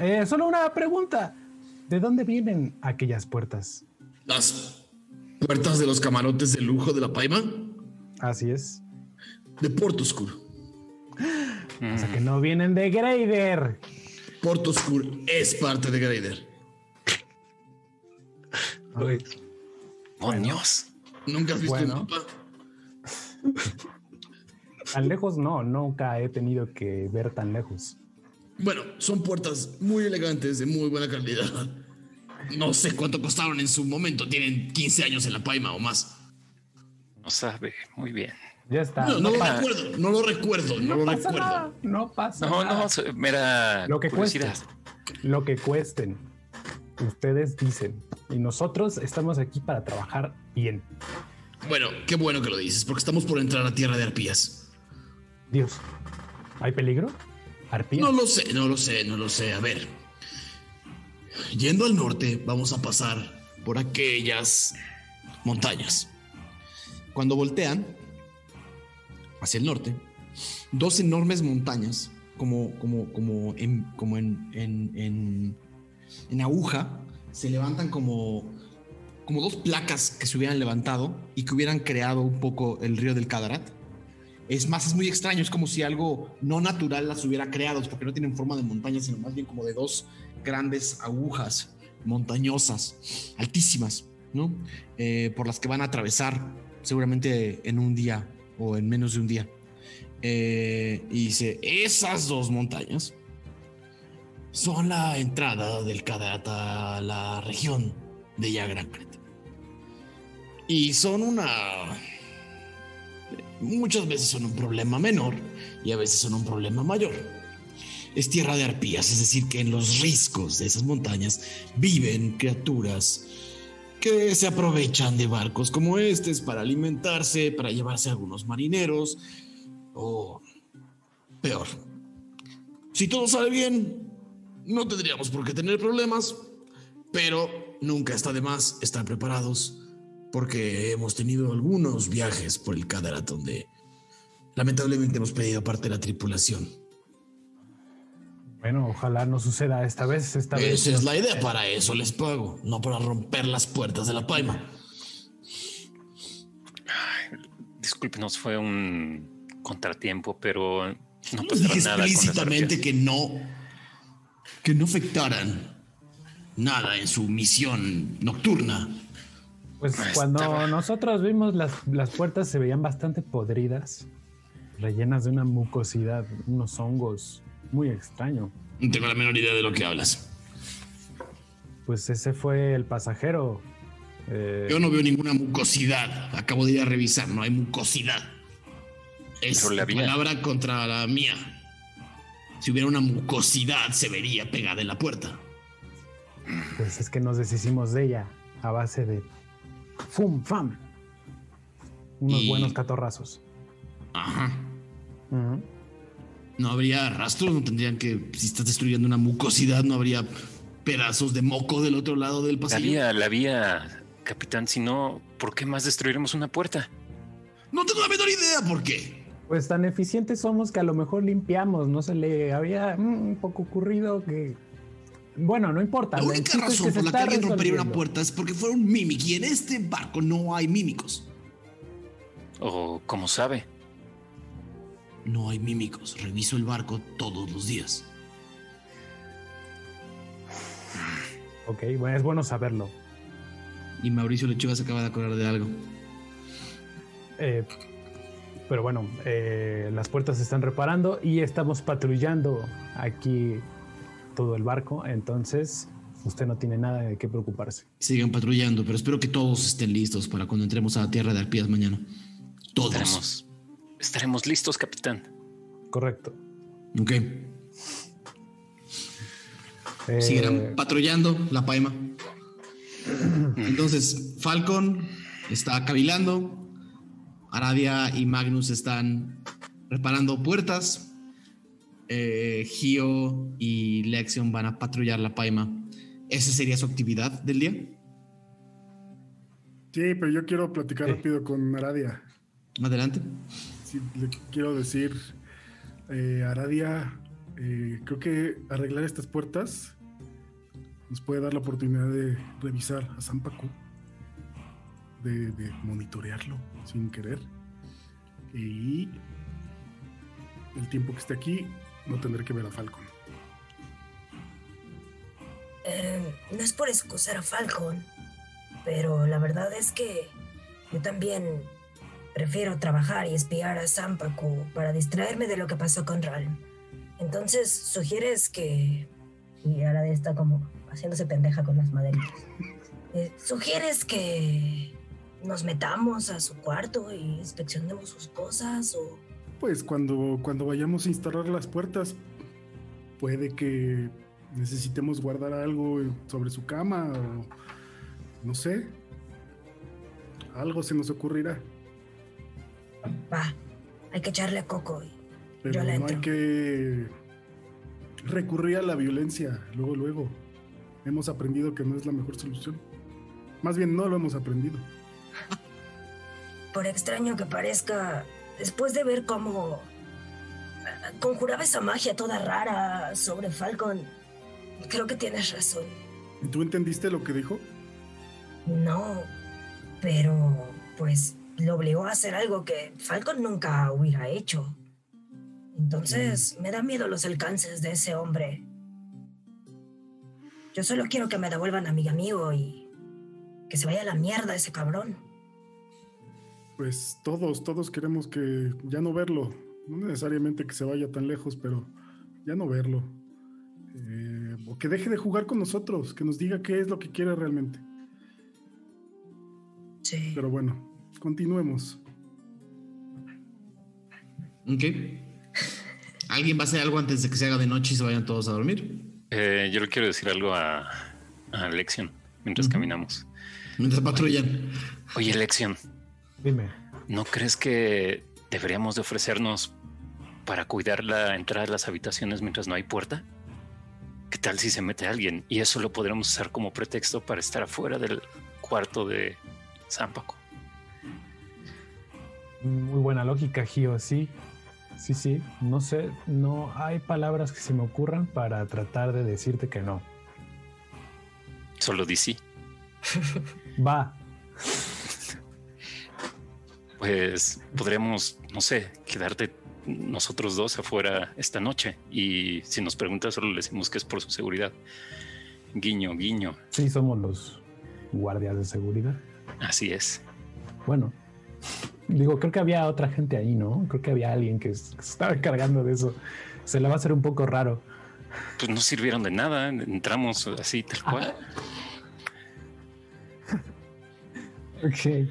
Eh, solo una pregunta. ¿De dónde vienen aquellas puertas? Las puertas de los camarotes de lujo de la paima Así es. de Porto Oscuro. O sea que no vienen de Grader. Porto Oscuro es parte de Grader. ¡Moños! ¿Nunca has visto Bueno. un mapa? Tan lejos no, nunca he tenido que ver tan lejos. Bueno, son puertas muy elegantes, de muy buena calidad. No sé cuánto costaron en su momento. Tienen 15 años en la paima o más. No sabe. Muy bien. Ya está. No, no lo recuerdo, no lo recuerdo, no, No lo pasa recuerdo. nada, no pasa No, nada. no, so- mera Lo que curiosidad. cueste. Lo que cuesten. Ustedes dicen. Y nosotros estamos aquí para trabajar bien. Bueno, qué bueno que lo dices, porque estamos por entrar a tierra de arpías. Dios. ¿Hay peligro? ¿Arpías? No lo sé, no lo sé, no lo sé. A ver. Yendo al norte, vamos a pasar por aquellas montañas. Cuando voltean hacia el norte, dos enormes montañas, como, como, como, en, como en, en, en, en aguja, se levantan como, como dos placas que se hubieran levantado y que hubieran creado un poco el río del Cadarat. Es más, es muy extraño, es como si algo no natural las hubiera creado, porque no tienen forma de montaña, sino más bien como de dos grandes agujas montañosas, altísimas, ¿no? Eh, por las que van a atravesar seguramente en un día o en menos de un día. Eh, y dice, esas dos montañas son la entrada del Cadarat a la región de Yagrancret. Y son una muchas veces son un problema menor y a veces son un problema mayor. Es tierra de arpías, es decir, que en los riscos de esas montañas viven criaturas que se aprovechan de barcos como estos para alimentarse, para llevarse a algunos marineros o peor. Si todo sale bien, no tendríamos por qué tener problemas, pero nunca está de más estar preparados porque hemos tenido algunos viajes por el Cadarat donde lamentablemente hemos perdido parte de la tripulación. Bueno, ojalá no suceda esta vez. Esta vez Esa es la idea, para eso les pago, no para romper las puertas de la paima. Discúlpenos, fue un contratiempo, pero no pasará dije nada explícitamente que no, que no afectaran nada en su misión nocturna. Pues cuando nosotros vimos las, las puertas se veían bastante podridas, rellenas de una mucosidad, unos hongos, muy extraño. No tengo la menor idea de lo que hablas. Pues ese fue el pasajero. eh, Yo no veo ninguna mucosidad. Acabo de ir a revisar, no hay mucosidad. Es la palabra contra la mía. Si hubiera una mucosidad, se vería pegada en la puerta. Pues es que nos deshicimos de ella a base de fum fam. Unos Y- buenos catorrazos. Ajá. No habría rastros, no tendrían que. Si estás destruyendo una mucosidad, no habría pedazos de moco del otro lado del La pasillo. vía, la vía, capitán, si no, ¿por qué más destruiremos una puerta? No tengo la menor idea por qué. Pues tan eficientes somos que a lo mejor limpiamos. No se le había mm, un poco ocurrido que. Bueno, no importa. La el única chiste es razón se por la que está alguien rompería una puerta es porque fuera un mímico y en este barco no hay mímicos. ¿O cómo sabe? No hay mímicos. Reviso el barco todos los días. Ok, bueno, es bueno saberlo. Y Mauricio Lechuga se acaba de acordar de algo. Eh, pero bueno, eh, las puertas se están reparando y estamos patrullando aquí todo el barco. Entonces, usted no tiene nada de qué preocuparse. Sigan patrullando, pero espero que todos estén listos para cuando entremos a la tierra de Arpías mañana. Todos. Estaremos, estaremos listos, capitán. Correcto. Ok. Eh, Seguirán patrullando la paima. Entonces, Falcon está cavilando. Aradia y Magnus están reparando puertas. Eh, Gio y Lexion van a patrullar la paima. ¿Esa sería su actividad del día? Sí, pero yo quiero platicar rápido con Aradia. Adelante. Sí, le quiero decir, eh, Aradia, eh, creo que arreglar estas puertas nos puede dar la oportunidad de revisar a Zampacu, de, monitorearlo sin querer. Y el tiempo que esté aquí, no tendré que ver a Falcon. Eh, no es por excusar a Falcon, pero la verdad es que yo también prefiero trabajar y espiar a Zampaku para distraerme de lo que pasó con Ralm. Entonces, sugieres que... Y ahora está como haciéndose pendeja con las maderitas. Eh, ¿Sugieres que nos metamos a su cuarto y inspeccionemos sus cosas o... Pues cuando, cuando vayamos a instalar las puertas, puede que necesitemos guardar algo sobre su cama o no sé. Algo se nos ocurrirá. Va, hay que echarle a Coco y Pero yo le no hay que recurrir a la violencia luego, luego. Hemos aprendido que no es la mejor solución. Más bien no lo hemos aprendido. Por extraño que parezca, después de ver cómo eh, conjuraba esa magia toda rara sobre Falcon, creo que tienes razón. ¿Tú entendiste lo que dijo? No, pero pues lo obligó a hacer algo que Falcon nunca hubiera hecho. Entonces me da miedo los alcances de ese hombre. Yo solo quiero que me devuelvan a mi amigo y que se vaya a la mierda ese cabrón. Pues todos, todos queremos que ya no verlo. No necesariamente que se vaya tan lejos, pero ya no verlo. Eh, o que deje de jugar con nosotros, que nos diga qué es lo que quiere realmente. Sí. Pero bueno, continuemos. Ok. ¿Alguien va a hacer algo antes de que se haga de noche y se vayan todos a dormir? Eh, yo le quiero decir algo a, a Lexion mientras caminamos. Mientras patrullan. Oye, Lexion, Dime. ¿no crees que deberíamos de ofrecernos para cuidar la entrada de las habitaciones mientras no hay puerta? ¿Qué tal si se mete alguien? Y eso lo podremos usar como pretexto para estar afuera del cuarto de Zampaco. Muy buena lógica, Gio, sí. Sí, sí. No sé, no hay palabras que se me ocurran para tratar de decirte que no. Solo DC. Va. Pues podríamos, no sé, quedarte nosotros dos afuera esta noche. Y si nos pregunta, solo le decimos que es por su seguridad. Guiño, guiño. Sí, somos los guardias de seguridad. Así es. Bueno, digo, creo que había otra gente ahí, ¿no? Creo que había alguien que se estaba encargando de eso. Se le va a hacer un poco raro. Pues no sirvieron de nada. Entramos así, tal cual. Ok.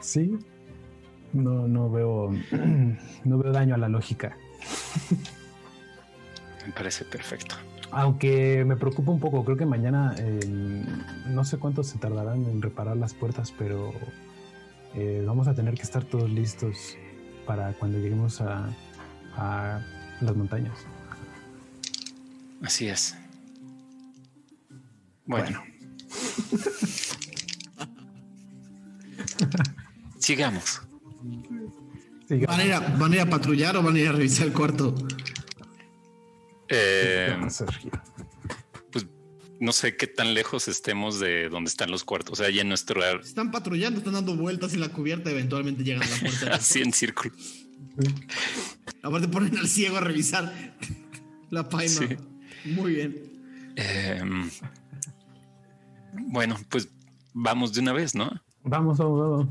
Sí. No, no veo. No veo daño a la lógica. Me parece perfecto. Aunque me preocupa un poco, creo que mañana eh, no sé cuánto se tardarán en reparar las puertas, pero eh, vamos a tener que estar todos listos para cuando lleguemos a, a las montañas. Así es. Bueno. Sigamos. ¿Van a, ir a, ¿Van a ir a patrullar o van a ir a revisar el cuarto? Eh, pues no sé qué tan lejos estemos de donde están los cuartos. O sea, ya en nuestro Están patrullando, están dando vueltas en la cubierta, eventualmente llegan a la puerta. así en círculo. Aparte ponen al ciego a revisar la paima. Sí. Muy bien. Em, bueno, pues vamos de una vez, ¿no? Vamos, vamos,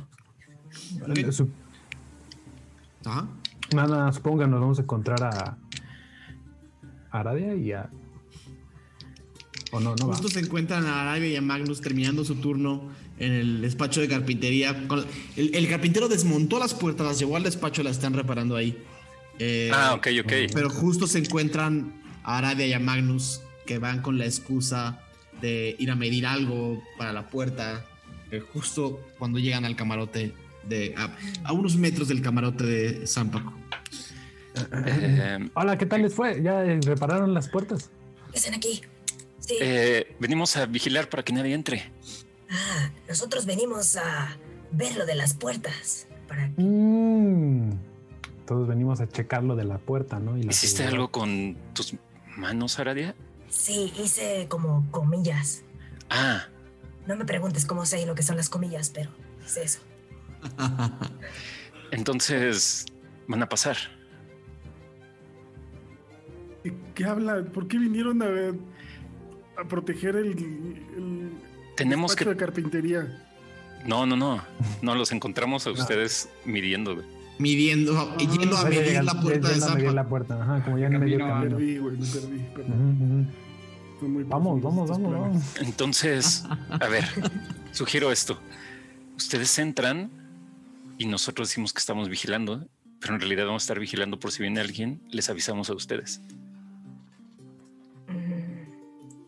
vamos. Su- Ajá. Nada, que nos vamos a encontrar a, Aradia y a. O no, no va. Justo se encuentran a Arabia y a Magnus terminando su turno en el despacho de carpintería. El, el carpintero desmontó las puertas, las llevó al despacho, las están reparando ahí. Eh, Ah, ok, ok. Pero justo se encuentran a Arabia y a Magnus que van con la excusa de ir a medir algo para la puerta. eh, justo cuando llegan al camarote de a, a unos metros del camarote de San Paco. Hola, ¿qué tal les fue? ¿Ya eh, repararon las puertas? Están aquí. Sí. eh, venimos a vigilar para que nadie entre. Ah, nosotros venimos a ver lo de las puertas. Para Mm. Todos venimos a checar lo de la puerta, ¿no? Y la ¿Hiciste seguridad. algo con tus manos, Aradia? Sí, hice como comillas. Ah, No me preguntes cómo sé lo que son las comillas, pero es eso. entonces van a pasar. ¿De ¿Qué habla? ¿Por qué vinieron a, a proteger el, el Tenemos que- de carpintería? No, no, no. No los encontramos a ustedes midiendo. güey. Midiendo, y yendo a medir la puerta de yendo a San medir Paco. la puerta, ajá, como ya en medio Me camino. perdí, güey, me perdí. ujú. Son muy Vamos, vamos, vamos. Entonces, a ver, sugiero esto. Ustedes entran y nosotros decimos que estamos vigilando, pero en realidad vamos a estar vigilando por si viene alguien, les avisamos a ustedes.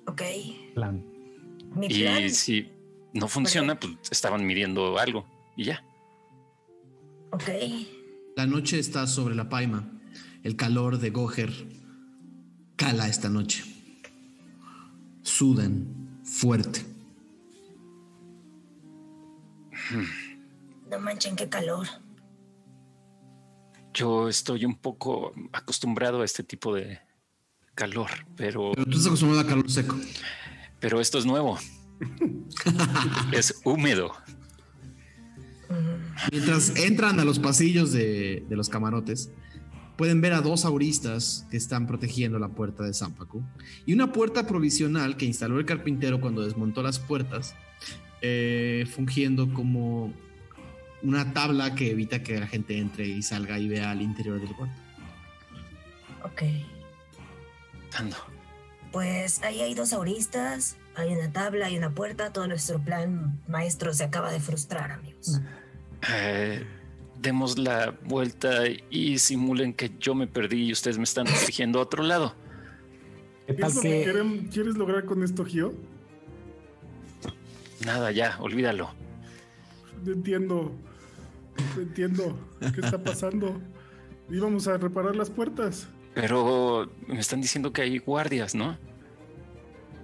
Ok. Plan. Mi plan. Y si no funciona, pues estaban midiendo algo y ya. Ok. La noche está sobre la paima. El calor de Goher cala esta noche. Sudan fuerte. No manchen, qué calor. Yo estoy un poco acostumbrado a este tipo de calor, pero, Pero tú estás acostumbrado a calor seco. pero esto es nuevo. es húmedo. Mientras entran a los pasillos de, de los camarotes, pueden ver a dos auristas que están protegiendo la puerta de Zampacu y una puerta provisional que instaló el carpintero cuando desmontó las puertas, eh, fungiendo como una tabla que evita que la gente entre y salga y vea al interior del cuarto. Ok. Ando. Pues ahí hay dos auristas, hay una tabla, hay una puerta. Todo nuestro plan maestro se acaba de frustrar, amigos. Eh, demos la vuelta y simulen que yo me perdí y ustedes me están dirigiendo a otro lado. ¿Qué ¿Qué es tal lo que quieres lograr con esto, Gio? Nada, ya, olvídalo. No entiendo. No entiendo. ¿Qué está pasando? Íbamos a reparar las puertas. Pero me están diciendo que hay guardias, ¿no?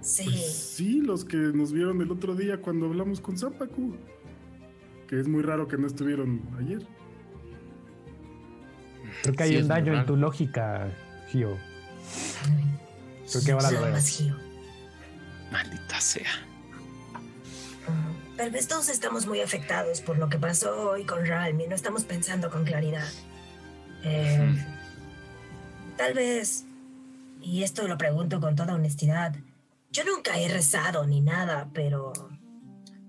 Sí. Pues sí, los que nos vieron el otro día cuando hablamos con Zapacu. Que es muy raro que no estuvieron ayer. Creo que hay Sí, un daño en tu lógica, Gio. Creo que ahora lo veo. Maldita sea. Tal vez todos estamos muy afectados por lo que pasó hoy con Ralm y no estamos pensando con claridad. Eh, Tal vez, y esto lo pregunto con toda honestidad, yo nunca he rezado ni nada, pero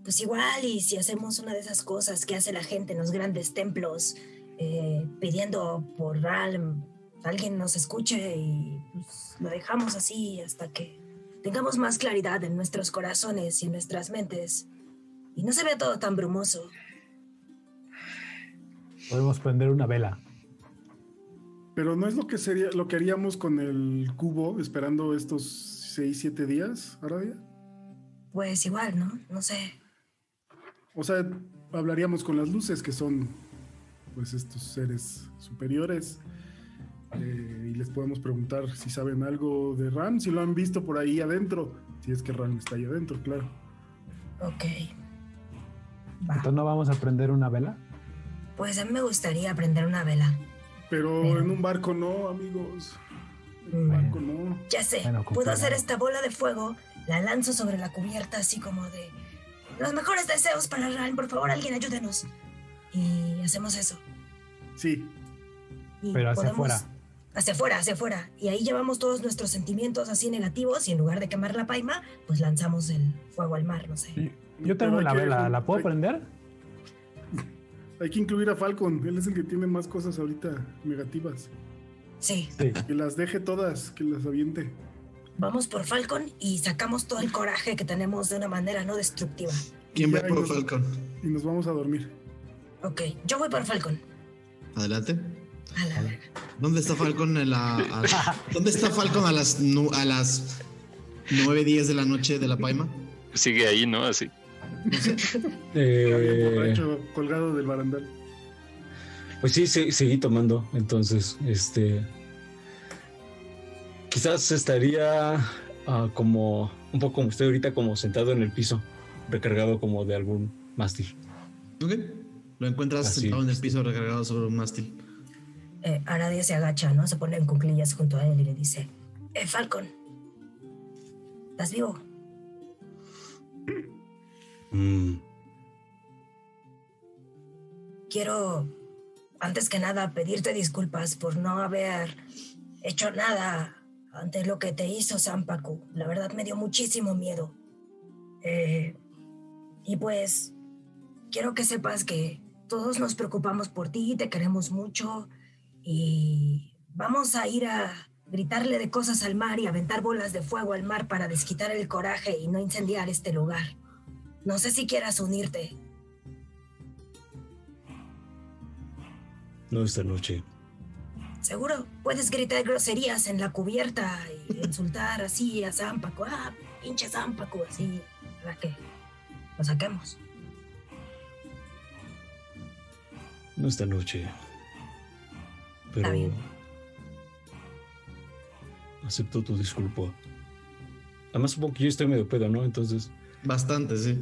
pues igual y si hacemos una de esas cosas que hace la gente en los grandes templos, eh, pidiendo por Ralm, alguien nos escuche y pues, lo dejamos así hasta que tengamos más claridad en nuestros corazones y en nuestras mentes y no se vea todo tan brumoso. Podemos prender una vela. Pero no es lo que sería, lo que haríamos con el cubo esperando estos 6, 7 días, Aradia. Pues igual, ¿no? No sé. O sea, hablaríamos con las luces que son pues estos seres superiores eh, y les podemos preguntar si saben algo de Ram, si lo han visto por ahí adentro, si es que Ram está ahí adentro, claro. Ok. Entonces no vamos a prender una vela. Pues a mí me gustaría prender una vela. Pero Pero- en un barco no, amigos. En un Mm. barco no. Ya sé, Bueno, puedo hacer esta bola de fuego, la lanzo sobre la cubierta así como de... Los mejores deseos para Ryan, por favor, alguien ayúdenos. Y hacemos eso. Sí, Y Pero hacia podemos- afuera. Hacia afuera, hacia afuera. Y ahí llevamos todos nuestros sentimientos así negativos y en lugar de quemar la paima, pues lanzamos el fuego al mar, no sé. Yo tengo que- vela, ¿la puedo hay- prender? hay que incluir a Falcon. Él es el que tiene más cosas ahorita negativas. Sí, Sí. Que las deje todas, que las aviente. vamos por Falcon y sacamos todo el coraje que tenemos de una manera no destructiva. ¿Quién va por nos- Falcon? Y nos vamos a dormir. Ok, yo voy por Falcon. Adelante. A la verga. ¿Dónde está Falcon en la, a- ¿Dónde está Falcon a las nu- a las 9, 10 de la noche de la Paima? Sigue ahí, ¿no? Así. Eh, Borracho, colgado del barandal. Pues sí, sí, seguí tomando. Entonces, este. Quizás estaría ah, como un poco como estoy ahorita, como sentado en el piso, recargado como de algún mástil. Ok. Lo encuentras Así, sentado en el piso recargado sobre un mástil. Eh, Aradia se agacha, ¿no? Se pone en cuclillas junto a él y le dice, eh, Falcon, ¿estás vivo? Mm, Quiero, antes que nada, pedirte disculpas por no haber hecho nada ante lo que te hizo Sampaku. La verdad me dio muchísimo miedo. Eh, y pues, quiero que sepas que todos nos preocupamos por ti, te queremos mucho y vamos a ir a gritarle de cosas al mar y aventar bolas de fuego al mar para desquitar el coraje y no incendiar este lugar. No sé si quieras unirte. no esta noche. Seguro puedes gritar groserías en la cubierta y insultar así a Zampaco. Ah, pinche Zampaco, así, para que lo saquemos. No esta noche. Pero. Está bien. Acepto tu disculpa. Además, supongo que yo estoy medio pedo, ¿no? Entonces. Bastante, sí.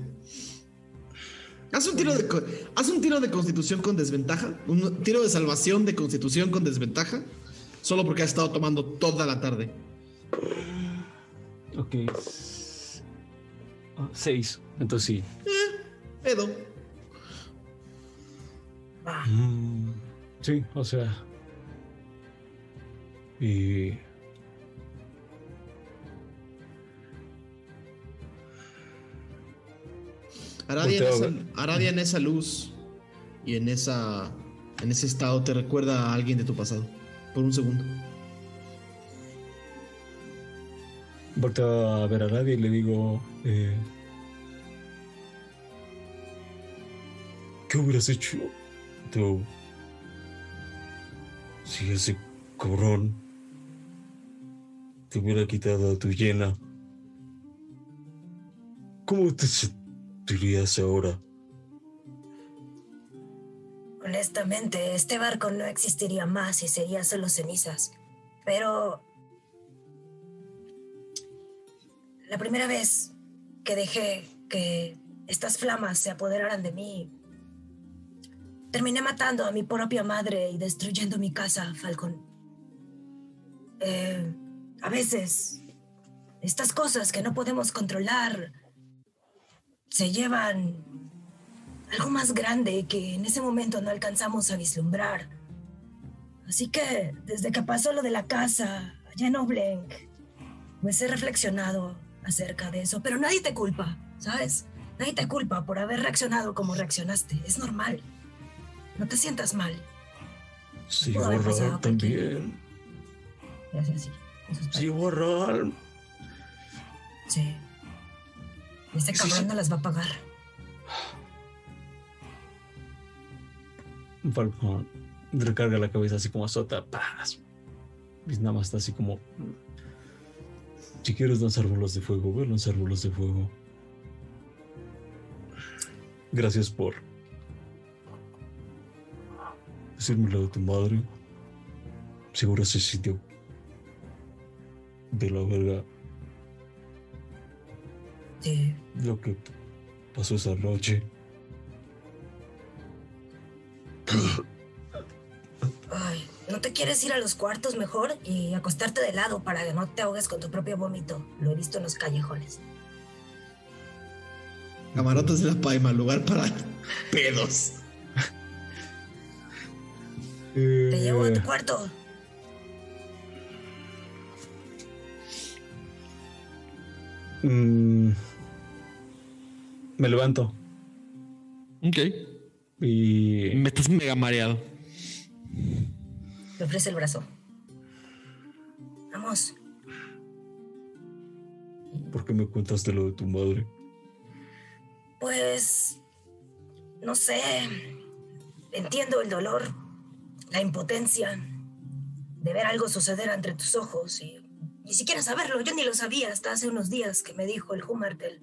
Haz un tiro de haz un tiro de constitución con desventaja, un tiro de salvación de constitución con desventaja, solo porque has estado tomando toda la tarde. Ok. Ah, seis. Entonces sí. Pedo. Va. Mm, sí, o sea. Y. Aradia en, esa, ver. Aradia en esa luz y en esa en ese estado te recuerda a alguien de tu pasado por un segundo. Volteo a ver a nadie y le digo. eh, ¿Qué hubieras hecho tú? Si ese cabrón te hubiera quitado a tu llena. ¿Cómo te sentirías ahora? Honestamente, este barco no existiría más y sería solo cenizas. Pero... La primera vez que dejé que estas flamas se apoderaran de mí, terminé matando a mi propia madre y destruyendo mi casa, Falcon. Eh, a veces, estas cosas que no podemos controlar se llevan algo más grande que en ese momento no alcanzamos a vislumbrar. Así que desde que pasó lo de la casa allá en Oblenk, pues he reflexionado acerca de eso, pero nadie te culpa, ¿sabes? Nadie te culpa por haber reaccionado como reaccionaste, es normal. No te sientas mal. Sí, borrar también. Así, así. Eso es Sí, borrar. Sí. Este cabrón sí. no las va a pagar. Falcon recarga la cabeza así como azota. Paz. Y nada más está así como. Si quieres lanzar bolas de fuego, voy a lanzar bolas de fuego. Gracias por decirme lo de tu madre. Seguro ese sitio de la verga Lo que pasó esa noche. Ay, ¿no te quieres ir a los cuartos mejor y acostarte de lado para que no te ahogues con tu propio vómito? Lo he visto en los callejones. Camarotes de la Paima, lugar para pedos. Te llevo Eh. a tu cuarto. Mm, me levanto. Ok. Y. Me estás mega mareado. Le ofrece el brazo. Vamos. ¿Por qué me contaste lo de tu madre? Pues... No sé. Entiendo el dolor, la impotencia de ver algo suceder entre tus ojos y ni siquiera saberlo. Yo ni lo sabía hasta hace unos días que me dijo el Humartel.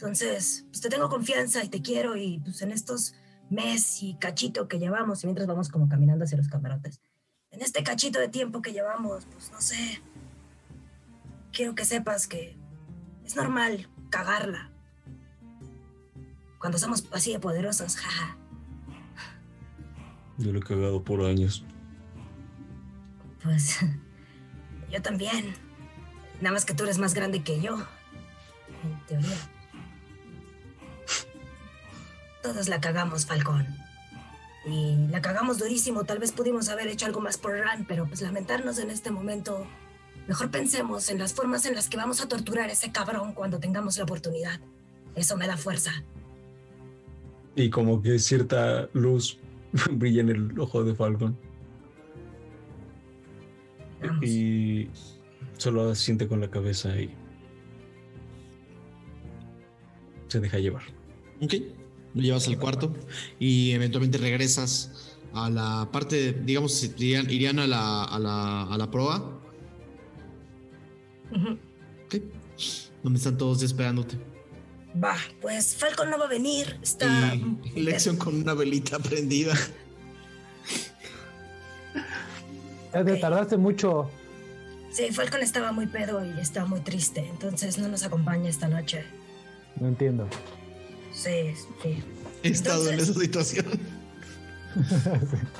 Entonces, pues te tengo confianza y te quiero y pues en estos mes y cachito que llevamos y mientras vamos como caminando hacia los camarotes. En este cachito de tiempo que llevamos, pues no sé. Quiero que sepas que es normal cagarla. Cuando somos así de poderosos, jaja. Yo lo he cagado por años. Pues yo también. Nada más que tú eres más grande que yo. En teoría. Todos la cagamos, Falcón. Y la cagamos durísimo. Tal vez pudimos haber hecho algo más por Ran, pero pues lamentarnos en este momento. Mejor pensemos en las formas en las que vamos a torturar a ese cabrón cuando tengamos la oportunidad. Eso me da fuerza. Y como que cierta luz brilla en el ojo de Falcon. Y solo asiente con la cabeza y se deja llevar. Ok. Lo llevas al cuarto y eventualmente regresas a la parte, digamos, irían, irían a, la, a, la, a la proa. Ujú. Donde están todos esperándote. Va, pues Falcon no va a venir. Está. Y Lexion con una velita prendida. Ya te tardaste mucho. Sí, Falcon estaba muy pedo y está muy triste, entonces no nos acompaña esta noche. No entiendo. Sí, sí. He estado en esa situación.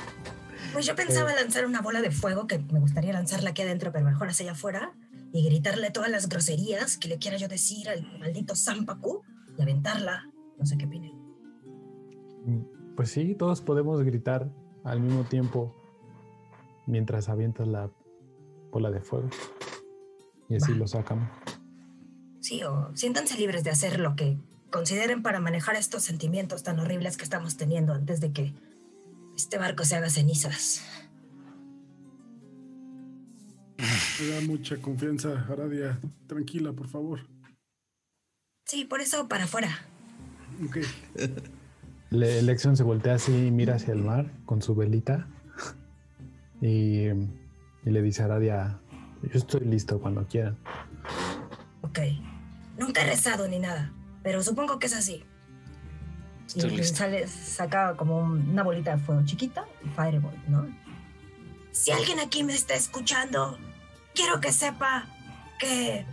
Pues yo pensaba lanzar una bola de fuego que me gustaría lanzarla aquí adentro, pero mejor hacia allá afuera, y gritarle todas las groserías que le quiera yo decir al maldito Zampacu y aventarla. No sé qué opinen. Pues sí, todos podemos gritar al mismo tiempo mientras avientas la bola de fuego. Y así lo sacamos. Sí, o siéntanse libres de hacer lo que consideren para manejar estos sentimientos tan horribles que estamos teniendo antes de que este barco se haga cenizas. Me da mucha confianza, Aradia. Tranquila, por favor. Sí, por eso para afuera. Ok. Le Lexion se voltea así y mira hacia el mar con su velita. Y, y le dice a Aradia, yo estoy listo cuando quieran. Ok. Nunca he rezado ni nada, pero supongo que es así. Estoy y listo. sale, saca como un- una bolita de fuego chiquita, Fireball, ¿no? Si alguien aquí me está escuchando, quiero que sepa que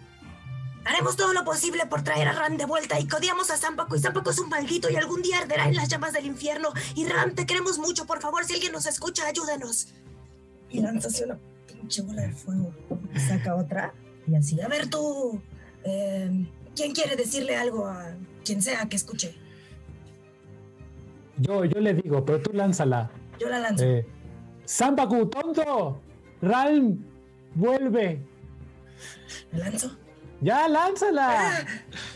Haremos todo lo posible por traer a Ram de vuelta y codiamos a Zampaco y Zampaco es un maldito y algún día arderá en las llamas del infierno. Y Ram, te queremos mucho, por favor, si alguien nos escucha, ayúdanos. Y lanza así una pinche bola de fuego. Y saca otra y así. A ver tú, eh, ¿quién quiere decirle algo a quien sea que escuche? Yo, yo le digo, pero tú lánzala. Yo la lanzo. Eh, tonto. Ralm, vuelve. ¿La lanzo? Ya, lánzala.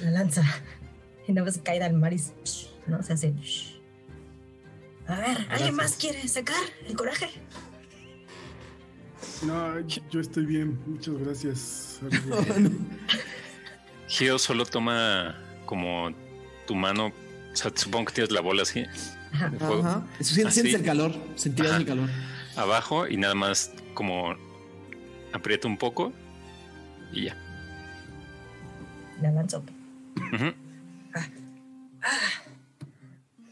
La lanza. Y nada más cae al mar y no se hace. A ver, ¿alguien más quiere sacar el coraje? No, yo estoy bien. Muchas gracias. Gio solo toma como tu mano. O sea, supongo que tienes la bola así. de fuego. Ajá. Eso, sientes, Así. sientes el calor, sentirás el calor. Abajo y nada más como aprieta un poco y ya. La lanzo. Ujú.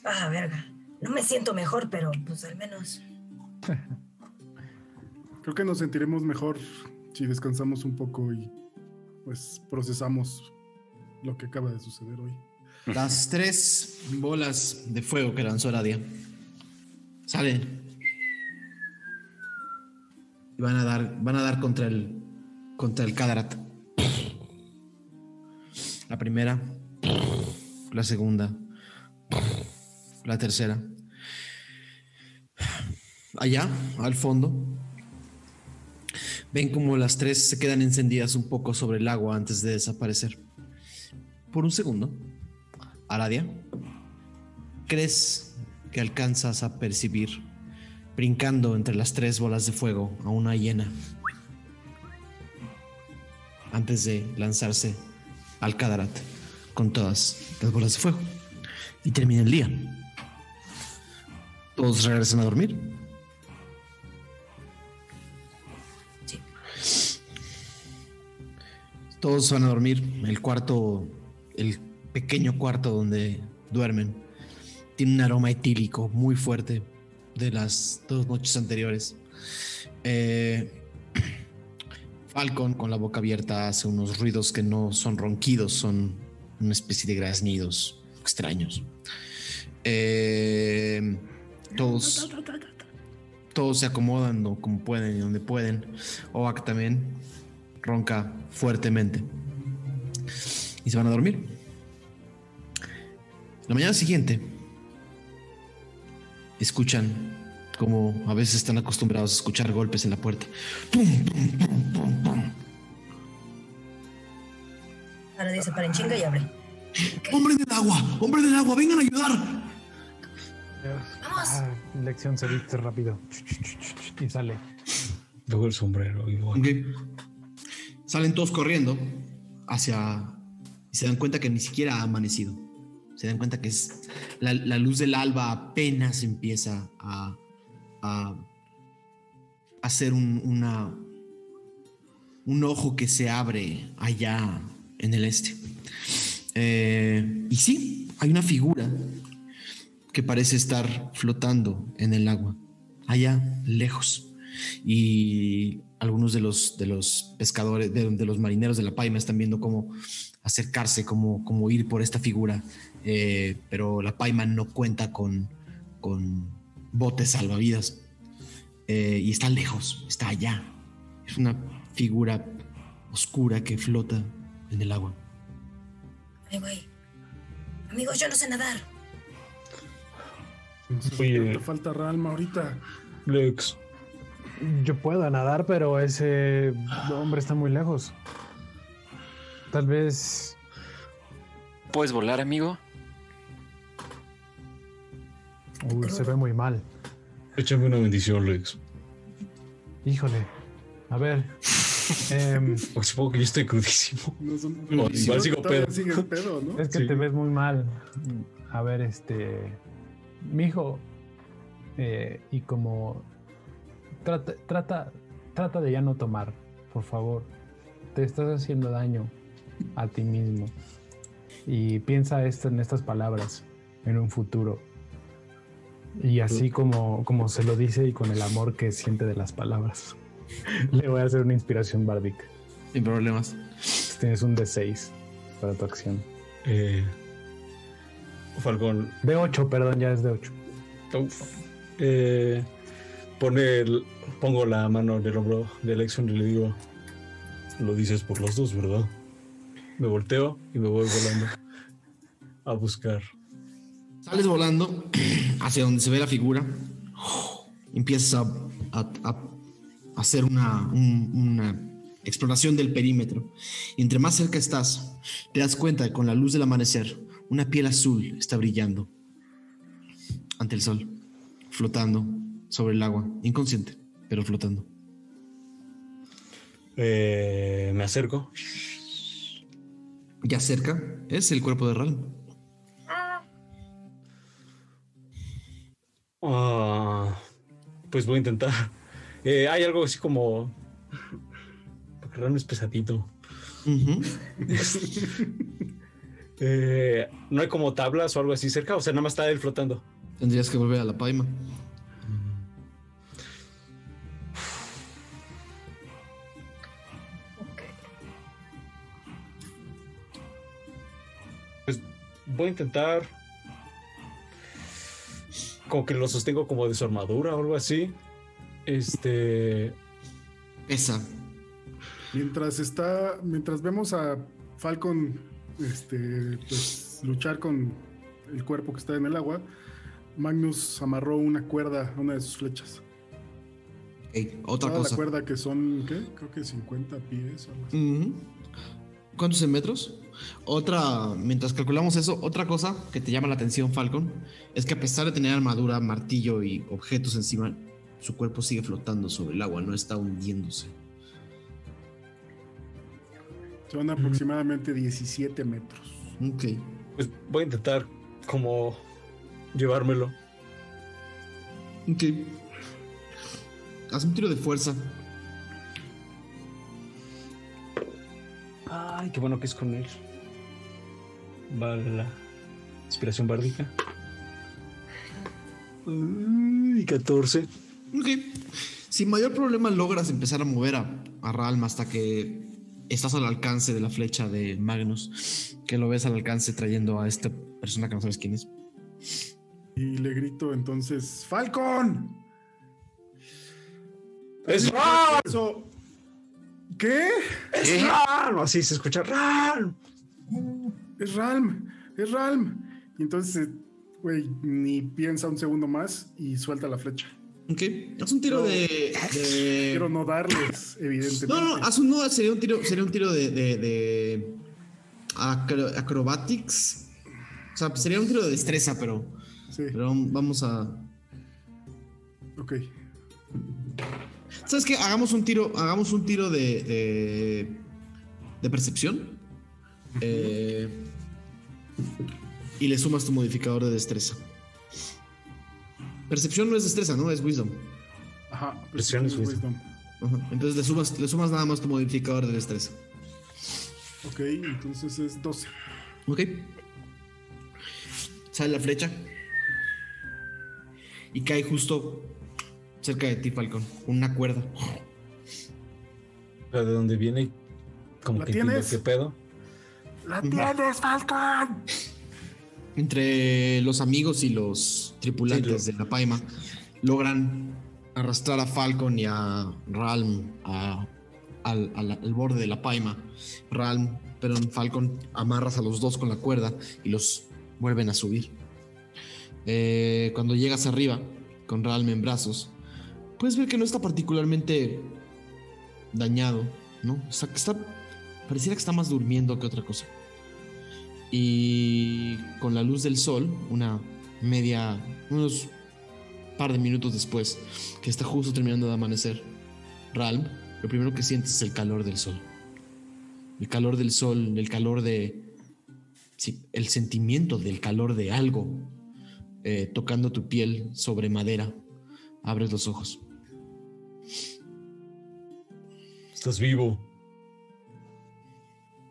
Ah, verga. No me siento mejor, pero pues al menos. Creo que nos sentiremos mejor si descansamos un poco y pues procesamos lo que acaba de suceder hoy. Las tres bolas de fuego que lanzó Aradia salen y van a dar, van a dar contra el contra el. La primera, la segunda, la tercera. Allá, al fondo, ven como las tres se quedan encendidas un poco sobre el agua antes de desaparecer. Por un segundo, Aradia, ¿crees que alcanzas a percibir, brincando entre las tres bolas de fuego, a una hiena? Antes de lanzarse al Kadarat con todas las bolas de fuego. Y termina el día. Todos regresan a dormir. Todos van a dormir. El cuarto, el pequeño cuarto donde duermen, tiene un aroma etílico muy fuerte de las dos noches anteriores. Eh, Falcon, con la boca abierta, hace unos ruidos que no son ronquidos, son una especie de graznidos extraños. Eh, todos, todos se acomodan como pueden y donde pueden. Oak también ronca fuertemente. Y se van a dormir. La mañana siguiente, escuchan como a veces están acostumbrados a escuchar golpes en la puerta. Pum, pum, pum, pum, pum. Ahora dice para en chinga y abre. ¡Hombre del agua! ¡Hombre del agua! ¡Vengan a ayudar! Ah, lección se viste rápido. Y sale. Luego el sombrero. igual. Ok. Salen todos corriendo hacia. Y se dan cuenta que ni siquiera ha amanecido. Se dan cuenta que es. La, la luz del alba apenas empieza a. a hacer un, una. Un ojo que se abre allá en el este. Eh, y sí, hay una figura que parece estar flotando en el agua, allá lejos. Y algunos de los, de los pescadores, de, de los marineros de la paima están viendo cómo acercarse, cómo, cómo ir por esta figura. Eh, pero la paima no cuenta con, con botes salvavidas. Eh, y está lejos, está allá. Es una figura oscura que flota en el agua. Ay, güey. Amigos, yo no sé nadar. Oye, Te falta Ralma ahorita. Lex. Yo puedo nadar, pero ese hombre está muy lejos. Tal vez. ¿Puedes volar, amigo? Uy, se ve muy mal. Échame una bendición, Lex. Híjole. A ver. em, Porque supongo que yo estoy crudísimo. No son- O igual sigo pedo. sigue pedo, ¿no? es que Sí. te ves muy mal. A ver, este. Mijo. eh, y como. Trata, trata, trata de ya no tomar, por favor. Te estás haciendo daño a ti mismo. Y piensa esto en estas palabras en un futuro. Y así como, como se lo dice y con el amor que siente de las palabras. Le voy a hacer una inspiración bárdica. Sin problemas. Tienes un D6 para tu acción. Eh, Falcón. D8, perdón, ya es D8. Eh, pone el- pongo la mano en el hombro de Lexion y le digo, lo dices por los dos, ¿verdad? Me volteo y me voy volando a buscar. Sales volando hacia donde se ve la figura. Empiezas a, a- a hacer una, un- una exploración del perímetro. Y entre más cerca estás, te das cuenta que con la luz del amanecer, una piel azul está brillando ante el sol, flotando sobre el agua, inconsciente, pero flotando. Eh, me acerco. Ya cerca es el cuerpo de Ral. Ah, pues voy a intentar. Eh, hay algo así como. Porque realmente es pesadito. Eh, no hay como tablas o algo así cerca, o sea, nada más está él flotando. Tendrías que volver a la paima. Voy a intentar. Como que lo sostengo como de su armadura o algo así. Este. Esa. Mientras está, mientras vemos a Falcon este, pues, luchar con el cuerpo que está en el agua, Magnus amarró una cuerda a una de sus flechas. Ey, otra Toda cosa. la cuerda que son, ¿qué? Creo que 50 pies o algo así. ¿Cuántos en metros? Otra, mientras calculamos eso, otra cosa que te llama la atención, Falcon, es que a pesar de tener armadura, martillo y objetos encima, su cuerpo sigue flotando sobre el agua, no está hundiéndose. Son aproximadamente 17 metros. Ok. Pues voy a intentar como llevármelo. Ok. Haz un tiro de fuerza. Ay, qué bueno que es con él. Va la inspiración bárdica. Uy, 14. Ok. Sin mayor problema logras empezar a mover a, a Ralm hasta que estás al alcance de la flecha de Magnus, que lo ves al alcance trayendo a esta persona que no sabes quién es. Y le grito entonces, ¡Falcon! ¡Es! Eso- ¿Qué? ¡Es Ralm! Así se escucha ¡Ralm! Es Ralm, es Ralm. Y entonces, güey, ni piensa un segundo más y suelta la flecha. Ok. Haz un tiro No, de, de- Quiero no darles, evidentemente. No, no, haz un, no, sería un tiro, sería un tiro de, de, de acro- acrobatics. O sea, sería un tiro de destreza, pero, pero vamos a. Ok. ¿Sabes qué? Hagamos un tiro, hagamos un tiro de, de, de percepción. Eh, y le sumas tu modificador de destreza. Percepción no es destreza, ¿no? Es wisdom. Ajá, Presión es wisdom. Ajá, Entonces le sumas, le sumas nada más tu modificador de destreza. Ok, entonces es 12. Ok. Sale la flecha. Y cae justo cerca de ti, Falcon. Con una cuerda. ¿De dónde viene? Como ¿La que entiendo tienes? qué pedo. ¡La tienes, Falcon! Entre los amigos y los tripulantes de la Paima logran arrastrar a Falcon y a Ralm a- al, al- al borde de la Paima. Ralm, pero Falcon amarras a los dos con la cuerda y los vuelven a subir. Eh, cuando llegas arriba, con Ralm en brazos, puedes ver que no está particularmente dañado, ¿no? Está, está- pareciera que está más durmiendo que otra cosa. Y con la luz del sol, una media, unos par de minutos después, que está justo terminando de amanecer, Ralm, lo primero que sientes es el calor del sol. El calor del sol, el calor de... Sí, el sentimiento del calor de algo eh, tocando tu piel sobre madera. Abres los ojos. Estás vivo.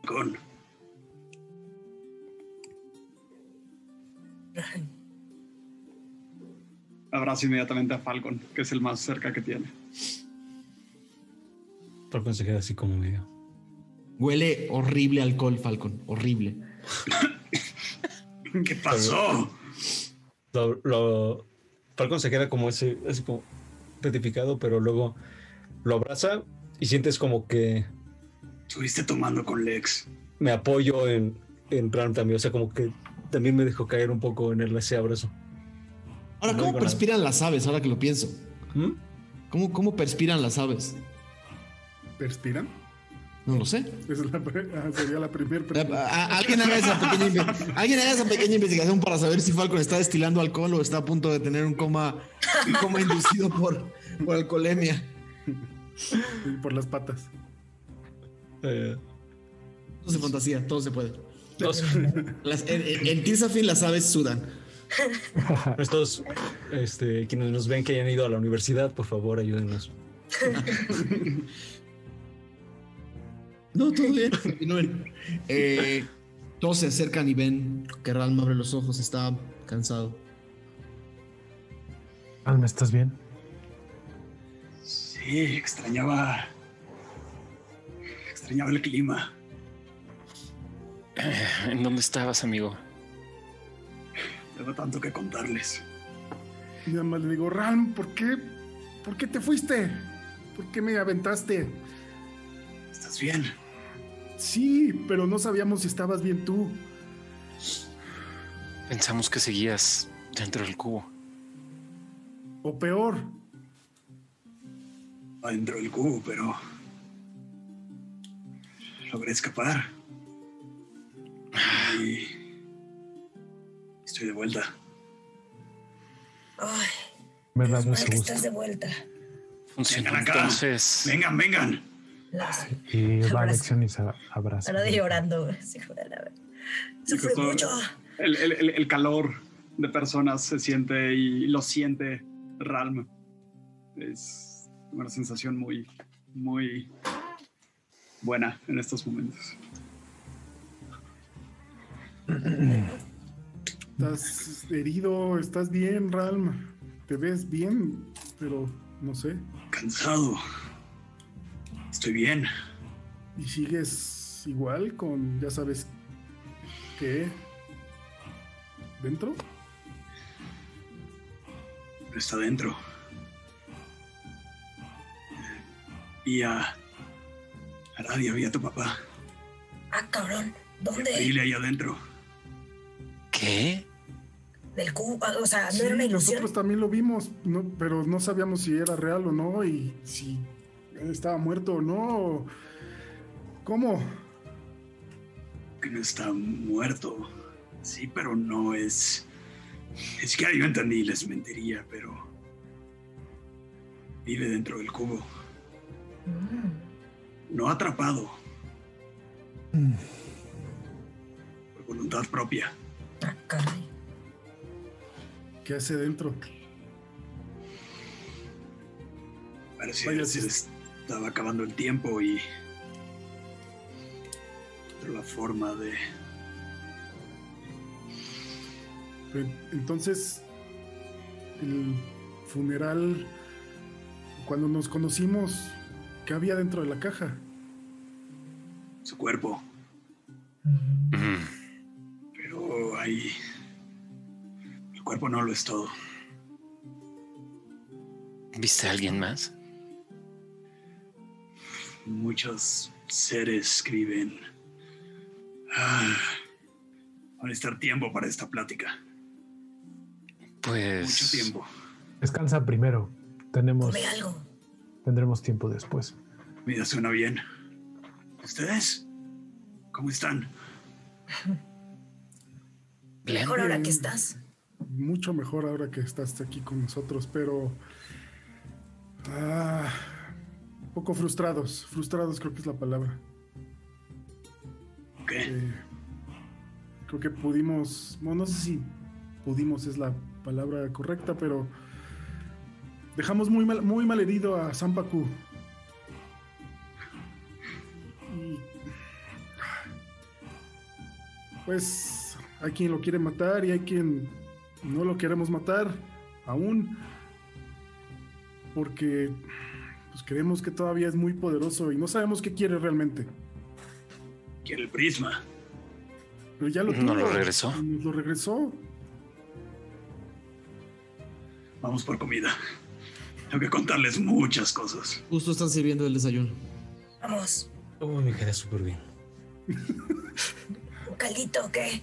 Con. Abrazo inmediatamente a Falcon, que es el más cerca que tiene. Falcon se queda así como medio. Huele horrible alcohol, Falcon. Horrible. ¿Qué pasó? Lo, lo- Falcon se queda como ese, así como petrificado, pero luego lo abraza y sientes como que Estuviste tomando con Lex. me apoyo en, en Ram también. O sea, como que también me dejó caer un poco en el, ese abrazo. Ahora, No ¿cómo nada. perspiran las aves? Ahora que lo pienso. ¿Mm? ¿Cómo, ¿Cómo perspiran las aves? ¿Perspiran? No lo sé. Esa es la ah, sería la primera A- pregunta. a- alguien, haga esa pequeña, inve- alguien haga esa pequeña investigación para saber si Falcon está destilando alcohol o está a punto de tener un coma, un coma inducido por, por alcoholemia. Y por las patas. Eh, Todo se fantasía, todo se puede. Las- en, en, en Tirsafin las aves sudan. Estos, este, quienes nos ven que hayan ido a la universidad, por favor, ayúdenos. No, todo bien. Continúen. Eh, todos se acercan y ven que Ralm abre los ojos, está cansado. Alma, ¿estás bien? Sí, extrañaba. Extrañaba el clima. Eh, ¿En dónde estabas, amigo? Tengo tanto que contarles. Y nada más le digo, Ram, ¿por qué? ¿Por qué te fuiste? ¿Por qué me aventaste? ¿Estás bien? Sí, pero no sabíamos si estabas bien tú. Pensamos que seguías dentro del cubo. O peor, Adentro del cubo, pero. Logré escapar. Y. Estoy de vuelta. Ay, Me da mucho gusto. estás de vuelta. Funcionó Vengan acá. entonces. Vengan, vengan. Las- Y va a Abrazo. lección y se abraza. Ahora de llorando, güey. Sí, fue justo mucho. El, el- el- el calor de personas se siente y lo siente Ralm. Es una sensación muy, muy buena en estos momentos. estás herido, estás bien, Ralm. Te ves bien, pero no sé. Cansado. Estoy bien. Y sigues igual con, ya sabes, ¿qué? ¿Dentro? está dentro. Y a. A nadie vi a tu papá. Ah, cabrón. ¿Dónde? Dile ahí adentro. ¿Qué? Del cubo. O sea, no Sí, era una ilusión. nosotros también lo vimos, no- pero no sabíamos si era real o no y si estaba muerto o no. ¿Cómo? Que no está muerto. Sí, pero no es. Es que yo entendí, les mentiría, pero. Vive dentro del cubo. Mm. No atrapado. Por voluntad propia. Ah, caray. ¿Qué hace dentro? Parecía Vaya, que se estaba acabando el tiempo y. La forma de. Entonces, el funeral, cuando nos conocimos, ¿qué había dentro de la caja? su cuerpo. Mm, Pero ahí. El cuerpo no lo es todo. ¿Viste a alguien más? Muchos seres escriben. Ah, va a necesitar tiempo para esta plática. Mucho Pues. tiempo. Descansa primero. Tenemos, Come algo. Tendremos tiempo después. Mira, suena bien. ¿Ustedes? ¿Cómo están? Mejor ahora que estás. Mucho mejor ahora que estás aquí con nosotros, pero... Ah, un poco frustrados. Frustrados creo que es la palabra. ¿Qué? Eh, creo que pudimos, bueno, no sé si pudimos es la palabra correcta, pero dejamos muy mal, muy mal herido a Sampaku. Y pues hay quien lo quiere matar y hay quien no lo queremos matar aún porque pues creemos que todavía es muy poderoso y no sabemos qué quiere realmente. Quiere el prisma. Pero ya lo ¿No tuvo. lo regresó? Nos lo regresó. Vamos por comida. Tengo que contarles muchas cosas. Justo están sirviendo el desayuno. Vamos. Uy, me queda súper bien. ¿Un caldito o qué?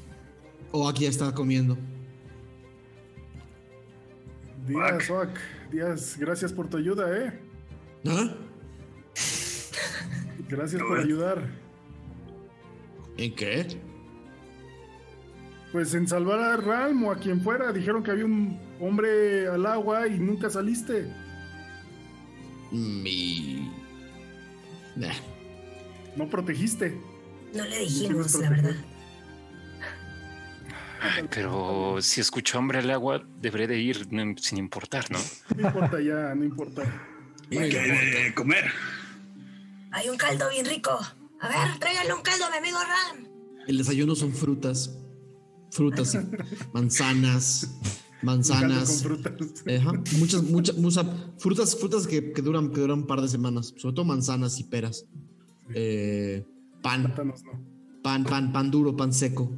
O aquí ya está comiendo. Díaz, Oak. Díaz, gracias por tu ayuda, ¿eh? ¿Ah? Gracias por ayudar. ¿En qué? Pues en salvar a Ralm o a quien fuera. Dijeron que había un hombre al agua y nunca saliste. Mi. Nah. No protegiste. No le ¿Quién dijimos, la verdad. Ay, pero si escucho hambre al agua, debería de ir sin importar, ¿no? No importa ya, no importa. Hay que comer. Hay un caldo bien rico. A ver, tráigale un caldo a mi amigo Ram. El desayuno son frutas. Frutas y manzanas. Manzanas. Con frutas. Ajá, muchas, muchas, muchas frutas, frutas que, que duran, que duran un par de semanas. Sobre todo manzanas y peras. Eh, pan. Plátanos, no. Pan, pan, pan duro, pan seco.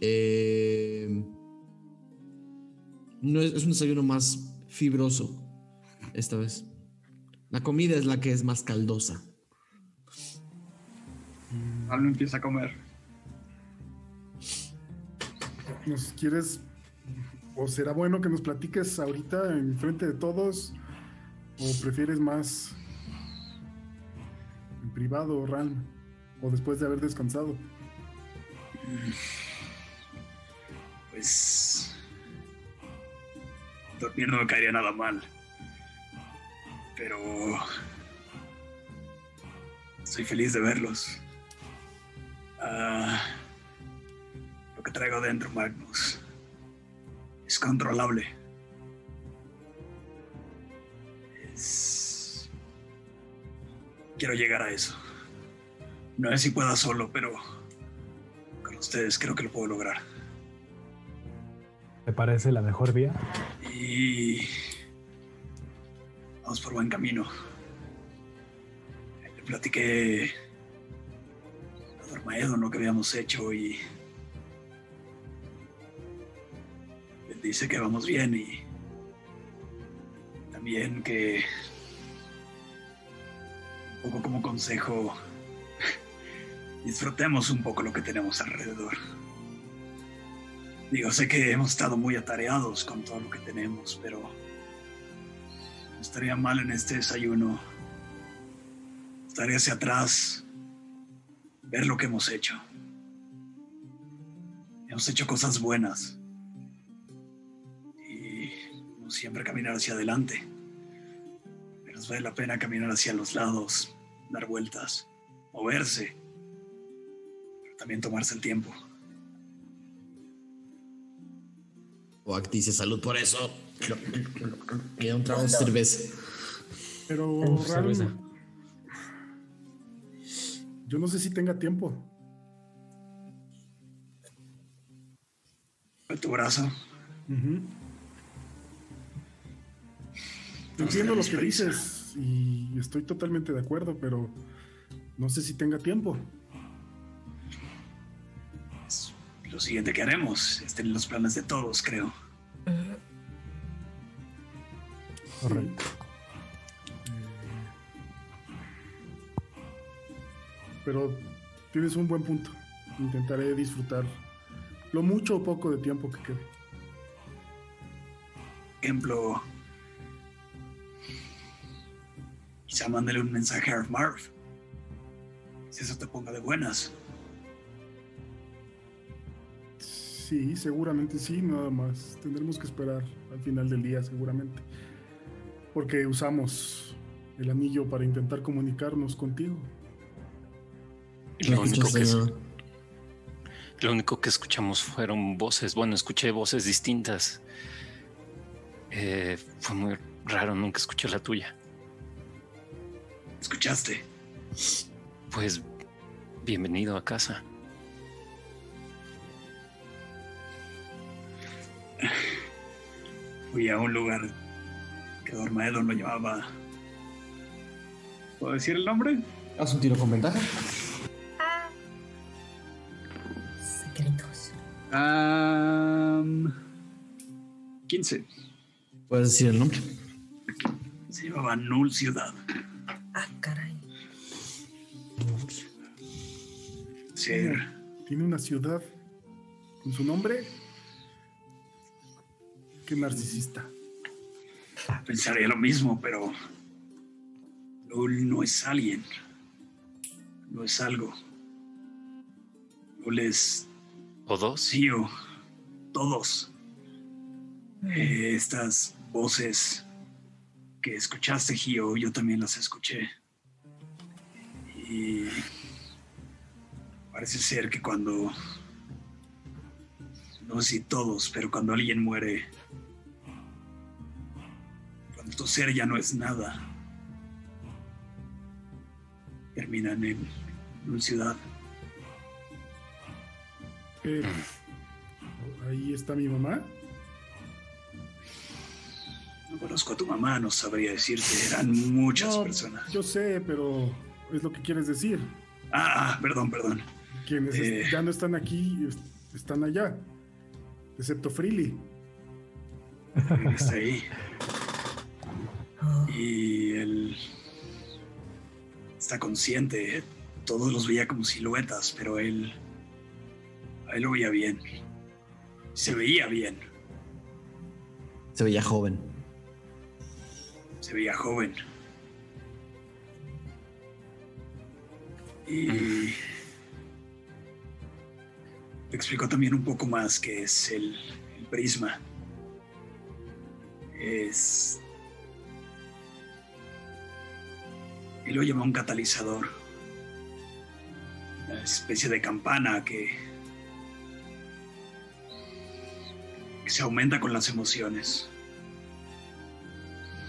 Eh, no es, es un desayuno más fibroso esta vez. La comida es la que es más caldosa. Alma empieza a comer. ¿Nos quieres o será bueno que nos platiques ahorita en frente de todos o prefieres más en privado, Ralm, o después de haber descansado? Pues. Dormir no me caería nada mal. Pero. Estoy feliz de verlos. Ah, lo que traigo dentro, Magnus, es controlable. Es- Quiero llegar a eso. No sé si pueda solo, pero con ustedes creo que lo puedo lograr. ¿Te parece la mejor vía? Y vamos por buen camino. Le platiqué a Dormaedon lo que habíamos hecho y dice que vamos bien y también que un poco como consejo disfrutemos un poco lo que tenemos alrededor. Digo, sé que hemos estado muy atareados con todo lo que tenemos, pero estaría mal en este desayuno estar hacia atrás, ver lo que hemos hecho. Hemos hecho cosas buenas siempre caminar hacia adelante. Pero nos vale la pena caminar hacia los lados, dar vueltas, moverse, pero también tomarse el tiempo. Oak dice salud por eso. Queda un trago de cerveza. Pero cerveza. Yo no sé si tenga tiempo. Tu brazo. Ujú. Entiendo lo que dices y estoy totalmente de acuerdo, pero no sé si tenga tiempo. Lo siguiente que haremos está en los planes de todos, creo. Correcto. Pero tienes un buen punto. Intentaré disfrutar lo mucho o poco de tiempo que quede. ejemplo, quizá mándale un mensaje a Marv. Si eso te ponga de buenas. Sí, seguramente sí, nada más. Tendremos que esperar al final del día, seguramente. Porque usamos el anillo para intentar comunicarnos contigo. Lo único, que, es- lo único que escuchamos fueron voces. Bueno, escuché voces distintas. Eh, fue muy raro, nunca escuché la tuya. ¿Escuchaste? Pues bienvenido a casa. Fui a un lugar que Dormaedon lo llamaba. ¿Puedo decir el nombre? Haz un tiro con ventaja. Am, 15. Puedes decir el nombre. Se llamaba Null Ciudad. Ah, caray. Ser. Tiene una ciudad con su nombre. Qué narcisista. Pensaría lo mismo, pero. Null no es alguien. No es algo. Null es. ¿Todos? Sí, o todos. Eh, estas voces escuchaste, Gio, yo también las escuché. Y parece ser que cuando, no sé si todos, pero cuando alguien muere, cuando tu ser ya no es nada, terminan en una ciudad. Eh, ahí está mi mamá. No conozco a tu mamá, no sabría decirte, eran muchas No, personas. Yo sé, pero es lo que quieres decir. Ah, ah, perdón, perdón. Quienes Eh. ya no están aquí, es- están allá. Excepto Freely. Está ahí. Y él está consciente. Todos los veía como siluetas, pero él. A él lo veía bien. Se veía bien. Se veía joven. Se veía joven. Y. Te explicó también un poco más qué es el, prisma. Es. Él lo llama un catalizador. Una especie de campana que se aumenta con las emociones.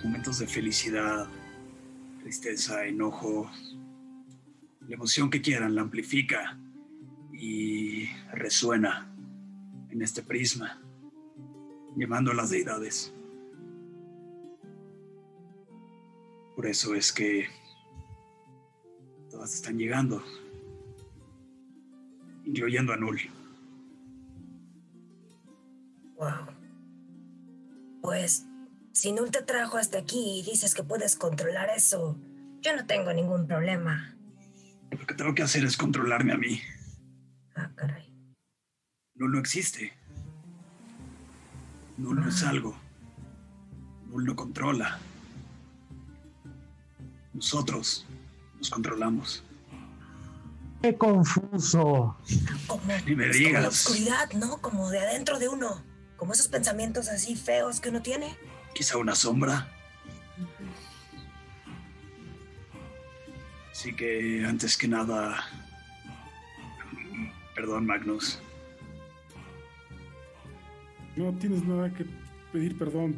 Momentos de felicidad, tristeza, enojo, la emoción que quieran, la amplifica y resuena en este prisma, llamando a las deidades. Por eso es que todas están llegando, incluyendo a Null. Wow. Pues, si Null te trajo hasta aquí y dices que puedes controlar eso, yo no tengo ningún problema. Lo que tengo que hacer es controlarme a mí. Ah, caray. Null no existe. Null no es algo. Null no controla. Nosotros nos controlamos. ¡Qué confuso! Como, Ni me es como la digas. oscuridad, ¿no? Como de adentro de uno. Como esos pensamientos así feos que uno tiene. Quizá una sombra. Así que antes que nada, perdón Magnus, No tienes nada que pedir perdón.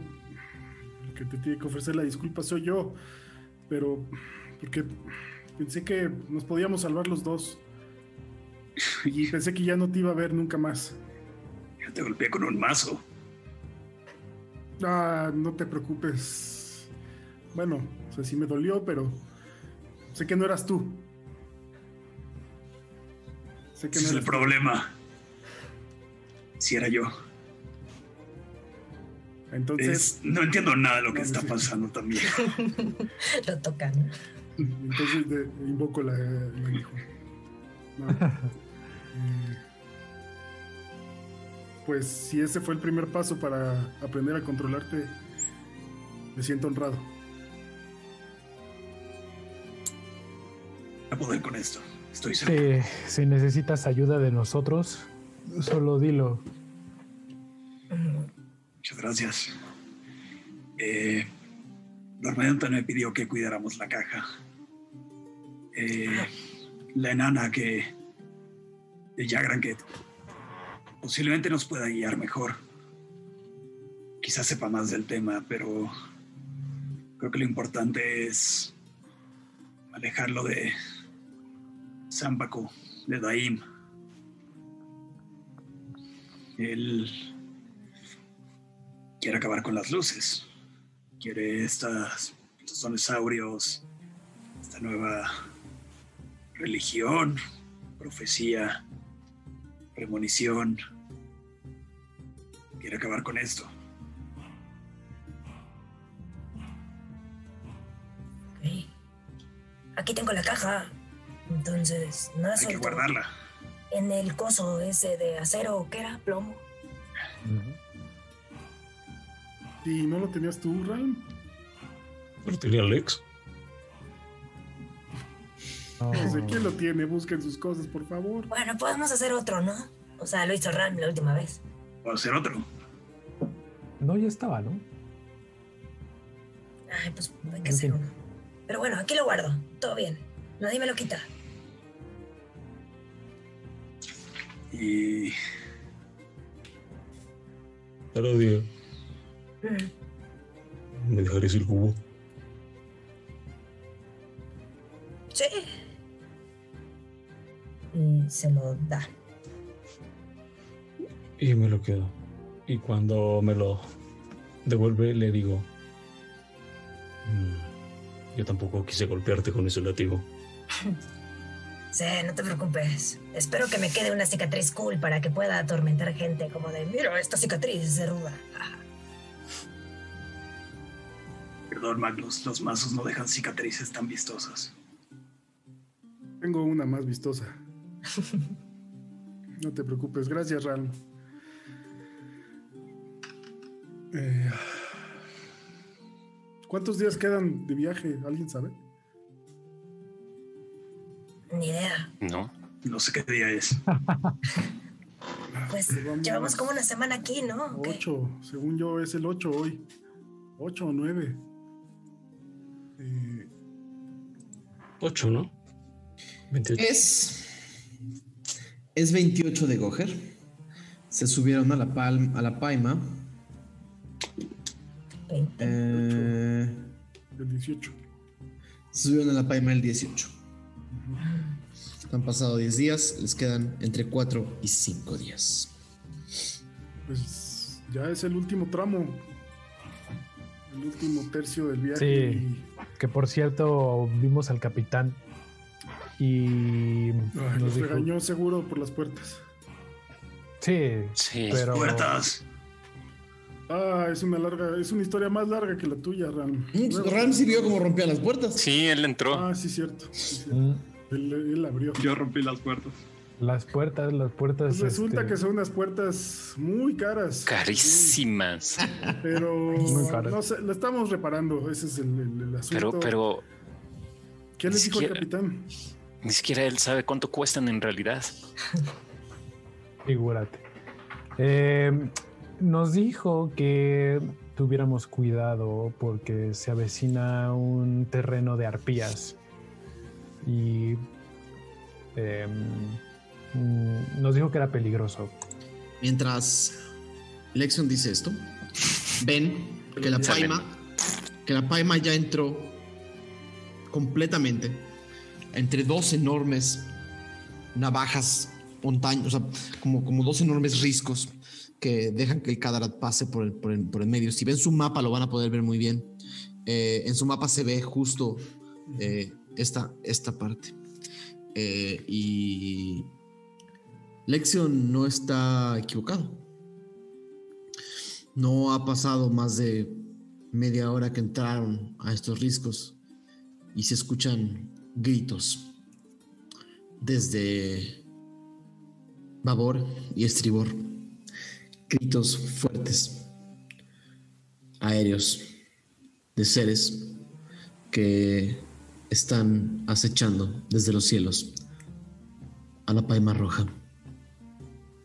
El que te tiene que ofrecer la disculpa soy yo. Pero porque pensé que nos podíamos salvar los dos. Y pensé que ya no te iba a ver nunca más. yo te golpeé con un mazo. Ah, no te preocupes. Bueno, o sea, sí me dolió, pero sé que no eras tú. Sé que Ese es no el eras tú. problema. Si era yo. Entonces, Es- no entiendo nada de lo que No, está sí. pasando también. Lo tocan. entonces de- invoco la, la hijo. No. Pues si ese fue el primer paso para aprender a controlarte, me siento honrado. A poder con esto. Estoy seguro. Si, si necesitas ayuda de nosotros, solo dilo. Muchas gracias. Eh, Normanton me pidió que cuidáramos la caja. Eh, la enana que. de Jagran que posiblemente nos pueda guiar mejor. Quizás sepa más del tema, pero creo que lo importante es alejarlo de Zampaco, de Daim. Él quiere acabar con las luces. Quiere estas, estos dinosaurios, esta nueva religión, profecía, premonición, Quiere acabar con esto. Ok. Aquí tengo la caja. Entonces, nada Hay que guardarla. En el coso ese de acero, ¿qué era? Plomo. ¿Y no lo tenías tú, Ralm? Lo tenía Alex. No sé quién lo tiene. Busquen sus cosas, por favor. Bueno, podemos hacer otro, ¿no? O sea, lo hizo Ram la última vez. Puedo hacer otro. No, ya estaba, ¿no? Ay, pues hay que hacer uno. Pero bueno, aquí lo guardo. Todo bien. Nadie me lo quita. Y día Mm, me dejaré el cubo. Sí. Y se lo da. Y me lo quedo. Y cuando me lo devuelve, le digo: "Mm, Yo tampoco quise golpearte con ese látigo. Sí, no te preocupes. Espero que me quede una cicatriz cool para que pueda atormentar gente como de, mira, esta cicatriz es ruda. perdón, Magnus, los mazos no dejan cicatrices tan vistosas. Tengo una más vistosa. No te preocupes. Gracias, Ralm. Eh, ¿Cuántos días quedan de viaje? ¿Alguien sabe? Ni idea. No. No sé qué día es. Pues llevamos como una semana aquí, ¿no? Ocho. Según yo es el 8 hoy. 8 o 9. 8, ¿no? 28. Es. Es 28 de Goher. Se subieron a la, palm, a la Paima. Eh, El 18. se subieron a la Paima el 18. Han pasado 10 días, les quedan entre 4 y 5 días. Pues ya es el último tramo. El último tercio del viaje. Sí, que por cierto vimos al capitán y Ay, nos dijo, regañó seguro por las puertas. sí, pero Puertas. Ah, es una larga, es una historia más larga que la tuya, Ram. Ram sí vio cómo rompía las puertas. Sí, él entró. Ah, sí, cierto. sí, cierto. Mm, Él, él abrió. Yo rompí las puertas. las puertas, las puertas. Pues resulta este, que son unas puertas muy caras. Carísimas. Pero Muy caras. no sé, la estamos reparando. Ese es el, el- el asunto. Pero, pero ¿Qué les dijo el siquiera- capitán? Ni siquiera él sabe cuánto cuestan en realidad. Figúrate. Eh, nos dijo que tuviéramos cuidado porque se avecina un terreno de arpías. Y eh, mm, nos dijo que era peligroso. Mientras Lexion dice esto, ven que la. Paima, que la Paima ya entró completamente entre dos enormes navajas montañas, o sea, como, como dos enormes riscos que dejan que el Kadarat pase por el, por, el, por el medio. Si ven su mapa lo van a poder ver muy bien. Eh, en su mapa se ve justo eh, esta, esta parte. Eh, y Lexion no está equivocado. No ha pasado más de media hora que entraron a estos riscos y se escuchan gritos desde babor y estribor. Gritos fuertes, aéreos, de seres que están acechando desde los cielos a la Paima Roja.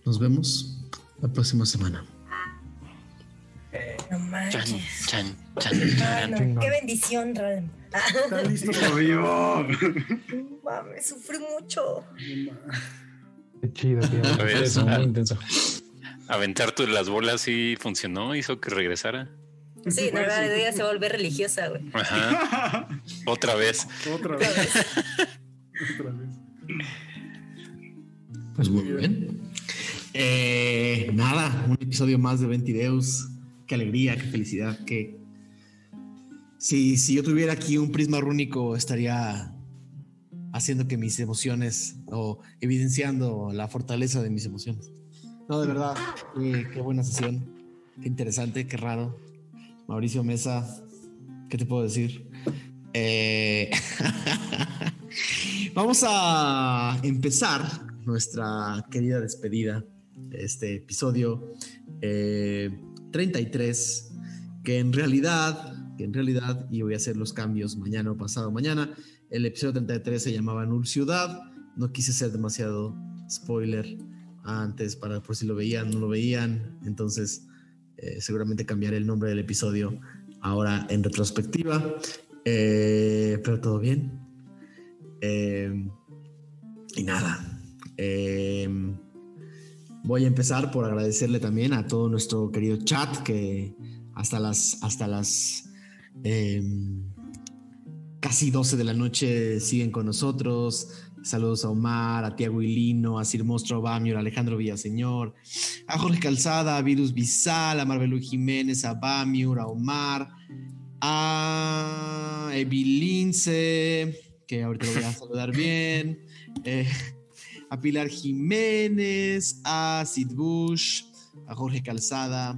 Nos vemos la próxima semana. No manches. Chan, chan, chan, no, chan. Qué bendición, Ram. Está listo Lo vivo. Mames, sufrí mucho. Qué chido, tío. A ver, Eso, a- muy intenso. Aventar tú las bolas y funcionó, hizo que regresara. Sí, la idea se volver religiosa, güey. Ajá. Otra vez. Otra vez. Otra vez. Pues muy bien. Eh, nada, un episodio más de Ventideus. Qué alegría, qué felicidad, qué. Si, si yo tuviera aquí un prisma rúnico, estaría haciendo que mis emociones o evidenciando la fortaleza de mis emociones. No, de verdad, eh, qué buena sesión. Qué interesante, qué raro. Mauricio Mesa, ¿qué te puedo decir? Eh, Vamos a empezar nuestra querida despedida de este episodio eh, 33, que en realidad, que en realidad, y voy a hacer los cambios mañana o pasado mañana, el episodio 33 se llamaba Null Ciudad, no quise ser demasiado spoiler antes para por si lo veían, no lo veían, entonces eh, seguramente cambiaré el nombre del episodio ahora en retrospectiva, Eh, pero todo bien. Eh, y nada, voy a empezar por agradecerle también a todo nuestro querido chat que hasta las, hasta las eh, casi 12 de la noche siguen con nosotros. Saludos a Omar, a Tiago Ilino, a Sir Mostro Bamior, a Alejandro Villaseñor, a Jorge Calzada, a Virus Bizal, a Marvelu Jiménez, a Bamiur, a Omar, a Evilince, que ahorita lo voy a saludar bien, eh, a Pilar Jiménez, a Sid Bush, a Jorge Calzada,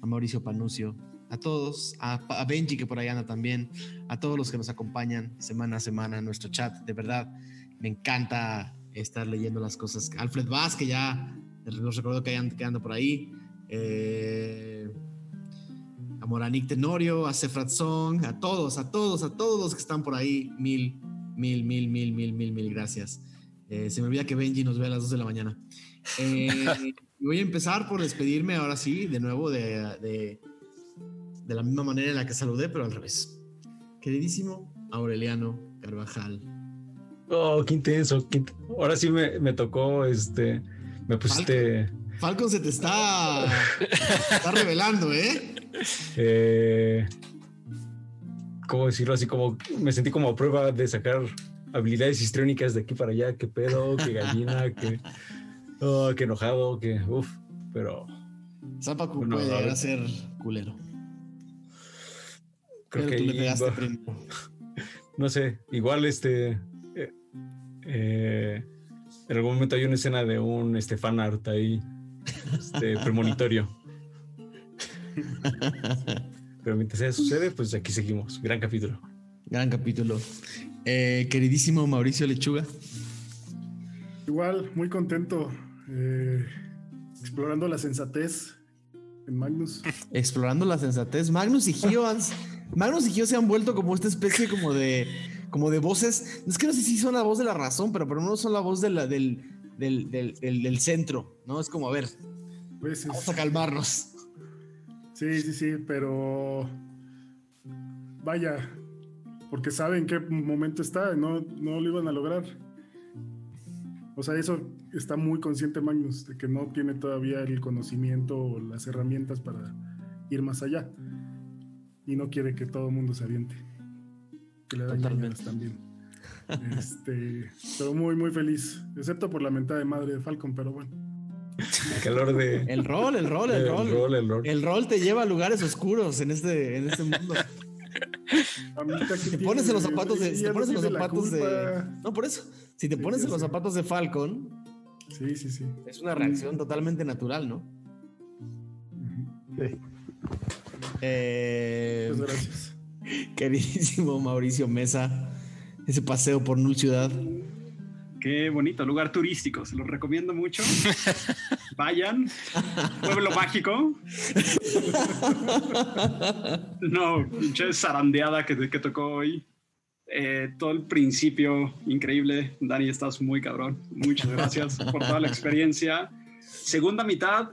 a Mauricio Panucio, a todos, a, a Benji que por ahí anda también, a todos los que nos acompañan semana a semana en nuestro chat, de verdad, me encanta estar leyendo las cosas. Alfred Vaz, que ya los recuerdo que hayan quedando por ahí. Eh, a Moranik Tenorio, a Sefrat Song, a todos, a todos, a todos los que están por ahí. Mil, mil, mil, mil, mil, mil, mil gracias. Eh, se me olvida que Benji nos ve a las 2 de la mañana. Eh, voy a empezar por despedirme ahora sí, de nuevo, de, de, de la misma manera en la que saludé, pero al revés. Queridísimo Aureliano Carvajal. Oh, qué intenso. qué Ahora sí me, me tocó, este, me pusiste... Falcon se te está, está revelando, ¿eh? eh, ¿Cómo decirlo? Así como me sentí como a prueba de sacar habilidades histriónicas de aquí para allá. Qué pedo, qué gallina, qué, oh, qué enojado, qué uff. Pero Zapacu Bueno, puede ser culero. Creo Pero que tú le pegaste primero. no sé, igual este eh, eh, en algún momento hay una escena de un este fan art ahí este premonitorio. Pero mientras eso sucede, pues aquí seguimos. Gran capítulo. Gran capítulo. Eh, queridísimo Mauricio Lechuga. Igual, muy contento. eh, explorando la sensatez en Magnus. Explorando la sensatez. Magnus y Gio han, Magnus y Gio se han vuelto como esta especie como de como de voces. Es que no sé si son la voz de la razón, pero por lo menos son la voz de la- del, del, del- del- centro, ¿no? Es como, a ver, Veces. vamos a calmarnos. Sí, sí, sí, pero vaya, porque saben qué momento está, no, no lo iban a lograr. O sea, eso está muy consciente Magnus, de que no tiene todavía el conocimiento o las herramientas para ir más allá. Y no quiere que todo el mundo se aviente. Que le da ñañaras también. Este, pero muy, muy feliz. Excepto por la mentada de madre de Falcon, pero bueno. El calor de. El rol, el rol, el, El rol. rol, el rol. El rol te lleva a lugares oscuros en este, en este mundo. Si te pones en los zapatos de, si te pones en no los zapatos de. No, por eso. Si te Sí, pones en los zapatos de Falcon, Sí, sí, sí. es una reacción totalmente natural, ¿no? Eh, Muchas gracias. Queridísimo Mauricio Mesa, ese paseo por Null Ciudad. Qué bonito, lugar turístico, se los recomiendo mucho. Vayan, pueblo mágico. No, pinche zarandeada que, que tocó hoy. Eh, todo el principio, increíble. Dani, estás muy cabrón. Muchas gracias por toda la experiencia. Segunda mitad,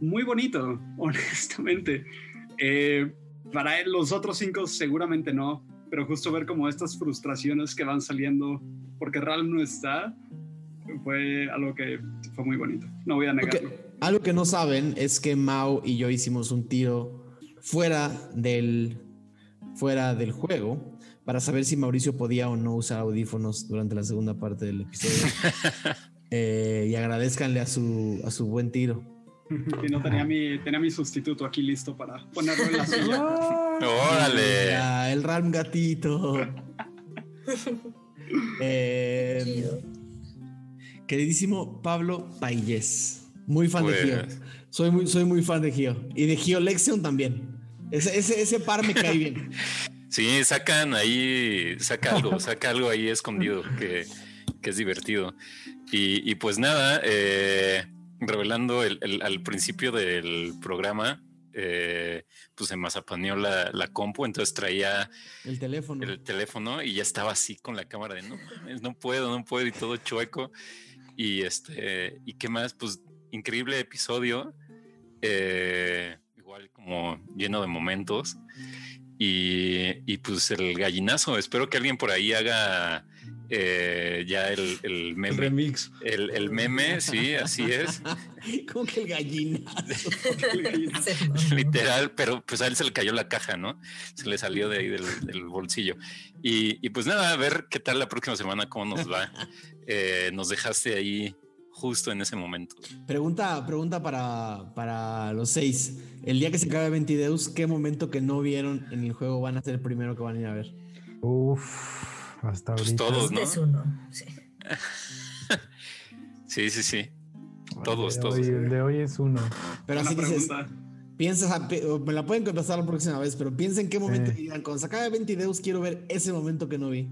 muy bonito, honestamente. Eh, para él, los otros cinco seguramente no, pero justo ver como estas frustraciones que van saliendo porque Ralm no está, fue algo que fue muy bonito. No voy a negarlo. Algo que no saben es que Mao y yo hicimos un tiro fuera del, fuera del juego para saber si Mauricio podía o no usar audífonos durante la segunda parte del episodio. Eh, y agradezcanle a su, a su buen tiro. Y no tenía mi, tenía mi sustituto aquí listo para ponerlo en la silla. Órale. El Ram gatito. Eh, queridísimo Pablo Payés. Muy fan de Gio. Soy muy, soy muy fan de Gio. Y de Gio Lexion también. Ese, ese, ese par me cae bien. Sí, sacan ahí, saca algo, saca algo ahí escondido que, que es divertido. Y, y pues nada, eh, revelando el, el- al principio del programa, eh, pues se mazapaneó la, la compu, entonces traía El teléfono. el teléfono y ya estaba así con la cámara de no no puedo, no puedo y todo chueco. Y este, ¿y qué más? Pues increíble episodio. eh, igual como lleno de momentos. Y, y, pues el gallinazo. Espero que alguien por ahí haga eh, ya el, el meme. remix. El, el meme, sí, así es. Como que el gallinazo. Literal, pero pues a él se le cayó la caja, ¿no? Se le salió de ahí del, del bolsillo. Y, y, pues nada, a ver qué tal la próxima semana, cómo nos va. Eh, nos dejaste ahí justo en ese momento. Pregunta, pregunta para, para los seis. El día que se acabe Ventideus, ¿qué momento que no vieron en el juego van a ser el primero que van a ir a ver? Uf, hasta Pues ahorita. todos, ¿no? Es uno. Sí. Sí, sí, sí. Todos, todos. Hoy, el de hoy es uno. Pero así dices, piensas, me la pueden contestar la próxima vez, pero piensa en qué momento Sí. digan, cuando se acabe Ventideus quiero ver ese momento que no vi.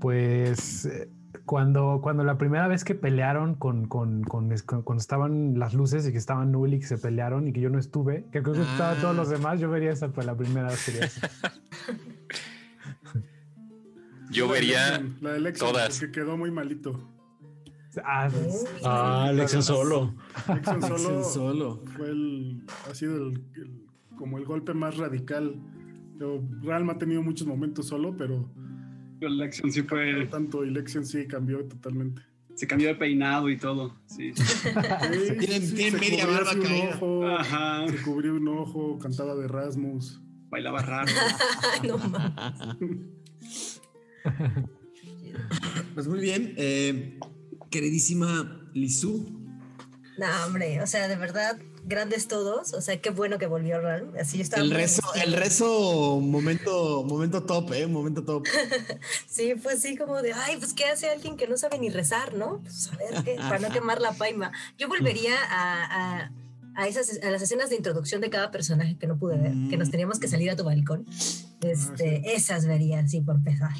Pues eh, cuando, cuando la primera vez que pelearon con, con, con- cuando estaban las luces y que estaban Null y que se pelearon y que yo no estuve, que creo que estaban todos los demás, yo vería esa pues, la primera vez. Yo La de vería Lexion, la de Lexion, todas. porque quedó muy malito. Ah, Ah, Lexion solo. Lexion solo, Lexion solo. fue el, ha sido el, el- como el golpe más radical. Pero Realm ha tenido muchos momentos solo, pero Pero Lexion sí fue. tanto y Lexion sí cambió totalmente. Se cambió de peinado y todo. Sí. Sí, Tienen- sí, tienen se media barba caída. ojo, Ajá. Se cubrió un ojo, cantaba de Rasmus. Bailaba raro. No mames. Pues muy bien, eh, queridísima Lizu. No, hombre, o sea, de verdad, grandes todos. O sea, qué bueno que volvió Ran. Así yo estaba El rezo, el rezo, momento, momento top, eh, momento top. Sí, fue así como de, ay, pues ¿qué hace alguien que no sabe ni rezar, no? Pues a ver, ¿qué? para no quemar la paima. Yo volvería a, a, a esas, a las escenas de introducción de cada personaje que no pude ver, que nos teníamos que salir a tu balcón. Este, Esas vería, sí, por empezar.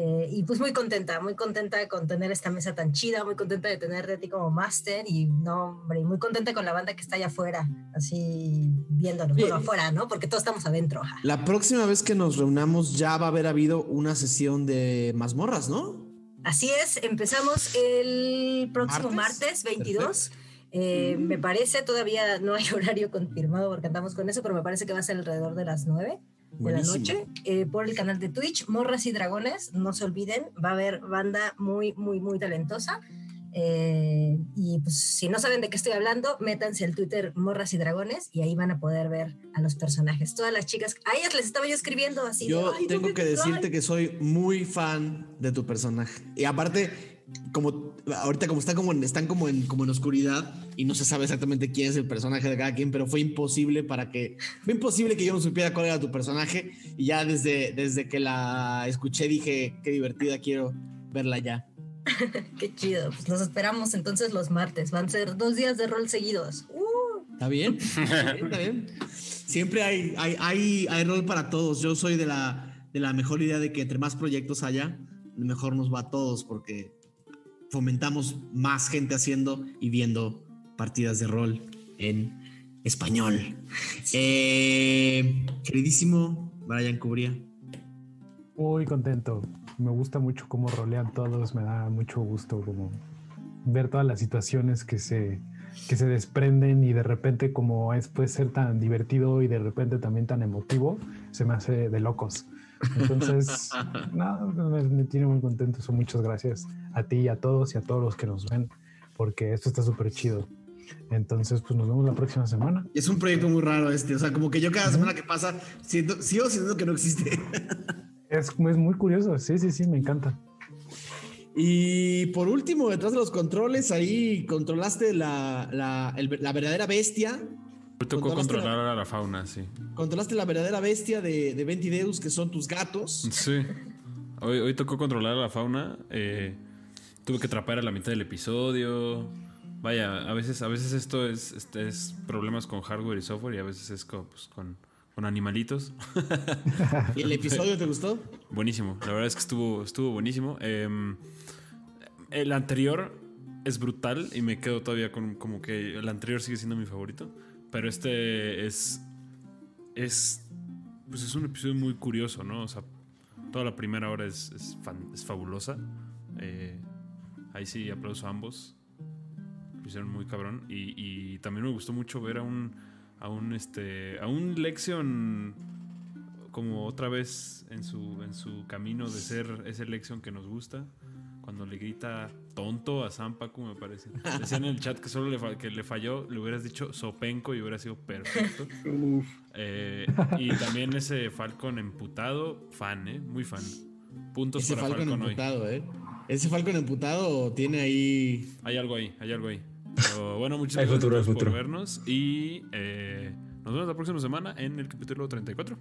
Eh, y pues muy contenta, muy contenta con tener esta mesa tan chida, muy contenta de tenerte a ti como máster y no, hombre, muy contenta con la banda que está allá afuera, así viéndonos, bueno, afuera, ¿no? Porque todos estamos adentro. La próxima vez que nos reunamos ya va a haber habido una sesión de mazmorras, ¿no? Así es, empezamos el próximo ¿Martes? martes, 22. Eh, Me parece, todavía no hay horario confirmado porque andamos con eso, pero me parece que va a ser alrededor de las 9 de la Buenísimo. noche eh, por el canal de Twitch, Morras y Dragones. No se olviden, va a haber banda muy, muy, muy talentosa. Eh, y pues si no saben de qué estoy hablando, métanse al Twitter Morras y Dragones y ahí van a poder ver a los personajes. Todas las chicas, a ellas les estaba yo escribiendo así. de, Yo "Ay, tengo ¿dónde que te decirte cae?". que soy muy fan de tu personaje. Y aparte, como ahorita como están como en, están como en como en oscuridad y no se sabe exactamente quién es el personaje de cada quien, pero fue imposible para que fue imposible que yo no supiera cuál era tu personaje y ya desde desde que la escuché dije, qué divertida, quiero verla ya. Qué chido. Pues los esperamos entonces los martes. Van a ser dos días de rol seguidos. Uh, ¿Está bien? ¿Está bien? ¿Está bien? Siempre hay, hay, hay, hay rol para todos. Yo soy de la, de la mejor idea de que entre más proyectos haya, mejor nos va a todos porque fomentamos más gente haciendo y viendo partidas de rol en español. Eh, queridísimo Brian Cubría. Muy contento. Me gusta mucho cómo rolean todos. Me da mucho gusto como ver todas las situaciones que se, que se desprenden y de repente como es puede ser tan divertido y de repente también tan emotivo, se me hace de locos. Entonces, no, me, tiene muy contento. So, muchas gracias a ti y a todos y a todos los que nos ven, porque esto está súper chido. Entonces, pues nos vemos la próxima semana. Es un proyecto muy raro este. O sea, como que yo cada semana que pasa siento, sigo sintiendo que no existe. Es, es muy curioso. Sí, sí, sí, me encanta. Y por último, detrás de los controles, ahí controlaste la, la, el- la verdadera bestia. Me tocó Controlaste la- controlar a la fauna, sí. Controlaste la verdadera bestia de, de Ventideus, que son tus gatos. Sí. Hoy, hoy tocó controlar a la fauna. eh, tuve que atrapar a la mitad del episodio. vaya, a veces, a veces esto es, este es problemas con hardware y software y a veces es co- pues, con, con animalitos. ¿Y el episodio te gustó? Buenísimo, la verdad es que estuvo, estuvo buenísimo. Em, el anterior es brutal y me quedo todavía con como que el anterior sigue siendo mi favorito, pero este es es pues es un episodio muy curioso, ¿no? O sea, toda la primera hora es, es, fan- es fabulosa. Eh, ahí sí aplauso a ambos. Lo hicieron muy cabrón y, y también me gustó mucho ver a un a un este a un Lexion como otra vez en su, en su camino de ser ese Lexion que nos gusta. Cuando le grita tonto a Zampacu, me parece. Decían en el chat que solo le, fa- que le falló, le hubieras dicho sopenco y hubiera sido perfecto. Eh, y también ese Falcon emputado, fan, ¿eh? Muy fan. Puntos Ese para Falcon Falcon, hoy. emputado, ¿eh? Ese Falcon emputado tiene ahí. Hay algo ahí, hay algo ahí. Pero bueno, muchas Hay gracias futuro, por futuro. vernos y eh, nos vemos la próxima semana en el capítulo 34.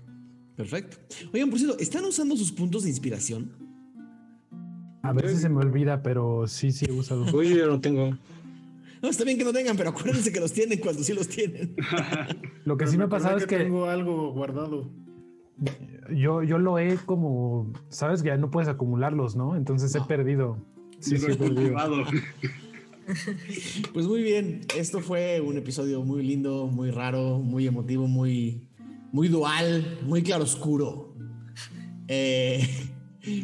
Perfecto. Oigan, por cierto, ¿están usando sus puntos de inspiración? A veces se me olvida, pero sí, sí he usado. Uy, yo no tengo. No, está bien que no tengan, pero acuérdense que los tienen cuando sí los tienen. Lo que Pero sí me ha pasado es que tengo algo guardado. yo, yo lo he como, sabes que ya no puedes acumularlos, ¿no? Entonces he perdido. Sí, sí, he perdido. Pues muy bien, esto fue un episodio muy lindo, muy raro, muy emotivo, muy, muy dual, muy claroscuro. Eh,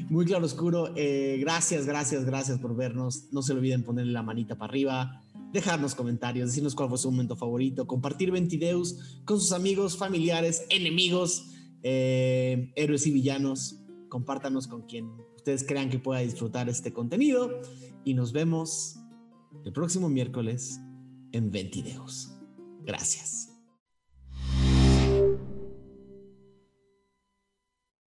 muy claroscuro. Eh, gracias, gracias, gracias por vernos. No se olviden ponerle la manita para arriba, dejarnos comentarios, decirnos cuál fue su momento favorito, compartir Ventideus con sus amigos, familiares, enemigos, eh, héroes y villanos. Compártanos con quien ustedes crean que pueda disfrutar este contenido y nos vemos el próximo miércoles en Ventideos. Gracias.